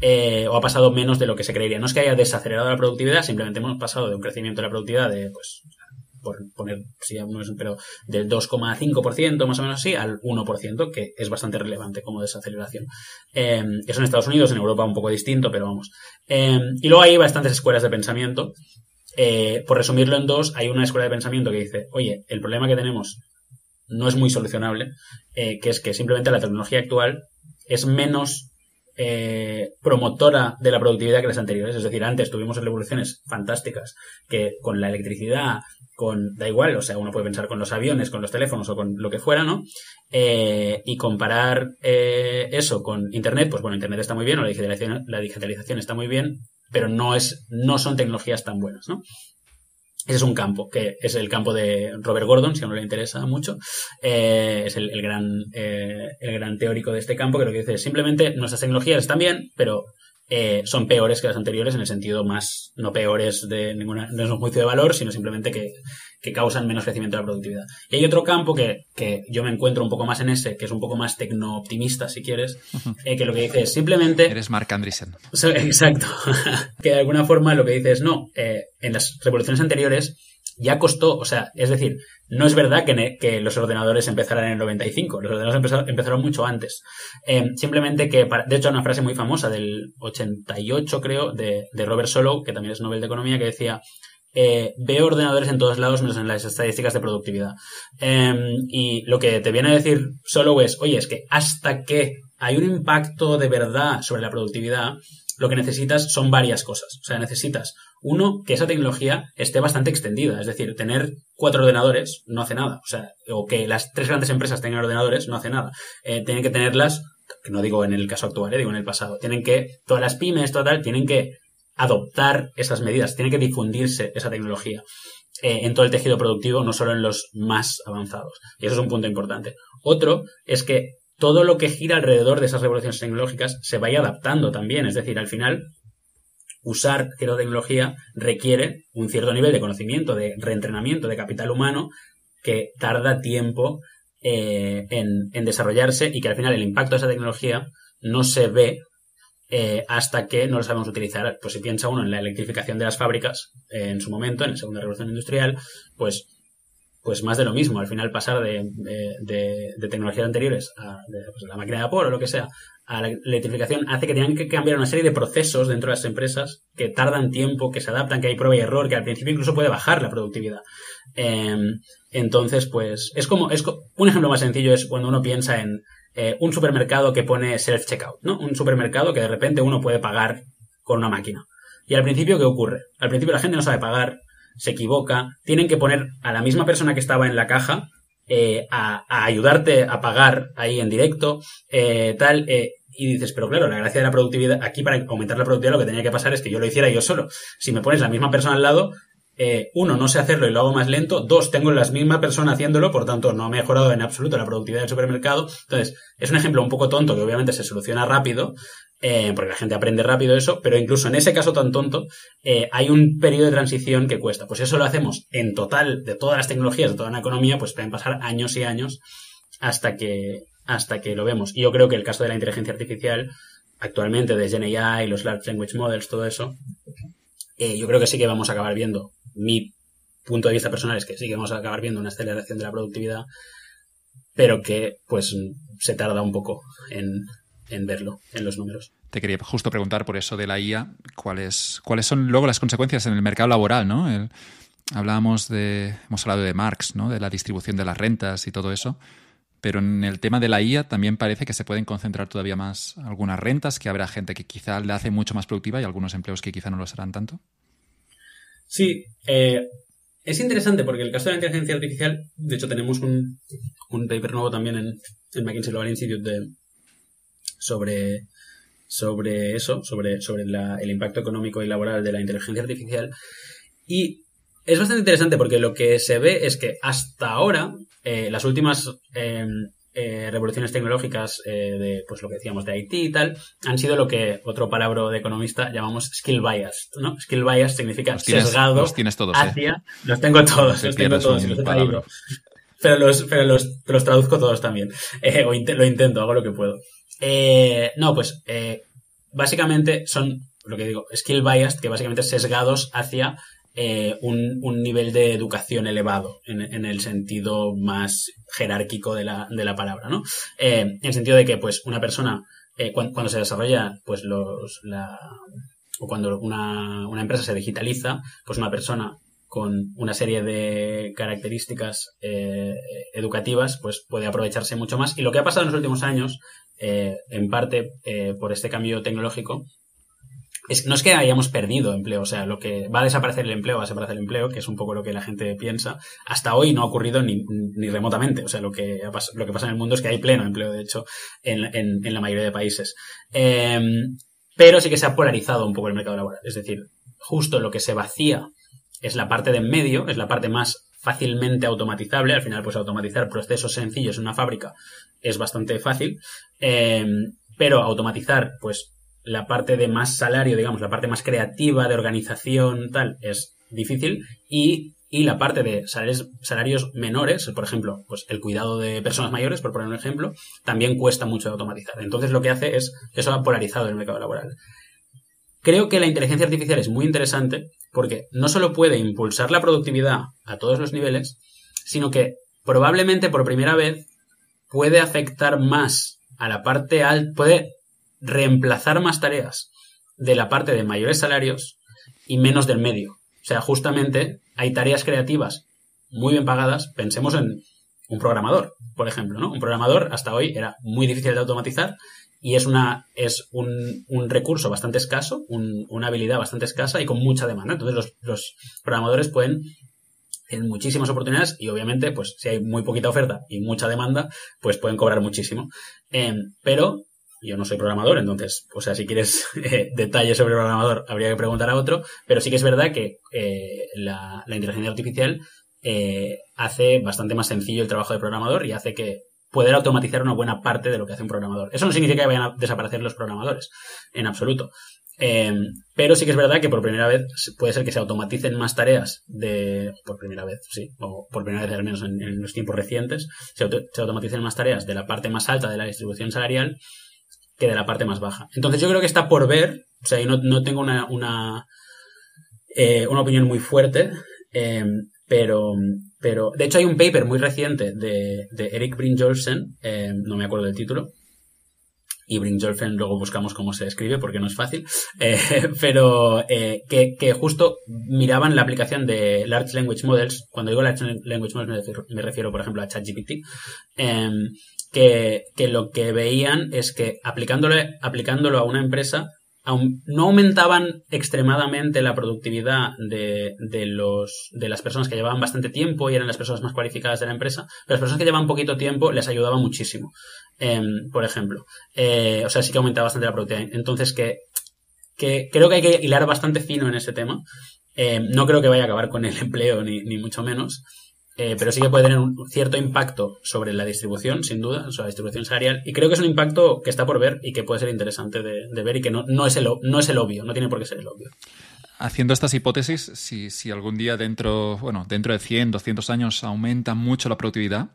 Eh, o ha pasado menos de lo que se creería. No es que haya desacelerado la productividad, simplemente hemos pasado de un crecimiento de la productividad de pues por poner, sí, pero del 2,5% más o menos así al 1%, que es bastante relevante como desaceleración. Eh, eso en Estados Unidos, en Europa un poco distinto, pero vamos. Em, y luego hay bastantes escuelas de pensamiento. Eh, por resumirlo en dos, hay una escuela de pensamiento que dice, oye, el problema que tenemos no es muy solucionable, eh, que es que simplemente la tecnología actual es menos eh, promotora de la productividad que las anteriores. Es decir, antes tuvimos revoluciones fantásticas que con la electricidad, con, da igual, o sea, uno puede pensar con los aviones, con los teléfonos o con lo que fuera, ¿no? Eh, y comparar eh, eso con Internet, pues bueno, Internet está muy bien, o la digitalización, la digitalización está muy bien, pero no, es, no son tecnologías tan buenas, ¿no? Ese es un campo, que es el campo de Robert Gordon, si a uno le interesa mucho. Eh, es el, gran, eh, el gran teórico de este campo, que lo que dice es simplemente nuestras tecnologías están bien, pero eh, son peores que las anteriores en el sentido más, no peores de ninguna, no es un juicio de valor, sino simplemente que, que causan menos crecimiento de la productividad. Y hay otro campo que, que, yo me encuentro un poco más en ese, que es un poco más tecno-optimista, si quieres, eh, que lo que dice es simplemente... Eres Mark Andreessen. Exacto. que de alguna forma lo que dice es, no, eh, en las revoluciones anteriores ya costó, o sea, es decir, no es verdad que, que los ordenadores empezaran en el 95, los ordenadores empezaron, mucho antes. Eh, simplemente que, de hecho, una frase muy famosa del 88, creo, de, de Robert Solow, que también es Nobel de Economía, que decía, eh, veo ordenadores en todos lados menos en las estadísticas de productividad. Em, y lo que te viene a decir Solow es, oye, es que hasta que hay un impacto de verdad sobre la productividad, lo que necesitas son varias cosas. O sea, necesitas uno, que esa tecnología esté bastante extendida. Es decir, tener cuatro ordenadores no hace nada. O sea, o que las tres grandes empresas tengan ordenadores no hace nada. Eh, tienen que tenerlas, no digo en el caso actual, eh, digo en el pasado. Tienen que, todas las pymes, total, tienen que adoptar esas medidas, tiene que difundirse esa tecnología eh, en todo el tejido productivo, no solo en los más avanzados. Y eso es un punto importante. Otro es que todo lo que gira alrededor de esas revoluciones tecnológicas se vaya adaptando también. Es decir, al final, usar cierta tecnología requiere un cierto nivel de conocimiento, de reentrenamiento, de capital humano, que tarda tiempo eh, en, desarrollarse y que al final el impacto de esa tecnología no se ve eh, hasta que no lo sabemos utilizar. Pues si piensa uno en la electrificación de las fábricas eh, en su momento, en la segunda revolución industrial, pues, pues más de lo mismo. Al final pasar de, de, tecnologías anteriores a pues, la máquina de vapor o lo que sea a la electrificación hace que tengan que cambiar una serie de procesos dentro de las empresas que tardan tiempo, que se adaptan, que hay prueba y error, que al principio incluso puede bajar la productividad. Em, entonces, pues, es como, es un ejemplo más sencillo es cuando uno piensa en eh, un supermercado que pone self-checkout, ¿no? Un supermercado que de repente uno puede pagar con una máquina. Y al principio, ¿qué ocurre? Al principio la gente no sabe pagar, se equivoca, tienen que poner a la misma persona que estaba en la caja eh, a, ayudarte a pagar ahí en directo, eh, tal, eh, y dices, pero claro, la gracia de la productividad, aquí para aumentar la productividad lo que tenía que pasar es que yo lo hiciera yo solo. Si me pones la misma persona al lado, uno, no sé hacerlo y lo hago más lento. Dos, tengo la misma persona haciéndolo, por tanto, no ha mejorado en absoluto la productividad del supermercado. Entonces, es un ejemplo un poco tonto que obviamente se soluciona rápido, eh, porque la gente aprende rápido eso, pero incluso en ese caso tan tonto, eh, hay un periodo de transición que cuesta. Pues eso lo hacemos en total de todas las tecnologías, de toda la economía, pues pueden pasar años y años hasta que, hasta que lo vemos. Y yo creo que el caso de la inteligencia artificial, actualmente de GenAI, los Large Language Models, todo eso, eh, yo creo que sí que vamos a acabar viendo. Mi punto de vista personal es que sí que vamos a acabar viendo una aceleración de la productividad, pero que pues se tarda un poco en, verlo en los números. Te quería justo preguntar por eso de la IA, cuáles, cuáles son luego las consecuencias en el mercado laboral, ¿no? hablábamos de, hemos hablado de Marx, ¿no? De la distribución de las rentas y todo eso. Pero en el tema de la IA también parece que se pueden concentrar todavía más algunas rentas, que habrá gente que quizá le hace mucho más productiva y algunos empleos que quizá no lo serán tanto. Sí, eh, es interesante porque en el caso de la inteligencia artificial, de hecho tenemos un, paper nuevo también en el McKinsey Global Institute de, sobre, sobre eso, sobre, sobre el impacto económico y laboral de la inteligencia artificial. Y es bastante interesante porque lo que se ve es que hasta ahora eh, las últimas em, eh, revoluciones tecnológicas eh, de pues lo que decíamos de IT y tal han sido lo que otro palabra de economista llamamos skill bias ¿no? skill bias significa sesgado los tienes todos hacia los tengo todos los tengo todos pero los pero los, los traduzco todos también. O lo intento hago lo que puedo no pues básicamente son lo que digo skill bias que básicamente sesgados hacia eh, un, nivel de educación elevado en, el sentido más jerárquico de la, de la palabra, ¿no? Eh, en el sentido de que, pues, una persona, eh, cuando, se desarrolla, pues, los, la, o cuando una, una, empresa se digitaliza, pues una persona con una serie de características educativas, pues puede aprovecharse mucho más. Y lo que ha pasado en los últimos años, en parte por este cambio tecnológico, no es que hayamos perdido empleo, o sea, lo que va a desaparecer el empleo, va a desaparecer el empleo, que es un poco lo que la gente piensa. Hasta hoy no ha ocurrido ni, remotamente. O sea, lo que, lo que pasa en el mundo es que hay pleno empleo, de hecho, en, la mayoría de países. Em, pero sí que se ha polarizado un poco el mercado laboral. Es decir, justo lo que se vacía es la parte de en medio, es la parte más fácilmente automatizable. Al final, pues automatizar procesos sencillos en una fábrica es bastante fácil. Em, pero automatizar, pues, la parte de más salario, digamos, la parte más creativa de organización, tal, es difícil. Y, y la parte de salarios, salarios, menores, por ejemplo, pues el cuidado de personas mayores, por poner un ejemplo, también cuesta mucho de automatizar. Entonces lo que hace es, eso ha polarizado el mercado laboral. Creo que la inteligencia artificial es muy interesante porque no solo puede impulsar la productividad a todos los niveles, sino que probablemente por primera vez puede afectar más a la parte alta, puede reemplazar más tareas de la parte de mayores salarios y menos del medio. O sea, justamente hay tareas creativas muy bien pagadas. Pensemos en un programador, por ejemplo, ¿no? Un programador hasta hoy era muy difícil de automatizar y es una es un, un recurso bastante escaso, una habilidad bastante escasa y con mucha demanda. Entonces los, programadores pueden en muchísimas oportunidades y obviamente pues si hay muy poquita oferta y mucha demanda pues pueden cobrar muchísimo. Em, pero yo no soy programador, entonces, o sea, si quieres eh, detalles sobre el programador, habría que preguntar a otro, pero sí que es verdad que eh, la, inteligencia artificial eh, hace bastante más sencillo el trabajo de programador y hace que poder automatizar una buena parte de lo que hace un programador. Eso no significa que vayan a desaparecer los programadores, en absoluto. pero sí que es verdad que por primera vez puede ser que se automaticen más tareas de. Por primera vez, sí, o por primera vez al menos en, los tiempos recientes, se, automaticen más tareas de la parte más alta de la distribución salarial que de la parte más baja. Entonces yo creo que está por ver, o sea, yo no, tengo una, una, eh, una, opinión muy fuerte, em, pero, pero de hecho hay un paper muy reciente de, de Eric Brynjolfsen, em, no me acuerdo del título, y Brynjolfsen luego buscamos cómo se escribe porque no es fácil, eh, pero eh, que, que, justo miraban la aplicación de Large Language Models, cuando digo Large Language Models me refiero, me refiero por ejemplo a ChatGPT, em, que, lo que veían es que aplicándolo, aplicándolo a una empresa no aumentaban extremadamente la productividad de, de, los, de las personas que llevaban bastante tiempo y eran las personas más cualificadas de la empresa, pero las personas que llevaban poquito tiempo les ayudaba muchísimo, em, por ejemplo. Eh, o sea, sí que aumentaba bastante la productividad. Entonces, que, que creo que hay que hilar bastante fino en ese tema. Em, no creo que vaya a acabar con el empleo, ni, ni mucho menos. Eh, pero sí que puede tener un cierto impacto sobre la distribución, sin duda, sobre la distribución salarial. Y creo que es un impacto que está por ver y que puede ser interesante de, ver y que no, no, es el, no es el obvio, no tiene por qué ser el obvio. Haciendo estas hipótesis, si, si algún día dentro, bueno, dentro de 100, 200 años aumenta mucho la productividad,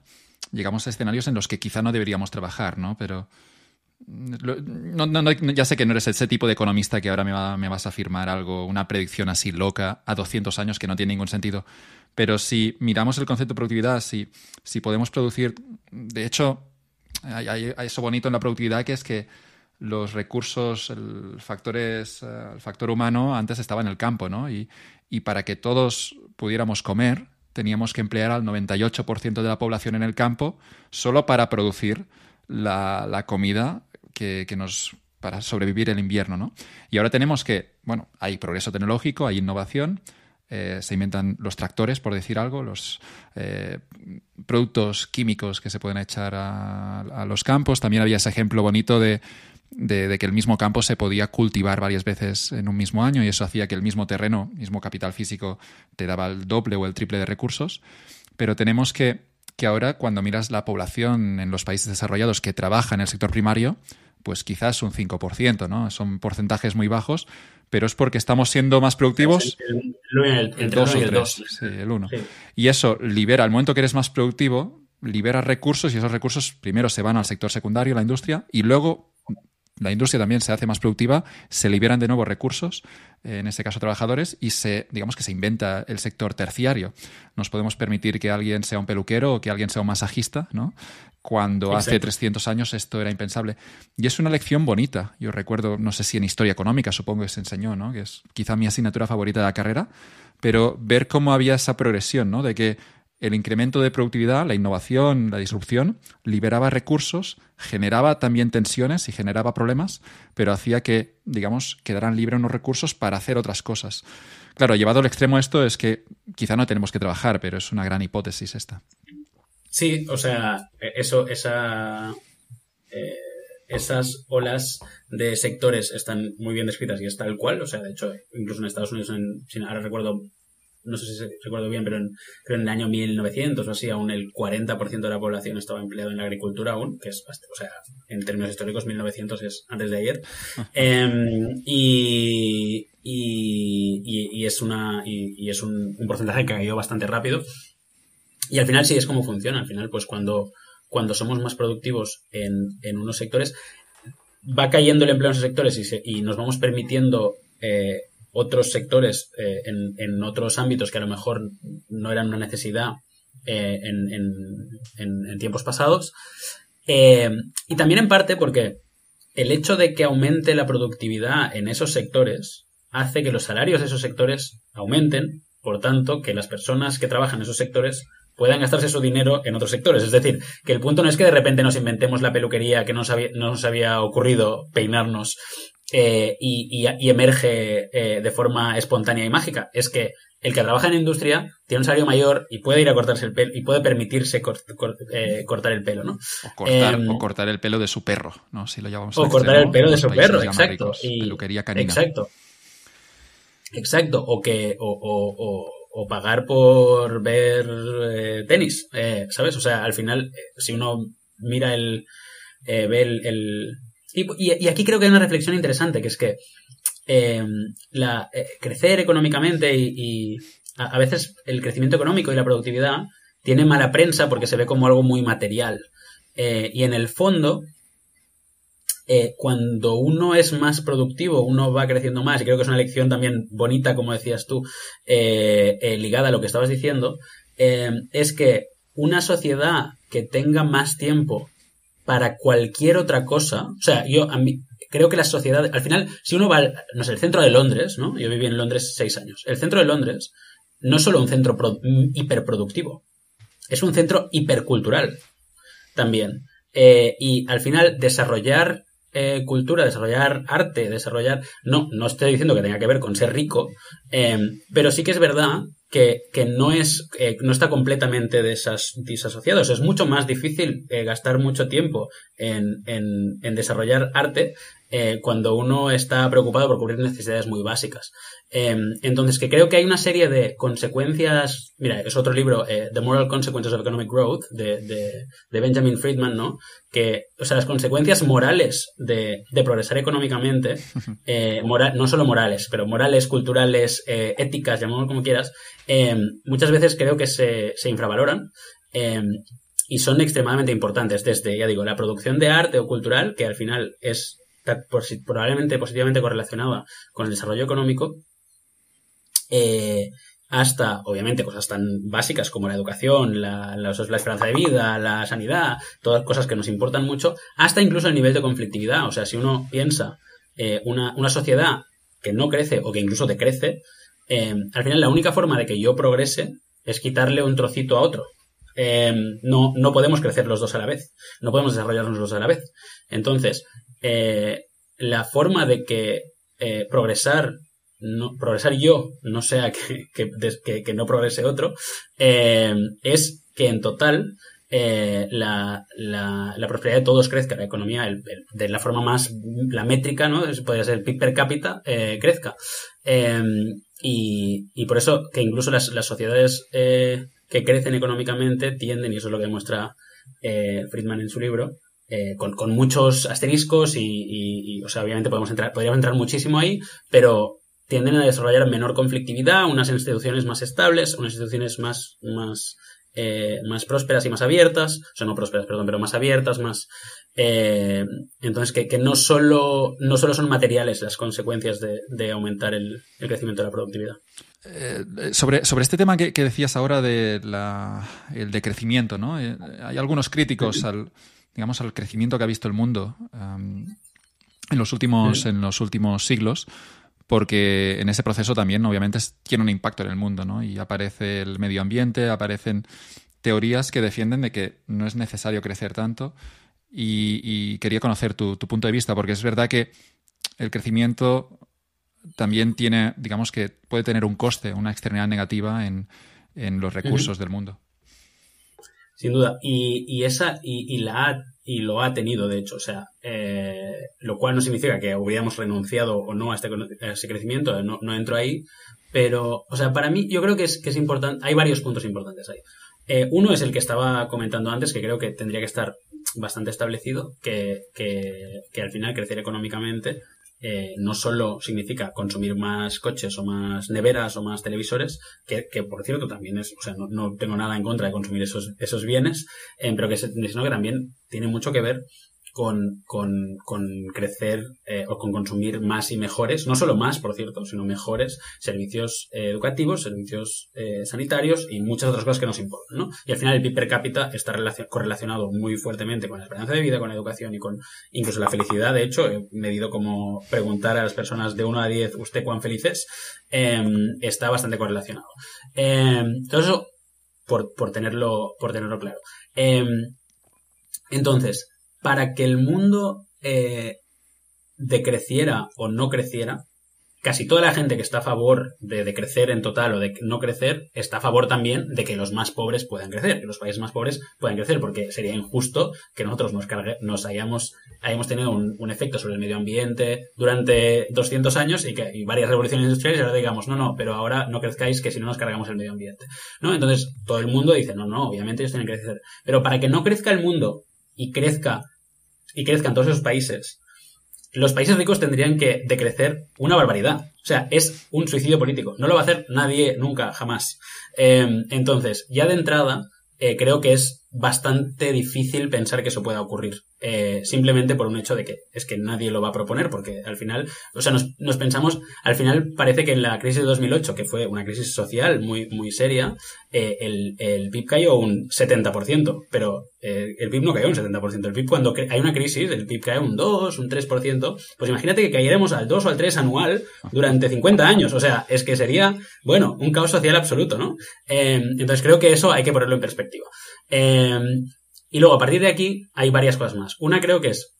llegamos a escenarios en los que quizá no deberíamos trabajar, ¿no? Pero ya sé que no eres ese tipo de economista que ahora me, vas a afirmar algo, una predicción así loca a 200 años que no tiene ningún sentido. Pero si miramos el concepto de productividad, si, si podemos producir, de hecho, hay, eso bonito en la productividad que es que los recursos, el, factores, eh, el factor humano antes estaba en el campo, ¿no? Y, y para que todos pudiéramos comer, teníamos que emplear al 98% de la población en el campo solo para producir la, comida que, nos para sobrevivir el invierno, ¿no? Y ahora tenemos que, bueno, hay progreso tecnológico, hay innovación, eh, se inventan los tractores, por decir algo, los eh, productos químicos que se pueden echar a, los campos. También había ese ejemplo bonito de, de, que el mismo campo se podía cultivar varias veces en un mismo año y eso hacía que el mismo terreno, mismo capital físico, te daba el doble o el triple de recursos. Pero tenemos que, que ahora, cuando miras la población en los países desarrollados que trabaja en el sector primario, pues quizás un 5%, ¿no? Son porcentajes muy bajos, pero es porque estamos siendo más productivos. El, el, dos o tres, sí, el uno. Y eso libera, al momento que eres más productivo, libera recursos y esos recursos primero se van al sector secundario, la industria, y luego la industria también se hace más productiva, se liberan de nuevo recursos, en este caso trabajadores, y se, digamos que se inventa el sector terciario. Nos podemos permitir que alguien sea un peluquero o que alguien sea un masajista, ¿no? Cuando hace 300 años esto era impensable. Y es una lección bonita. Yo recuerdo, no sé si en historia económica, supongo que se enseñó, ¿no? Que es quizá mi asignatura favorita de la carrera, pero ver cómo había esa progresión, ¿no? De que el incremento de productividad, la innovación, la disrupción, liberaba recursos, generaba también tensiones y generaba problemas, pero hacía que, digamos, quedaran libres unos recursos para hacer otras cosas. Claro, llevado al extremo esto es que quizá no tenemos que trabajar, pero es una gran hipótesis esta. Sí, o sea, e-, eso, esa, eh, esas olas de sectores están muy bien descritas y es tal cual. O sea, de hecho, incluso en Estados Unidos, en, ahora recuerdo no sé si recuerdo bien, pero en, en el año 1900 o así, aún el 40% de la población estaba empleado en la agricultura aún, que es, o sea, en términos históricos 1900 es antes de ayer. Em, y, y, es, una, y, es un, porcentaje que ha ido bastante rápido. Y al final sí es como funciona. Al final, pues cuando, cuando somos más productivos en, en unos sectores, va cayendo el empleo en esos sectores y, y nos vamos permitiendo eh, otros sectores eh, en, otros ámbitos que a lo mejor no eran una necesidad eh, en, tiempos pasados. Eh, y también en parte porque el hecho de que aumente la productividad en esos sectores hace que los salarios de esos sectores aumenten, por tanto, que las personas que trabajan en esos sectores puedan gastarse su dinero en otros sectores. Es decir, que el punto no es que de repente nos inventemos la peluquería que no nos había ocurrido peinarnos eh, y, emerge eh, de forma espontánea y mágica. Es que el que trabaja en industria tiene un salario mayor y puede ir a cortarse el pelo y puede permitirse eh, cortar el pelo, ¿no? Em, o cortar, el pelo de su perro, ¿no? Si lo llamamos O cortar el pelo de su perro, exacto. peluquería canina. Exacto. Exacto. O que. O, pagar por ver tenis, ¿sabes? O sea, al final, si uno mira el. ve el y, aquí creo que hay una reflexión interesante, que es que eh, eh, crecer económicamente y, a, veces el crecimiento económico y la productividad tiene mala prensa porque se ve como algo muy material. Eh, y en el fondo, cuando uno es más productivo, uno va creciendo más, y creo que es una lección también bonita, como decías tú, ligada a lo que estabas diciendo, es que una sociedad que tenga más tiempo para cualquier otra cosa. O sea, yo a mí, creo que la sociedad, al final, si uno va, al, no sé, el centro de Londres, ¿no? Yo viví en Londres seis años. El centro de Londres no es solo un centro hiperproductivo, es un centro hipercultural también. Eh, y al final, desarrollar eh, cultura, desarrollar arte, desarrollar. No, no estoy diciendo que tenga que ver con ser rico, eh, pero sí que es verdad que, no, es, eh, no está completamente desas, disasociado. es mucho más difícil eh, gastar mucho tiempo en, en, en desarrollar arte eh, cuando uno está preocupado por cubrir necesidades muy básicas. Em, entonces, que creo que hay una serie de consecuencias. Mira, es otro libro, The Moral Consequences of Economic Growth, de, de, Benjamin Friedman, ¿no? Que, o sea, las consecuencias morales de, de progresar económicamente, no solo morales, pero morales, culturales, éticas, llamémoslo como quieras, Em, muchas veces creo que se, infravaloran. Em, y son extremadamente importantes, desde, ya digo, la producción de arte o cultural, que al final es probablemente positivamente correlacionada con el desarrollo económico, eh, hasta, obviamente, cosas tan básicas como la educación, la, la, esperanza de vida, la sanidad, todas cosas que nos importan mucho, hasta incluso el nivel de conflictividad. O sea, si uno piensa eh, una, una, sociedad que no crece o que incluso decrece, eh, al final la única forma de que yo progrese es quitarle un trocito a otro. Eh, no, no podemos crecer los dos a la vez, no podemos desarrollarnos los dos a la vez. Entonces, eh, la forma de que eh, progresar progresar yo no sea que, que, no progrese otro, es que en total la, la, la, prosperidad de todos crezca, la economía de la forma más, la métrica, ¿no? Podría ser el PIB per cápita, crezca. Y, y, por eso que incluso las, las sociedades que crecen económicamente tienden, y eso es lo que demuestra eh, Friedman en su libro, eh, con, con, muchos asteriscos y, y, o sea, obviamente podemos entrar, podríamos entrar muchísimo ahí, pero tienden a desarrollar menor conflictividad, unas instituciones más estables, unas instituciones más, más, eh, más prósperas y más abiertas, o sea, no prósperas, perdón, pero más abiertas, más... Eh, entonces, que, que, no, solo, no solo son materiales las consecuencias de, de aumentar el, el, crecimiento de la productividad. Eh, sobre, sobre este tema que, que decías ahora de la, el decrecimiento, ¿no? Eh, hay algunos críticos al, digamos, al crecimiento que ha visto el mundo um, en, los últimos, en los últimos siglos, porque en ese proceso también, obviamente, tiene un impacto en el mundo, ¿no? Y aparece el medio ambiente, aparecen teorías que defienden de que no es necesario crecer tanto y, y quería conocer tu, tu punto de vista, porque es verdad que el crecimiento también tiene, digamos que puede tener un coste, una externalidad negativa en, en los recursos uh -huh. del mundo. Sin duda. Y, y esa, y, y, la y lo ha tenido, de hecho. O sea, eh, lo cual no significa que hubiéramos renunciado o no a este a ese crecimiento, no, no entro ahí. Pero, o sea, para mí, yo creo que es, que es importante. Hay varios puntos importantes ahí. Eh, uno es el que estaba comentando antes, que creo que tendría que estar bastante establecido, que, que, que al final crecer económicamente eh, no solo significa consumir más coches o más neveras o más televisores, que, que por cierto también es, o sea, no, no, tengo nada en contra de consumir esos, esos bienes, eh, pero que, sino que también tiene mucho que ver con, con, con crecer eh, o con consumir más y mejores, no solo más, por cierto, sino mejores servicios eh, educativos, servicios eh, sanitarios y muchas otras cosas que nos importan, ¿no? Y al final el PIB per cápita está correlacionado muy fuertemente con la esperanza de vida, con la educación y con incluso la felicidad. De hecho, he medido como preguntar a las personas de 1 a 10, ¿usted cuán feliz es? Em, está bastante correlacionado. Em, todo eso por, por, tenerlo, por tenerlo claro. Em, entonces, para que el mundo eh, decreciera o no creciera, casi toda la gente que está a favor de, de, crecer en total o de no crecer está a favor también de que los más pobres puedan crecer, que los países más pobres puedan crecer, porque sería injusto que nosotros nos, cargue, nos hayamos, hayamos tenido un, un, efecto sobre el medio ambiente durante 200 años y que y varias revoluciones industriales y ahora digamos, no, no, pero ahora no crezcáis que si no nos cargamos el medio ambiente. ¿no? Entonces todo el mundo dice, no, no, obviamente ellos tienen que crecer. Pero para que no crezca el mundo y crezca y crezcan todos esos países, los países ricos tendrían que decrecer una barbaridad. O sea, es un suicidio político. No lo va a hacer nadie nunca, jamás. Eh, entonces, ya de entrada, eh, creo que es bastante difícil pensar que eso pueda ocurrir. Eh, simplemente por un hecho de que es que nadie lo va a proponer, porque al final, o sea, nos, pensamos, al final parece que en la crisis de 2008, que fue una crisis social muy, muy seria, eh, el, el PIB cayó un 70%, pero eh, el PIB no cayó un 70%. El PIB cuando hay una crisis, el PIB cae un 2, un 3%, pues imagínate que cayéramos al 2 o al 3 anual durante 50 años. O sea, es que sería, bueno, un caos social absoluto, ¿no? Entonces creo que eso hay que ponerlo en perspectiva. Eh, y luego, a partir de aquí, hay varias cosas más. Una creo que es,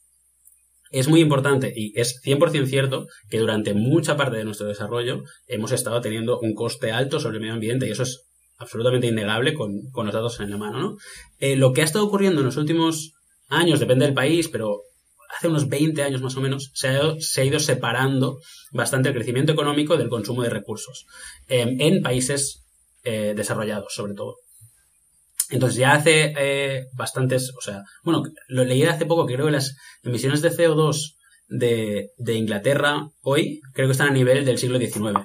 es muy importante y es 100% cierto que durante mucha parte de nuestro desarrollo hemos estado teniendo un coste alto sobre el medio ambiente y eso es absolutamente innegable con, con los datos en la mano, ¿no? Eh, lo que ha estado ocurriendo en los últimos años, depende del país, pero hace unos 20 años más o menos, se ha, se ha ido separando bastante el crecimiento económico del consumo de recursos eh, en países eh, desarrollados, sobre todo. Entonces ya hace eh, bastantes, o sea, bueno, lo leí hace poco, que creo que las emisiones de CO2 de, de Inglaterra hoy creo que están a nivel del siglo XIX.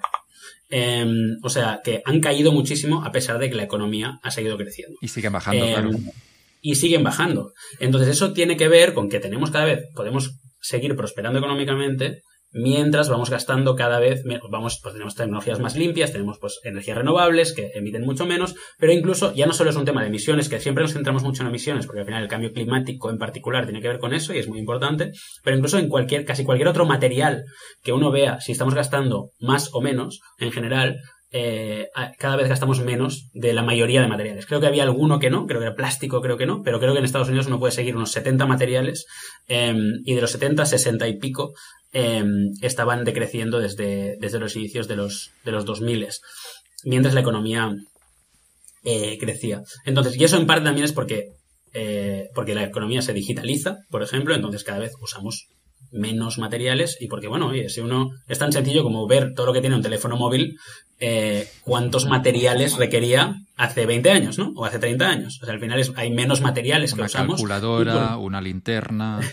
Eh, o sea, que han caído muchísimo a pesar de que la economía ha seguido creciendo. Y sigue bajando, eh, claro. y siguen bajando. Entonces eso tiene que ver con que tenemos cada vez, podemos seguir prosperando económicamente, mientras vamos gastando cada vez vamos, pues tenemos tecnologías más limpias, tenemos pues energías renovables que emiten mucho menos, pero incluso ya no solo es un tema de emisiones, que siempre nos centramos mucho en emisiones, porque al final el cambio climático en particular tiene que ver con eso y es muy importante, pero incluso en cualquier, casi cualquier otro material que uno vea, si estamos gastando más o menos, en general, eh, cada vez gastamos menos de la mayoría de materiales. Creo que había alguno que no, creo que era plástico, creo que no, pero creo que en Estados Unidos uno puede seguir unos 70 materiales em, y de los 70, 60 y pico em, estaban decreciendo desde, desde los inicios de los, de los 2000, mientras la economía eh, crecía. Entonces, y eso en parte también es porque, eh, porque la economía se digitaliza, por ejemplo, entonces cada vez usamos menos materiales y porque, bueno, oye, si uno es tan sencillo como ver todo lo que tiene un teléfono móvil, eh, cuántos materiales requería hace 20 años, ¿no? O hace 30 años. O sea, al final es, hay menos materiales que usamos. Una calculadora, una linterna.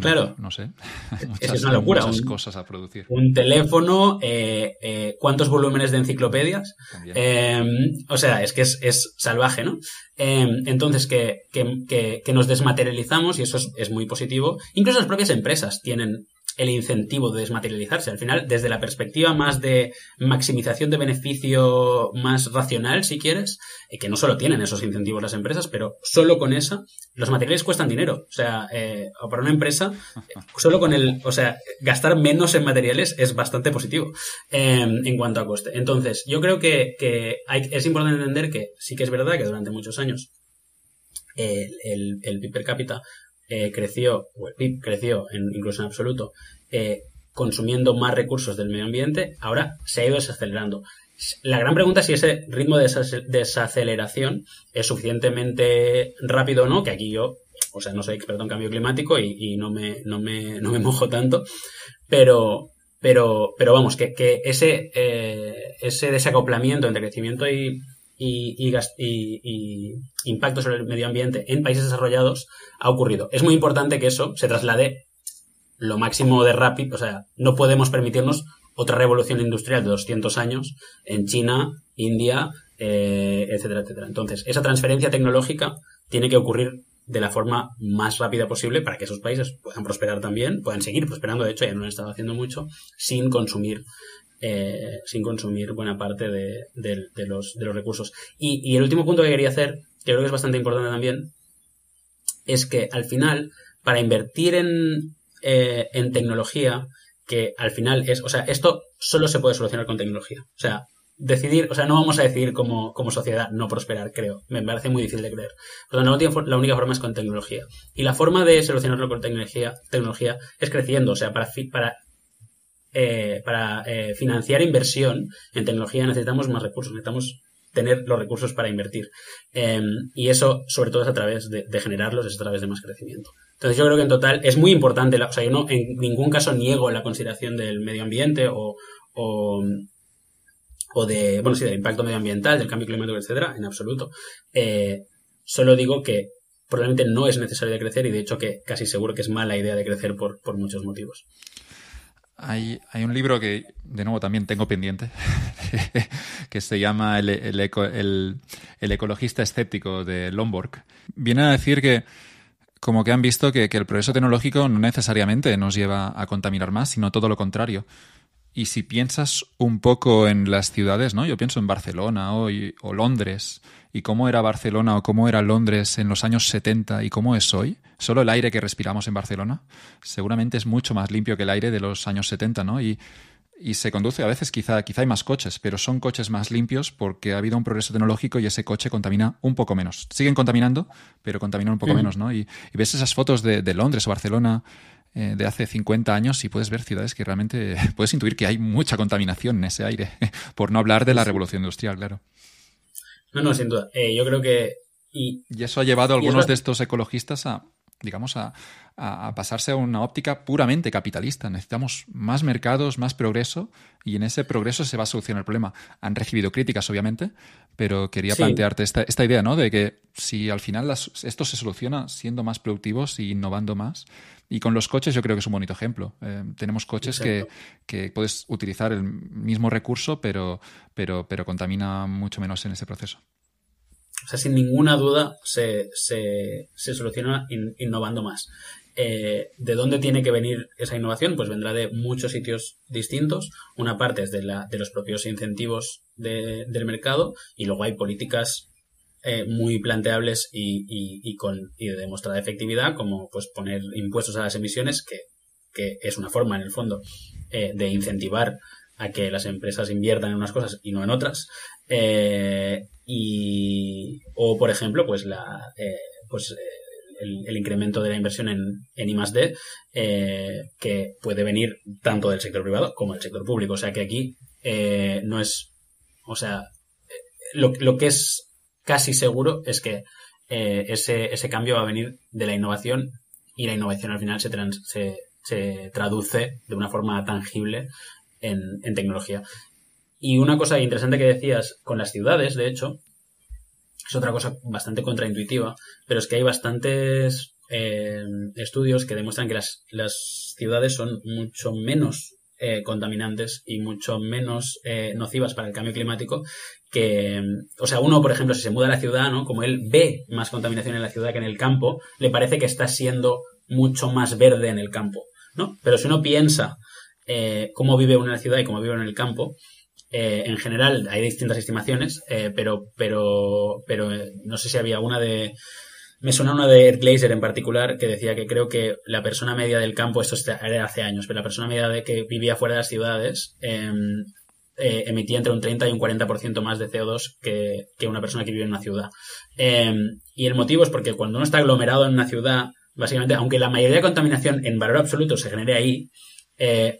claro. No sé. Muchas, es una locura. cosas a producir. Un teléfono, eh, eh, cuántos volúmenes de enciclopedias. Em, o sea, es que es, salvaje, ¿no? Em, entonces, que, que, que, nos desmaterializamos y eso es, es muy positivo. Incluso las propias empresas tienen el incentivo de desmaterializarse. Al final, desde la perspectiva más de maximización de beneficio más racional, si quieres, eh, que no solo tienen esos incentivos las empresas, pero solo con esa, los materiales cuestan dinero. O sea, eh, para una empresa, solo con el, o sea, gastar menos en materiales es bastante positivo em, en cuanto a coste. Entonces, yo creo que, es importante entender que sí que es verdad que durante muchos años el, el, el PIB per cápita eh, creció, o el PIB creció en, incluso en absoluto, eh, consumiendo más recursos del medio ambiente, ahora se ha ido desacelerando. La gran pregunta es si ese ritmo de desaceleración es suficientemente rápido o no, que aquí yo, o sea, no soy experto en cambio climático y, no, me, no, me, no me mojo tanto, pero, pero, pero vamos, que, que ese, eh, ese desacoplamiento entre crecimiento y, y, impacto sobre el medio ambiente en países desarrollados ha ocurrido. Es muy importante que eso se traslade lo máximo de rápido, o sea, no podemos permitirnos otra revolución industrial de 200 años en China, India, eh, etcétera, etcétera. Entonces, esa transferencia tecnológica tiene que ocurrir de la forma más rápida posible para que esos países puedan prosperar también, puedan seguir prosperando, de hecho ya no lo han estado haciendo mucho, sin consumir eh, sin consumir buena parte de, los, recursos. Y, el último punto que quería hacer, que creo que es bastante importante también, es que al final, para invertir en, eh, en tecnología, que al final es, o sea, esto solo se puede solucionar con tecnología. O sea, decidir, o sea, no vamos a decidir como, sociedad no prosperar, creo. Me parece muy difícil de creer. La única forma es con tecnología. Y la forma de solucionarlo con tecnología, tecnología es creciendo. O sea, para, para eh, para eh, financiar inversión en tecnología necesitamos más recursos, necesitamos tener los recursos para invertir. Em, y eso, sobre todo, es a través de, generarlos, es a través de más crecimiento. Entonces, yo creo que en total es muy importante, o sea, yo no en ningún caso niego la consideración del medio ambiente o, o, de, bueno, sí, del impacto medioambiental, del cambio climático, etcétera, en absoluto. Eh, solo digo que probablemente no es necesario crecer y de hecho que casi seguro que es mala idea de crecer por muchos motivos. Hay, un libro que, de nuevo, también tengo pendiente, que se llama el, el, el, ecologista escéptico de Lomborg. Viene a decir que, como que han visto que, que, el progreso tecnológico no necesariamente nos lleva a contaminar más, sino todo lo contrario. Y si piensas un poco en las ciudades, ¿no? Yo pienso en Barcelona hoy, o Londres, y cómo era Barcelona o cómo era Londres en los años 70 y cómo es hoy, solo el aire que respiramos en Barcelona, seguramente es mucho más limpio que el aire de los años 70, ¿no? Y, se conduce, a veces quizá, quizá hay más coches, pero son coches más limpios porque ha habido un progreso tecnológico y ese coche contamina un poco menos. Siguen contaminando, pero contaminan un poco menos, ¿no? Y, ves esas fotos de, Londres o Barcelona eh, de hace 50 años y puedes ver ciudades que realmente puedes intuir que hay mucha contaminación en ese aire, por no hablar de la revolución industrial, claro. No, no, sin duda. Eh, yo creo que... Y, eso ha llevado a algunos de estos ecologistas a, digamos, a, pasarse a una óptica puramente capitalista. Necesitamos más mercados, más progreso, y en ese progreso se va a solucionar el problema. Han recibido críticas, obviamente, pero quería plantearte esta, esta, idea, ¿no? De que si al final esto se soluciona siendo más productivos y innovando más, y con los coches yo creo que es un bonito ejemplo. Eh, tenemos coches que, que, puedes utilizar el mismo recurso, pero, pero, pero contamina mucho menos en ese proceso. o sea, sin ninguna duda se, se, se soluciona innovando más. Eh, ¿De dónde tiene que venir esa innovación? Pues vendrá de muchos sitios distintos. Una parte es de, la, de los propios incentivos del mercado y luego hay políticas eh, muy planteables y, con, y de demostrada efectividad, como pues poner impuestos a las emisiones, que, que es una forma en el fondo eh, de incentivar a que las empresas inviertan en unas cosas y no en otras. y, o, por ejemplo, pues la, pues, el, incremento de la inversión en, en I+.D., eh, que puede venir tanto del sector privado como del sector público. O sea que aquí eh, no es, o sea, lo, lo, que es casi seguro es que eh, ese, ese, cambio va a venir de la innovación y la innovación al final se, se, se traduce de una forma tangible en, en tecnología. Y una cosa interesante que decías con las ciudades, de hecho, es otra cosa bastante contraintuitiva, pero es que hay bastantes eh, estudios que demuestran que las, las ciudades son mucho menos eh, contaminantes y mucho menos eh, nocivas para el cambio climático que, o sea, uno, por ejemplo, si se muda a la ciudad, ¿no? Como él ve más contaminación en la ciudad que en el campo, le parece que está siendo mucho más verde en el campo, ¿no? Pero si uno piensa cómo vive uno en la ciudad y cómo vive en el campo, eh, en general hay distintas estimaciones, eh, pero, pero, pero eh, no sé si había una de... Me suena una de Ed Glazer en particular que decía que creo que la persona media del campo, esto era hace años, pero la persona media de que vivía fuera de las ciudades em, emitía entre un 30 y un 40% más de CO2 que, que, una persona que vive en una ciudad. Em, y el motivo es porque cuando uno está aglomerado en una ciudad, básicamente, aunque la mayoría de contaminación en valor absoluto se genere ahí,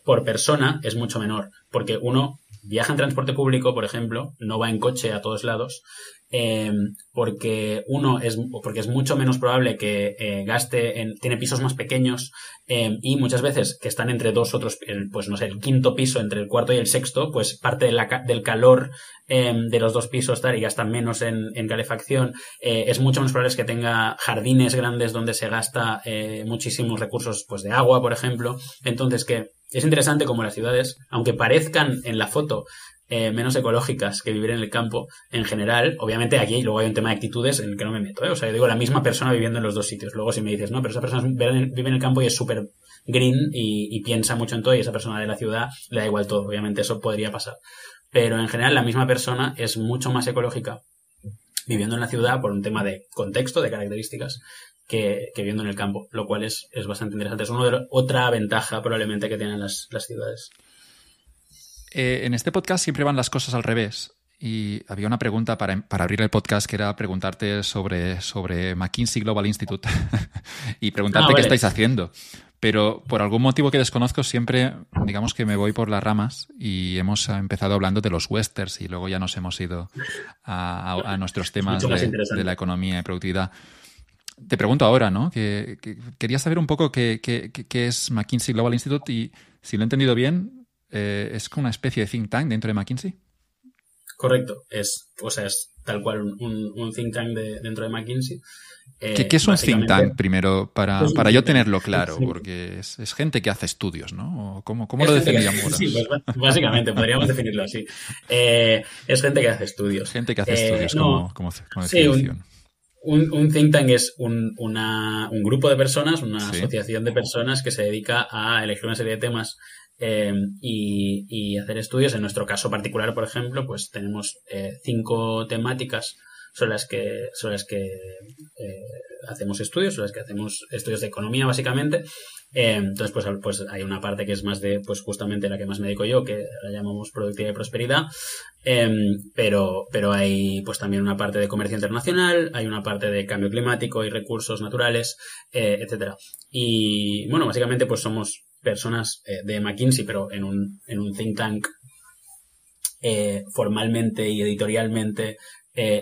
por persona es mucho menor, porque uno viaja en transporte público, por ejemplo, no va en coche a todos lados, eh, porque uno es porque es mucho menos probable que eh, gaste en, tiene pisos más pequeños eh, y muchas veces que están entre dos otros pues no sé el quinto piso entre el cuarto y el sexto pues parte del calor de los dos pisos tal y gastan menos en, calefacción es mucho menos probable que tenga jardines grandes donde se gasta muchísimos recursos pues de agua por ejemplo. Entonces que es interesante como las ciudades, aunque parezcan en la foto eh, menos ecológicas que vivir en el campo, en general, obviamente aquí luego hay un tema de actitudes en el que no me meto, ¿eh? o sea, yo digo la misma persona viviendo en los dos sitios. Luego si me dices, no, pero esa persona vive en el campo y es súper green y, piensa mucho en todo y esa persona de la ciudad le da igual todo, obviamente eso podría pasar. Pero en general la misma persona es mucho más ecológica viviendo en la ciudad por un tema de contexto, de características, que, viviendo en el campo, lo cual es, bastante interesante. Es una otra ventaja probablemente que tienen las, ciudades. Eh, en este podcast siempre van las cosas al revés. Y había una pregunta para, abrir el podcast que era preguntarte sobre, sobre McKinsey Global Institute y preguntarte ah, qué estáis haciendo. Pero por algún motivo que desconozco, siempre, digamos que me voy por las ramas y hemos empezado hablando de los westerns y luego ya nos hemos ido a, nuestros temas de, de, la economía y productividad. Te pregunto ahora, ¿no? Que, quería saber un poco qué, es McKinsey Global Institute y, si lo he entendido bien, eh, es como una especie de think tank dentro de McKinsey. Correcto, es, o sea, es tal cual un, think tank dentro de McKinsey. ¿Qué, es un think tank primero para, para yo tenerlo claro? Porque es, gente que hace estudios, ¿no? ¿Cómo, cómo lo definiríamos? Sí, pues, básicamente, podríamos definirlo así. Eh, es gente que hace estudios. Gente que hace estudios, eh, como, como, definición un, think tank es un, grupo de personas, una asociación de personas que se dedica a elegir una serie de temas eh, y, hacer estudios. En nuestro caso particular, por ejemplo, pues tenemos eh, cinco temáticas sobre las que, sobre las que eh, hacemos estudios, sobre las que hacemos estudios de economía básicamente. Entonces, pues, pues hay una parte que es más de, pues justamente la que más me dedico yo, que la llamamos productividad y prosperidad. Pero, pero hay pues también una parte de comercio internacional, hay una parte de cambio climático y recursos naturales, eh, etcétera. Y bueno, básicamente pues somos personas de McKinsey, pero en un, en un think tank formalmente y editorialmente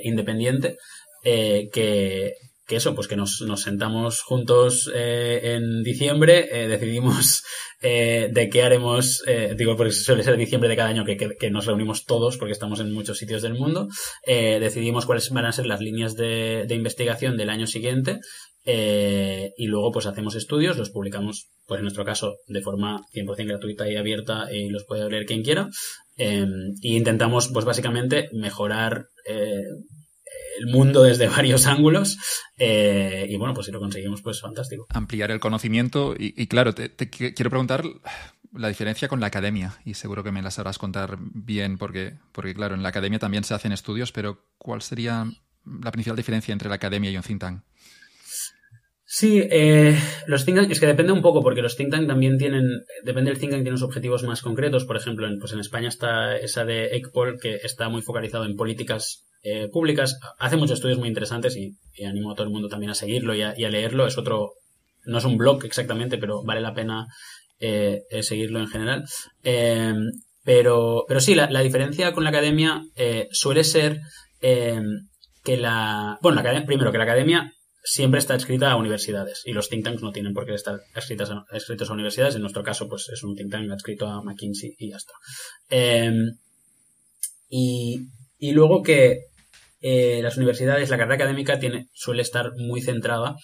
independiente, que, que eso, pues que nos, nos sentamos juntos eh, en diciembre, eh, decidimos eh, de qué haremos, eh, digo porque suele ser diciembre de cada año que, que, nos reunimos todos porque estamos en muchos sitios del mundo, eh, decidimos cuáles van a ser las líneas de, de investigación del año siguiente y luego pues hacemos estudios, los publicamos pues en nuestro caso de forma 100% gratuita y abierta y los puede leer quien quiera e intentamos pues básicamente mejorar el mundo desde varios ángulos. Eh, y bueno, pues si lo conseguimos, pues fantástico. Ampliar el conocimiento. Y, claro, te, quiero preguntar la diferencia con la academia. Y seguro que me la sabrás contar bien, porque, porque claro, en la academia también se hacen estudios, pero ¿cuál sería la principal diferencia entre la academia y un think tank? Sí, eh, los think tank, es que depende un poco, porque los think tank también tienen, depende del think tank, tiene unos objetivos más concretos. Por ejemplo, en, pues en España está esa de ECPOL, que está muy focalizado en políticas eh, públicas. Hace muchos estudios muy interesantes y, animo a todo el mundo también a seguirlo y a, leerlo. Es otro, no es un blog exactamente, pero vale la pena eh, seguirlo en general. pero, pero sí, la, la, diferencia con la academia suele ser que la, bueno, la, primero que la academia siempre está escrita a universidades y los think tanks no tienen por qué estar escritos a universidades. En nuestro caso, pues es un think tank escrito a McKinsey y ya está. Em, y, luego que eh, las universidades, la carrera académica tiene, suele estar muy centrada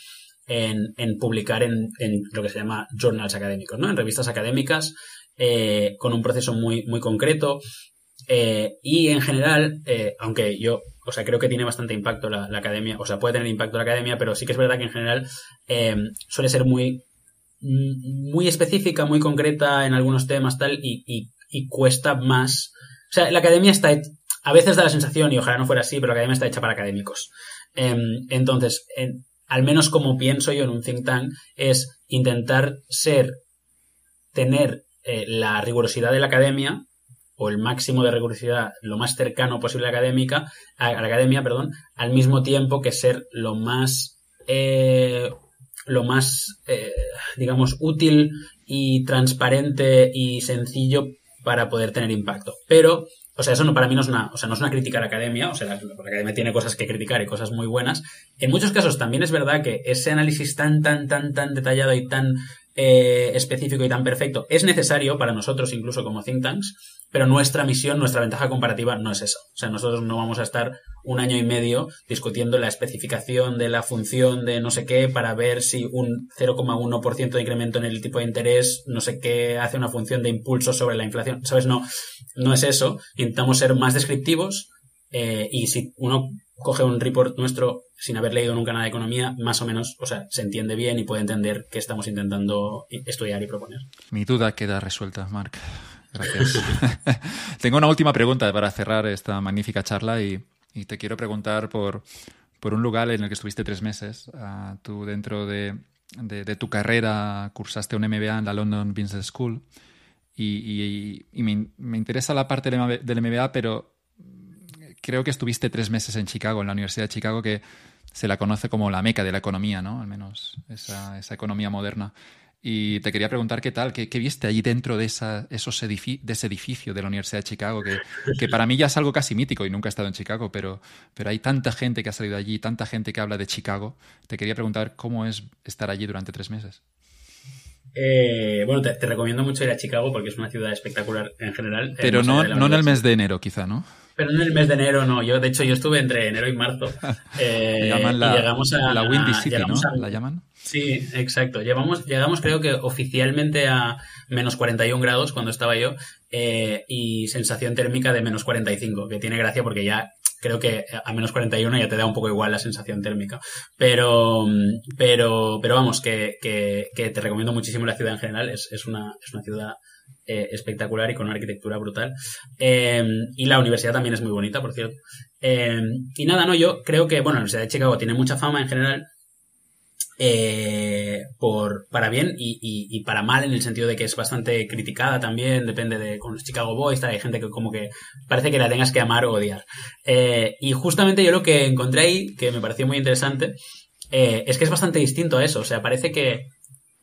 en, publicar en, lo que se llama journals académicos, ¿no? En revistas académicas, eh, con un proceso muy, muy concreto. Eh, y en general, aunque yo o sea, creo que tiene bastante impacto la, academia, o sea, puede tener impacto la academia, pero sí que es verdad que en general eh, suele ser muy, muy específica, muy concreta en algunos temas, tal, y, cuesta más. O sea, la academia está, a veces da la sensación, y ojalá no fuera así, pero la academia está hecha para académicos. Em, entonces, al menos como pienso yo en un think tank, es intentar ser, tener eh, la rigurosidad de la academia, o el máximo de rigurosidad lo más cercano posible a la académica, a la academia, perdón, al mismo tiempo que ser lo más eh, lo más eh, digamos útil y transparente y sencillo para poder tener impacto. Pero o sea, eso no, para mí no es una, o sea, no es una crítica a la academia, o sea, la, academia tiene cosas que criticar y cosas muy buenas. En muchos casos también es verdad que ese análisis tan, tan, tan, tan detallado y tan eh, específico y tan perfecto es necesario para nosotros, incluso como think tanks, pero nuestra misión, nuestra ventaja comparativa no es eso. O sea, nosotros no vamos a estar un año y medio discutiendo la especificación de la función de no sé qué para ver si un 0,1% de incremento en el tipo de interés, no sé qué, hace una función de impulso sobre la inflación. ¿Sabes? No, no es eso. Intentamos ser más descriptivos eh, y si uno coge un report nuestro sin haber leído nunca nada de economía, más o menos, o sea, se entiende bien y puede entender qué estamos intentando estudiar y proponer. Mi duda queda resuelta, Marc. Gracias. Tengo una última pregunta para cerrar esta magnífica charla y, te quiero preguntar por, por, un lugar en el que estuviste tres meses. Ah, tú dentro de, tu carrera cursaste un MBA en la London Business School y, me, interesa la parte del MBA, pero creo que estuviste tres meses en Chicago, en la Universidad de Chicago, que se la conoce como la meca de la economía, ¿no? Al menos esa, esa economía moderna. Y te quería preguntar qué tal, qué, viste allí dentro de, esa, esos de ese edificio de la Universidad de Chicago, que, que, para mí ya es algo casi mítico y nunca he estado en Chicago, pero, pero hay tanta gente que ha salido allí, tanta gente que habla de Chicago. Te quería preguntar cómo es estar allí durante tres meses. Eh, bueno, te, recomiendo mucho ir a Chicago porque es una ciudad espectacular en general. Pero no, no en el mes de enero, quizá, ¿no? Pero en el mes de enero no. Yo, de hecho, yo estuve entre enero y marzo. Eh, llaman la, y llegamos a la Windy City, ¿no? ¿La llaman? Sí, exacto. Llevamos, llegamos creo que oficialmente a menos 41 grados cuando estaba yo eh, y sensación térmica de menos 45, que tiene gracia porque ya creo que a menos 41 ya te da un poco igual la sensación térmica. Pero, pero, pero vamos, que, que, que te recomiendo muchísimo la ciudad en general. Es, es, una, es una ciudad eh, espectacular y con una arquitectura brutal. Eh, y la universidad también es muy bonita, por cierto. Eh, y nada, no, yo creo que, bueno, la Universidad de Chicago tiene mucha fama en general. por, para bien y, para mal en el sentido de que es bastante criticada también, depende de con Chicago Boys, hay gente que como que parece que la tengas que amar o odiar. y justamente yo lo que encontré ahí, que me pareció muy interesante, es que es bastante distinto a eso, o sea, parece que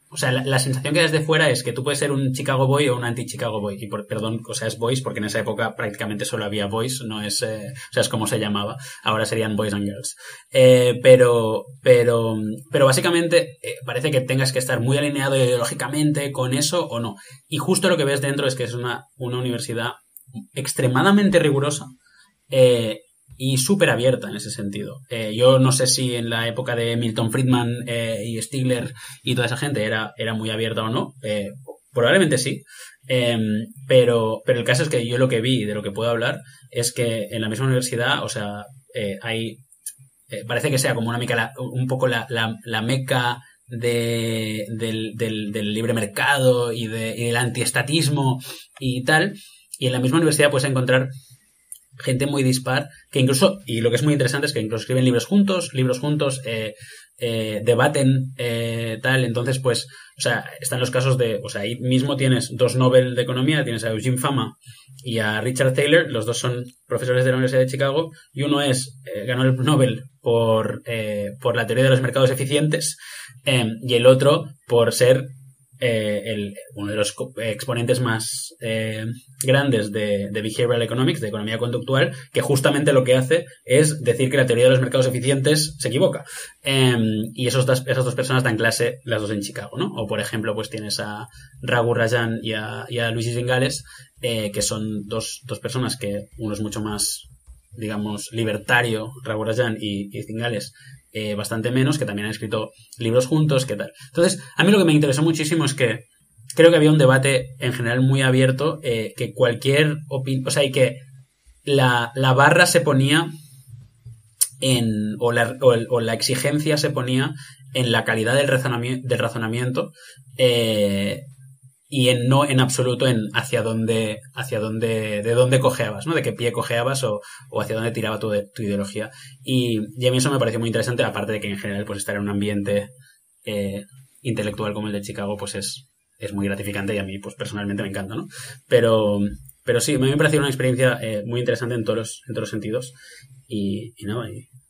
o sea, la, sensación que desde fuera es que tú puedes ser un Chicago Boy o un anti-Chicago Boy. Y por, perdón, o sea, es Boys porque en esa época prácticamente solo había Boys, no es, eh, o sea, es como se llamaba. Ahora serían Boys and Girls. Eh, pero, pero, pero básicamente eh, parece que tengas que estar muy alineado ideológicamente con eso o no. Y justo lo que ves dentro es que es una, una universidad extremadamente rigurosa. Eh, y súper abierta en ese sentido. Eh, yo no sé si en la época de Milton Friedman eh, y Stigler y toda esa gente era, era muy abierta o no. Eh, probablemente sí. Em, pero, pero el caso es que yo lo que vi y de lo que puedo hablar es que en la misma universidad, o sea, hay parece que sea como una meca, un poco la, la, meca de, del, del, libre mercado y, de, y del antiestatismo y tal. Y en la misma universidad puedes encontrar gente muy dispar, que incluso, y lo que es muy interesante es que incluso escriben libros juntos, libros juntos, eh, eh, debaten eh, tal, entonces pues, o sea, están los casos de, o sea, ahí mismo tienes dos Nobel de Economía, tienes a Eugene Fama y a Richard Taylor, los dos son profesores de la Universidad de Chicago, y uno es, ganó el Nobel por, por la teoría de los mercados eficientes, y el otro por ser eh, el, uno de los exponentes más eh, grandes de, behavioral economics, de economía conductual, que justamente lo que hace es decir que la teoría de los mercados eficientes se equivoca. Em, y esos esas dos personas dan clase las dos en Chicago, ¿no? O por ejemplo, pues tienes a Raghu Rajan y a, y Zingales, eh, que son dos, dos personas que uno es mucho más digamos, libertario, Raghu Rajan y Zingales, eh, bastante menos, que también han escrito libros juntos, ¿qué tal? Entonces, a mí lo que me interesó muchísimo es que creo que había un debate en general muy abierto, eh, que cualquier opinión, o sea, y que la, barra se ponía en, o la, o, la, exigencia se ponía en la calidad del razonamiento, del razonamiento eh, y en no en absoluto en hacia dónde, hacia dónde, de dónde cojeabas, ¿no? De qué pie cojeabas o, o hacia dónde tiraba tu, tu ideología. Y, y, a mí eso me pareció muy interesante, aparte de que en general, pues estar en un ambiente eh, intelectual como el de Chicago, pues es, es muy gratificante y a mí, pues personalmente me encanta, ¿no? Pero, pero sí, me pareció una experiencia eh, muy interesante en todos los, en todos los sentidos. Y, y nada,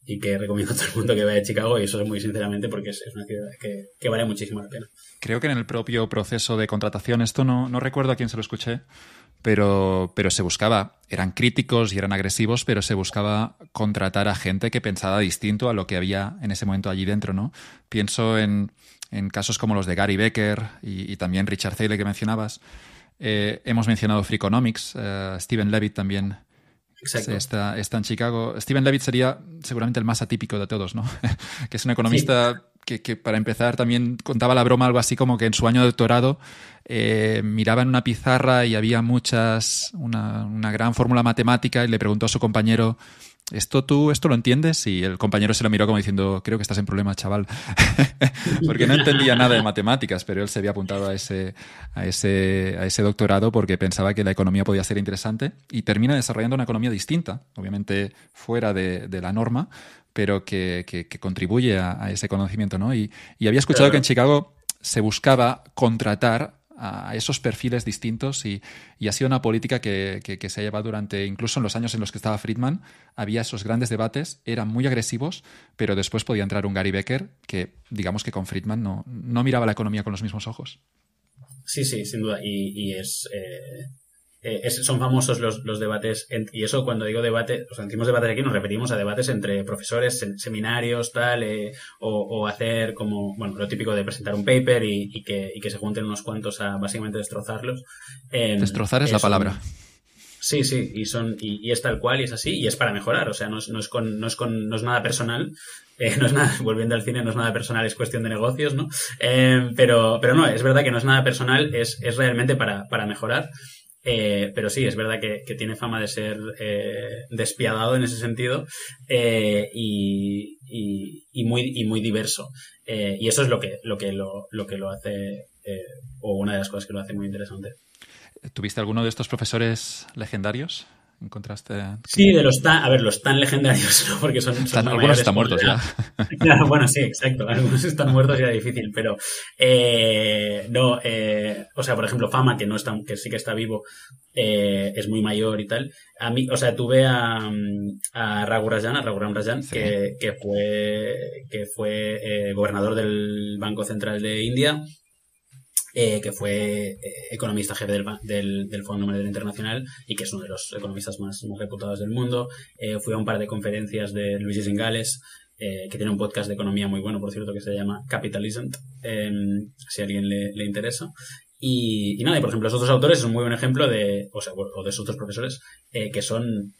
y que recomiendo a todo el mundo que vaya a Chicago y eso es muy sinceramente porque es, una ciudad que, vale muchísimo la pena. Creo que en el propio proceso de contratación, esto no, no recuerdo a quién se lo escuché, pero, pero se buscaba, eran críticos y eran agresivos, pero se buscaba contratar a gente que pensaba distinto a lo que había en ese momento allí dentro, ¿no? Pienso en, en casos como los de Gary Becker y, también Richard Thaler que mencionabas. Eh, hemos mencionado Freakonomics, uh, Steven Levitt también Exacto. está, está, en Chicago. Steven Levitt sería seguramente el más atípico de todos, ¿no? que es un economista que, para empezar, también contaba la broma algo así como que en su año de doctorado eh, miraba en una pizarra y había muchas, una, una gran fórmula matemática y le preguntó a su compañero ¿Esto tú esto lo entiendes? Y el compañero se lo miró como diciendo, creo que estás en problema, chaval. porque no entendía nada de matemáticas, pero él se había apuntado a ese, a, ese, a ese doctorado porque pensaba que la economía podía ser interesante y termina desarrollando una economía distinta, obviamente fuera de, de la norma, pero que, que, contribuye a, ese conocimiento. ¿no? Y, y había escuchado que en Chicago se buscaba contratar a esos perfiles distintos y, ha sido una política que, se ha llevado durante, incluso en los años en los que estaba Friedman, había esos grandes debates, eran muy agresivos, pero después podía entrar un Gary Becker que, digamos que con Friedman no, no miraba la economía con los mismos ojos. Sí, sí, sin duda. Y, es, eh, eh, son famosos los, los debates, y eso cuando digo debate, o sea, decimos debates aquí, nos referimos a debates entre profesores, seminarios, tal, eh, o, hacer como, bueno, lo típico de presentar un paper y, que, y que, se junten unos cuantos a básicamente destrozarlos. Em, Destrozar es la palabra. Sí, sí, y son, y, es tal cual y es así, y es para mejorar, o sea, no es, no es con, no es con, no es nada personal, eh, no es nada, volviendo al cine, no es nada personal, es cuestión de negocios, ¿no? Em, pero, pero no, es verdad que no es nada personal, es, es realmente para, para mejorar. Eh, pero sí, es verdad que, tiene fama de ser eh, despiadado en ese sentido eh, y, muy, y muy diverso. y eso es lo que lo, que lo, lo, que lo hace, o una de las cosas que lo hace muy interesante. ¿Tuviste alguno de estos profesores legendarios? Encontraste. Sí, de los tan, a ver, los tan legendarios, ¿no? Porque son. algunos están muertos ya. claro, bueno, sí, exacto. Algunos están muertos y era difícil, pero eh, no, eh, o sea, por ejemplo, Fama, que no está, que sí que está vivo, eh, es muy mayor y tal. A mí, o sea, tuve a, a Raghu Rajan, a Raghuram Rajan, que, que fue, que fue gobernador del Banco Central de India eh, que fue eh, economista jefe del, del, Fondo Monetario Internacional y que es uno de los economistas más, reputados del mundo. Eh, fui a un par de conferencias de Luigi Zingales, que tiene un podcast de economía muy bueno, por cierto, que se llama Capitalism, em, si a alguien le, le interesa. Y, nada, y por ejemplo, esos dos autores son muy buen ejemplo de, o sea, o de esos dos profesores, que son,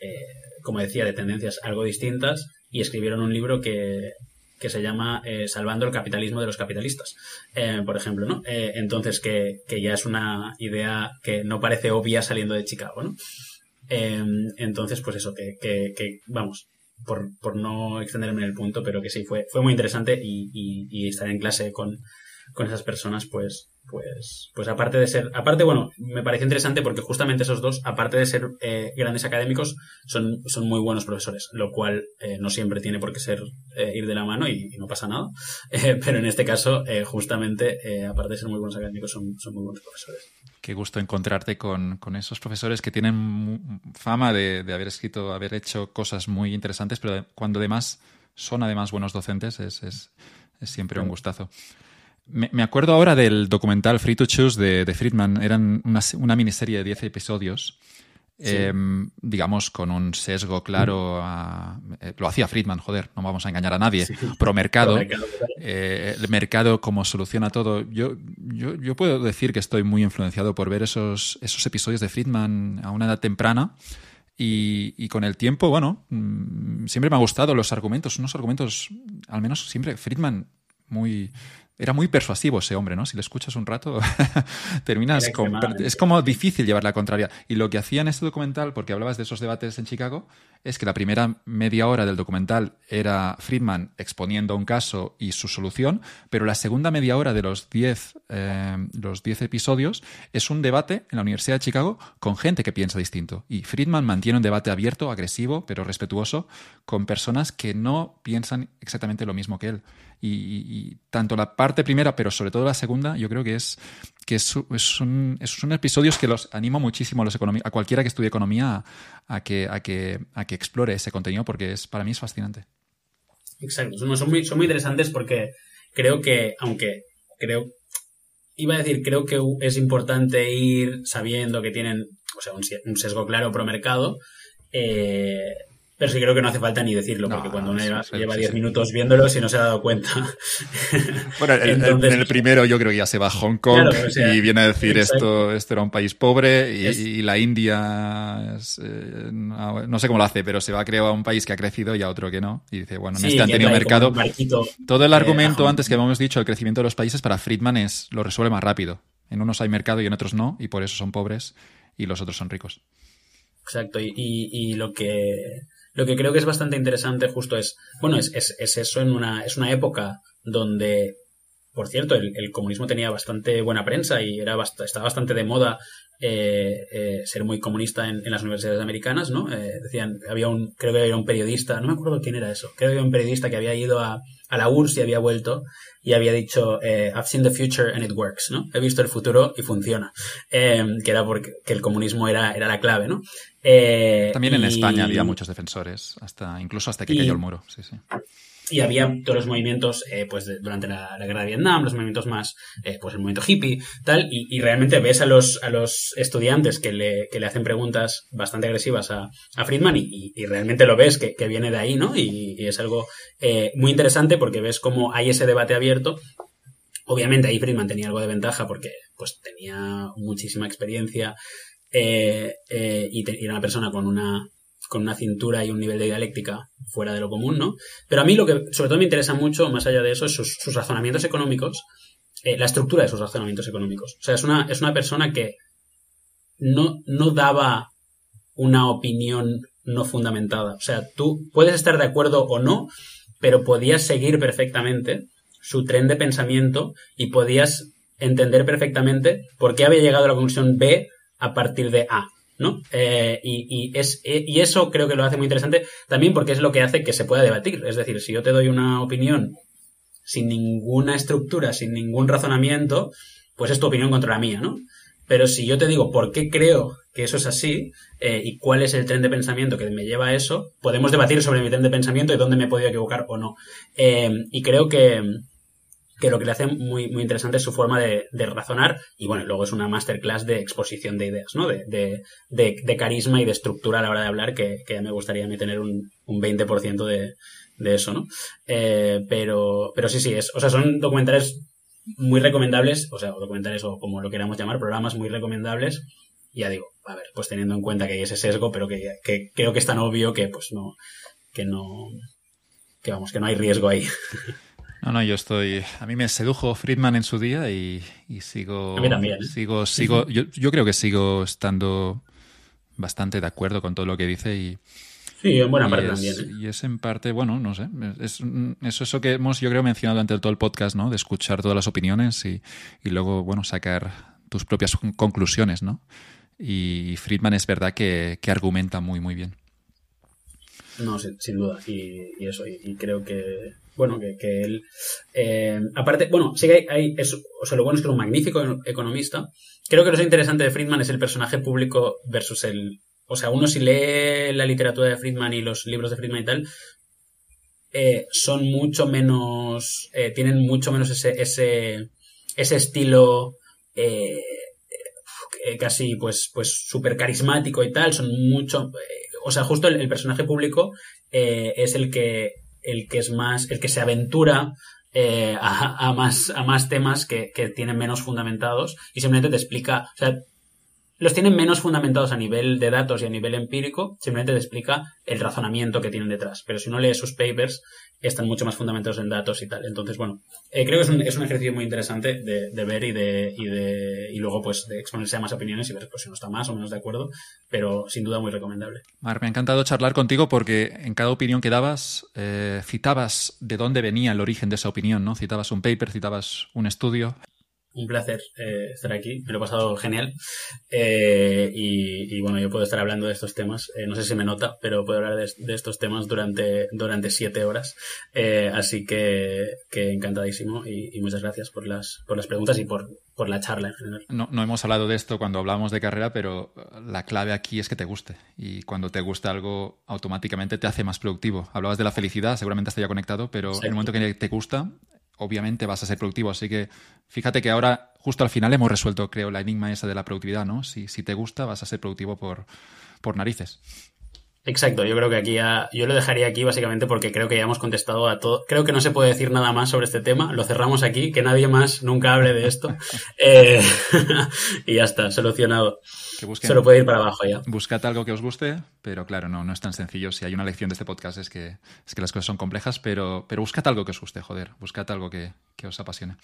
como decía, de tendencias algo distintas y escribieron un libro que, que se llama eh, Salvando el capitalismo de los capitalistas, eh, por ejemplo, ¿no? Eh, entonces, que, ya es una idea que no parece obvia saliendo de Chicago, ¿no? entonces, pues eso, que, que, vamos, por, por, no extenderme en el punto, pero que sí, fue, fue muy interesante y, y, y estar en clase con, con esas personas, pues, pues, pues aparte de ser, aparte, bueno, me pareció interesante porque justamente esos dos, aparte de ser eh, grandes académicos, son, son muy buenos profesores, lo cual eh, no siempre tiene por qué ser eh, ir de la mano y, no pasa nada. pero en este caso, justamente, aparte de ser muy buenos académicos, son, son muy buenos profesores. Qué gusto encontrarte con, con esos profesores que tienen fama de, de, haber escrito, haber hecho cosas muy interesantes, pero cuando además son además buenos docentes, es, es, es siempre un gustazo. Me, acuerdo ahora del documental Free to Choose de, Friedman. Eran una, miniserie de 10 episodios. Em, digamos, con un sesgo claro. Eh, lo hacía Friedman, joder, no vamos a engañar a nadie. Pro mercado. Eh, el mercado como soluciona todo. Yo, yo, puedo decir que estoy muy influenciado por ver esos, esos episodios de Friedman a una edad temprana. Y, y, con el tiempo, bueno, mm, siempre me ha gustado los argumentos, unos argumentos, al menos siempre Friedman muy era muy persuasivo ese hombre, ¿no? Si le escuchas un rato, terminas con... Es como difícil llevar la contraria. Y lo que hacía en este documental, porque hablabas de esos debates en Chicago, es que la primera media hora del documental era Friedman exponiendo un caso y su solución, pero la segunda media hora de los 10 eh, los diez episodios es un debate en la Universidad de Chicago con gente que piensa distinto. Y Friedman mantiene un debate abierto, agresivo, pero respetuoso, con personas que no piensan exactamente lo mismo que él. Y, tanto la parte primera, pero sobre todo la segunda, yo creo que es que es, son, episodios que los animo muchísimo a, los a cualquiera que estudie economía a, que, a, que, a que explore ese contenido porque es, para mí es fascinante. Exacto, son, muy, son muy interesantes porque creo que, aunque creo, iba a decir, creo que es importante ir sabiendo que tienen o sea, un, sesgo claro pro mercado, eh, pero sí creo que no hace falta ni decirlo, porque cuando uno lleva 10 minutos viéndolo, si no se ha dado cuenta. Bueno, en el primero yo creo que ya se va a Hong Kong y viene a decir esto, esto era un país pobre y, la India, eh, no, sé cómo lo hace, pero se va a crear a un país que ha crecido y a otro que no. Y dice, bueno, en este han tenido mercado. Todo el argumento antes que hemos dicho, el crecimiento de los países para Friedman es lo resuelve más rápido. En unos hay mercado y en otros no, y por eso son pobres y los otros son ricos. Exacto, y lo que lo que creo que es bastante interesante justo es, bueno, es, es, eso en una, es una época donde, por cierto, el, comunismo tenía bastante buena prensa y era estaba bastante de moda eh, eh, ser muy comunista en, las universidades americanas, ¿no? Eh, decían, había un, creo que había un periodista, no me acuerdo quién era eso, creo que había un periodista que había ido a, a la URSS y había vuelto y había dicho, I've seen the future and it works, ¿no? He visto el futuro y funciona. que era porque que el comunismo era, era la clave, ¿no? También en España había muchos defensores, hasta incluso hasta que cayó el muro, sí, sí y había todos los movimientos eh, pues durante la, guerra de Vietnam, los movimientos más, eh, pues el movimiento hippie, tal, y, realmente ves a los, a los estudiantes que le, que le hacen preguntas bastante agresivas a, a Friedman y, y, realmente lo ves que, que, viene de ahí, ¿no? Y, es algo eh, muy interesante porque ves cómo hay ese debate abierto. Obviamente ahí Friedman tenía algo de ventaja porque pues tenía muchísima experiencia y, y era una persona con una con una cintura y un nivel de dialéctica fuera de lo común, ¿no? Pero a mí lo que sobre todo me interesa mucho, más allá de eso, es sus, razonamientos económicos, eh, la estructura de sus razonamientos económicos. O sea, es una, es una persona que no, no daba una opinión no fundamentada. O sea, tú puedes estar de acuerdo o no, pero podías seguir perfectamente su tren de pensamiento y podías entender perfectamente por qué había llegado a la conclusión B a partir de A. ¿no? Eh, y, es, eh, y eso creo que lo hace muy interesante también porque es lo que hace que se pueda debatir. Es decir, si yo te doy una opinión sin ninguna estructura, sin ningún razonamiento, pues es tu opinión contra la mía, ¿no? Pero si yo te digo por qué creo que eso es así eh, y cuál es el tren de pensamiento que me lleva a eso, podemos debatir sobre mi tren de pensamiento y dónde me he podido equivocar o no. y creo que, que lo que le hace muy, muy interesante es su forma de, razonar y bueno, luego es una masterclass de exposición de ideas, ¿no? De, de, carisma y de estructura a la hora de hablar que, que me gustaría a mí tener un, un 20% de, de eso, ¿no? Eh, pero, pero sí, sí, es, o sea, son documentales muy recomendables, o sea, documentales o como lo queramos llamar, programas muy recomendables. Ya digo, a ver, pues teniendo en cuenta que hay ese sesgo, pero que, que creo que es tan obvio que pues no, que no, que vamos, que no hay riesgo ahí. No, no, yo estoy. A mí me sedujo Friedman en su día y, sigo. A mí también. Sigo, sigo. Yo, yo, creo que sigo estando bastante de acuerdo con todo lo que dice y, Sí, en buena parte es, también. ¿eh? Y es en parte, bueno, no sé, es, es, eso que hemos, yo creo, mencionado durante todo el podcast, ¿no? De escuchar todas las opiniones y, y luego, bueno, sacar tus propias conclusiones, ¿no? Y Friedman es verdad que, que argumenta muy, muy bien. No, sin, sin duda. Y, y eso, y, y, creo que, bueno, que, que él. Eh, aparte, bueno, sí que hay. hay es, o sea, lo bueno es que es un magnífico economista. Creo que lo interesante de Friedman es el personaje público versus el. O sea, uno si lee la literatura de Friedman y los libros de Friedman y tal, eh, son mucho menos. Eh, tienen mucho menos ese, ese, ese estilo. Eh, casi pues pues súper carismático y tal son mucho o sea justo el, el personaje público eh, es el que el que es más el que se aventura eh, a, más a más temas que, que, tienen menos fundamentados y simplemente te explica o sea los tienen menos fundamentados a nivel de datos y a nivel empírico simplemente te explica el razonamiento que tienen detrás. Pero si no lees sus papers están mucho más fundamentados en datos y tal. Entonces, bueno, eh, creo que es un, es un, ejercicio muy interesante de, ver y de, y de y luego pues de exponerse a más opiniones y ver pues, si uno está más o menos de acuerdo, pero sin duda muy recomendable. Mar, me ha encantado charlar contigo porque en cada opinión que dabas eh, citabas de dónde venía el origen de esa opinión, ¿no? Citabas un paper, citabas un estudio un placer eh, estar aquí, me lo he pasado genial. Eh, y, y, bueno, yo puedo estar hablando de estos temas, eh, no sé si me nota, pero puedo hablar de, de estos temas durante, durante siete horas. Así que, que encantadísimo y, y, muchas gracias por las, por las preguntas y por, por la charla en general. No, no hemos hablado de esto cuando hablamos de carrera, pero la clave aquí es que te guste. Y cuando te gusta algo, automáticamente te hace más productivo. Hablabas de la felicidad, seguramente estaría conectado, pero sí. en el momento que te gusta, obviamente vas a ser productivo. Así que fíjate que ahora, justo al final, hemos resuelto, creo, la enigma esa de la productividad, ¿no? Si, si te gusta, vas a ser productivo por, por narices. Exacto, yo creo que aquí ya, yo lo dejaría aquí básicamente porque creo que ya hemos contestado a todo. Creo que no se puede decir nada más sobre este tema, lo cerramos aquí, que nadie más nunca hable de esto. eh, y ya está, solucionado. Que busquen, se lo puede ir para abajo ya. Buscad algo que os guste, pero claro, no, no es tan sencillo. Si hay una lección de este podcast es que, es que las cosas son complejas, pero, pero buscad algo que os guste, joder, buscad algo que, que os apasione.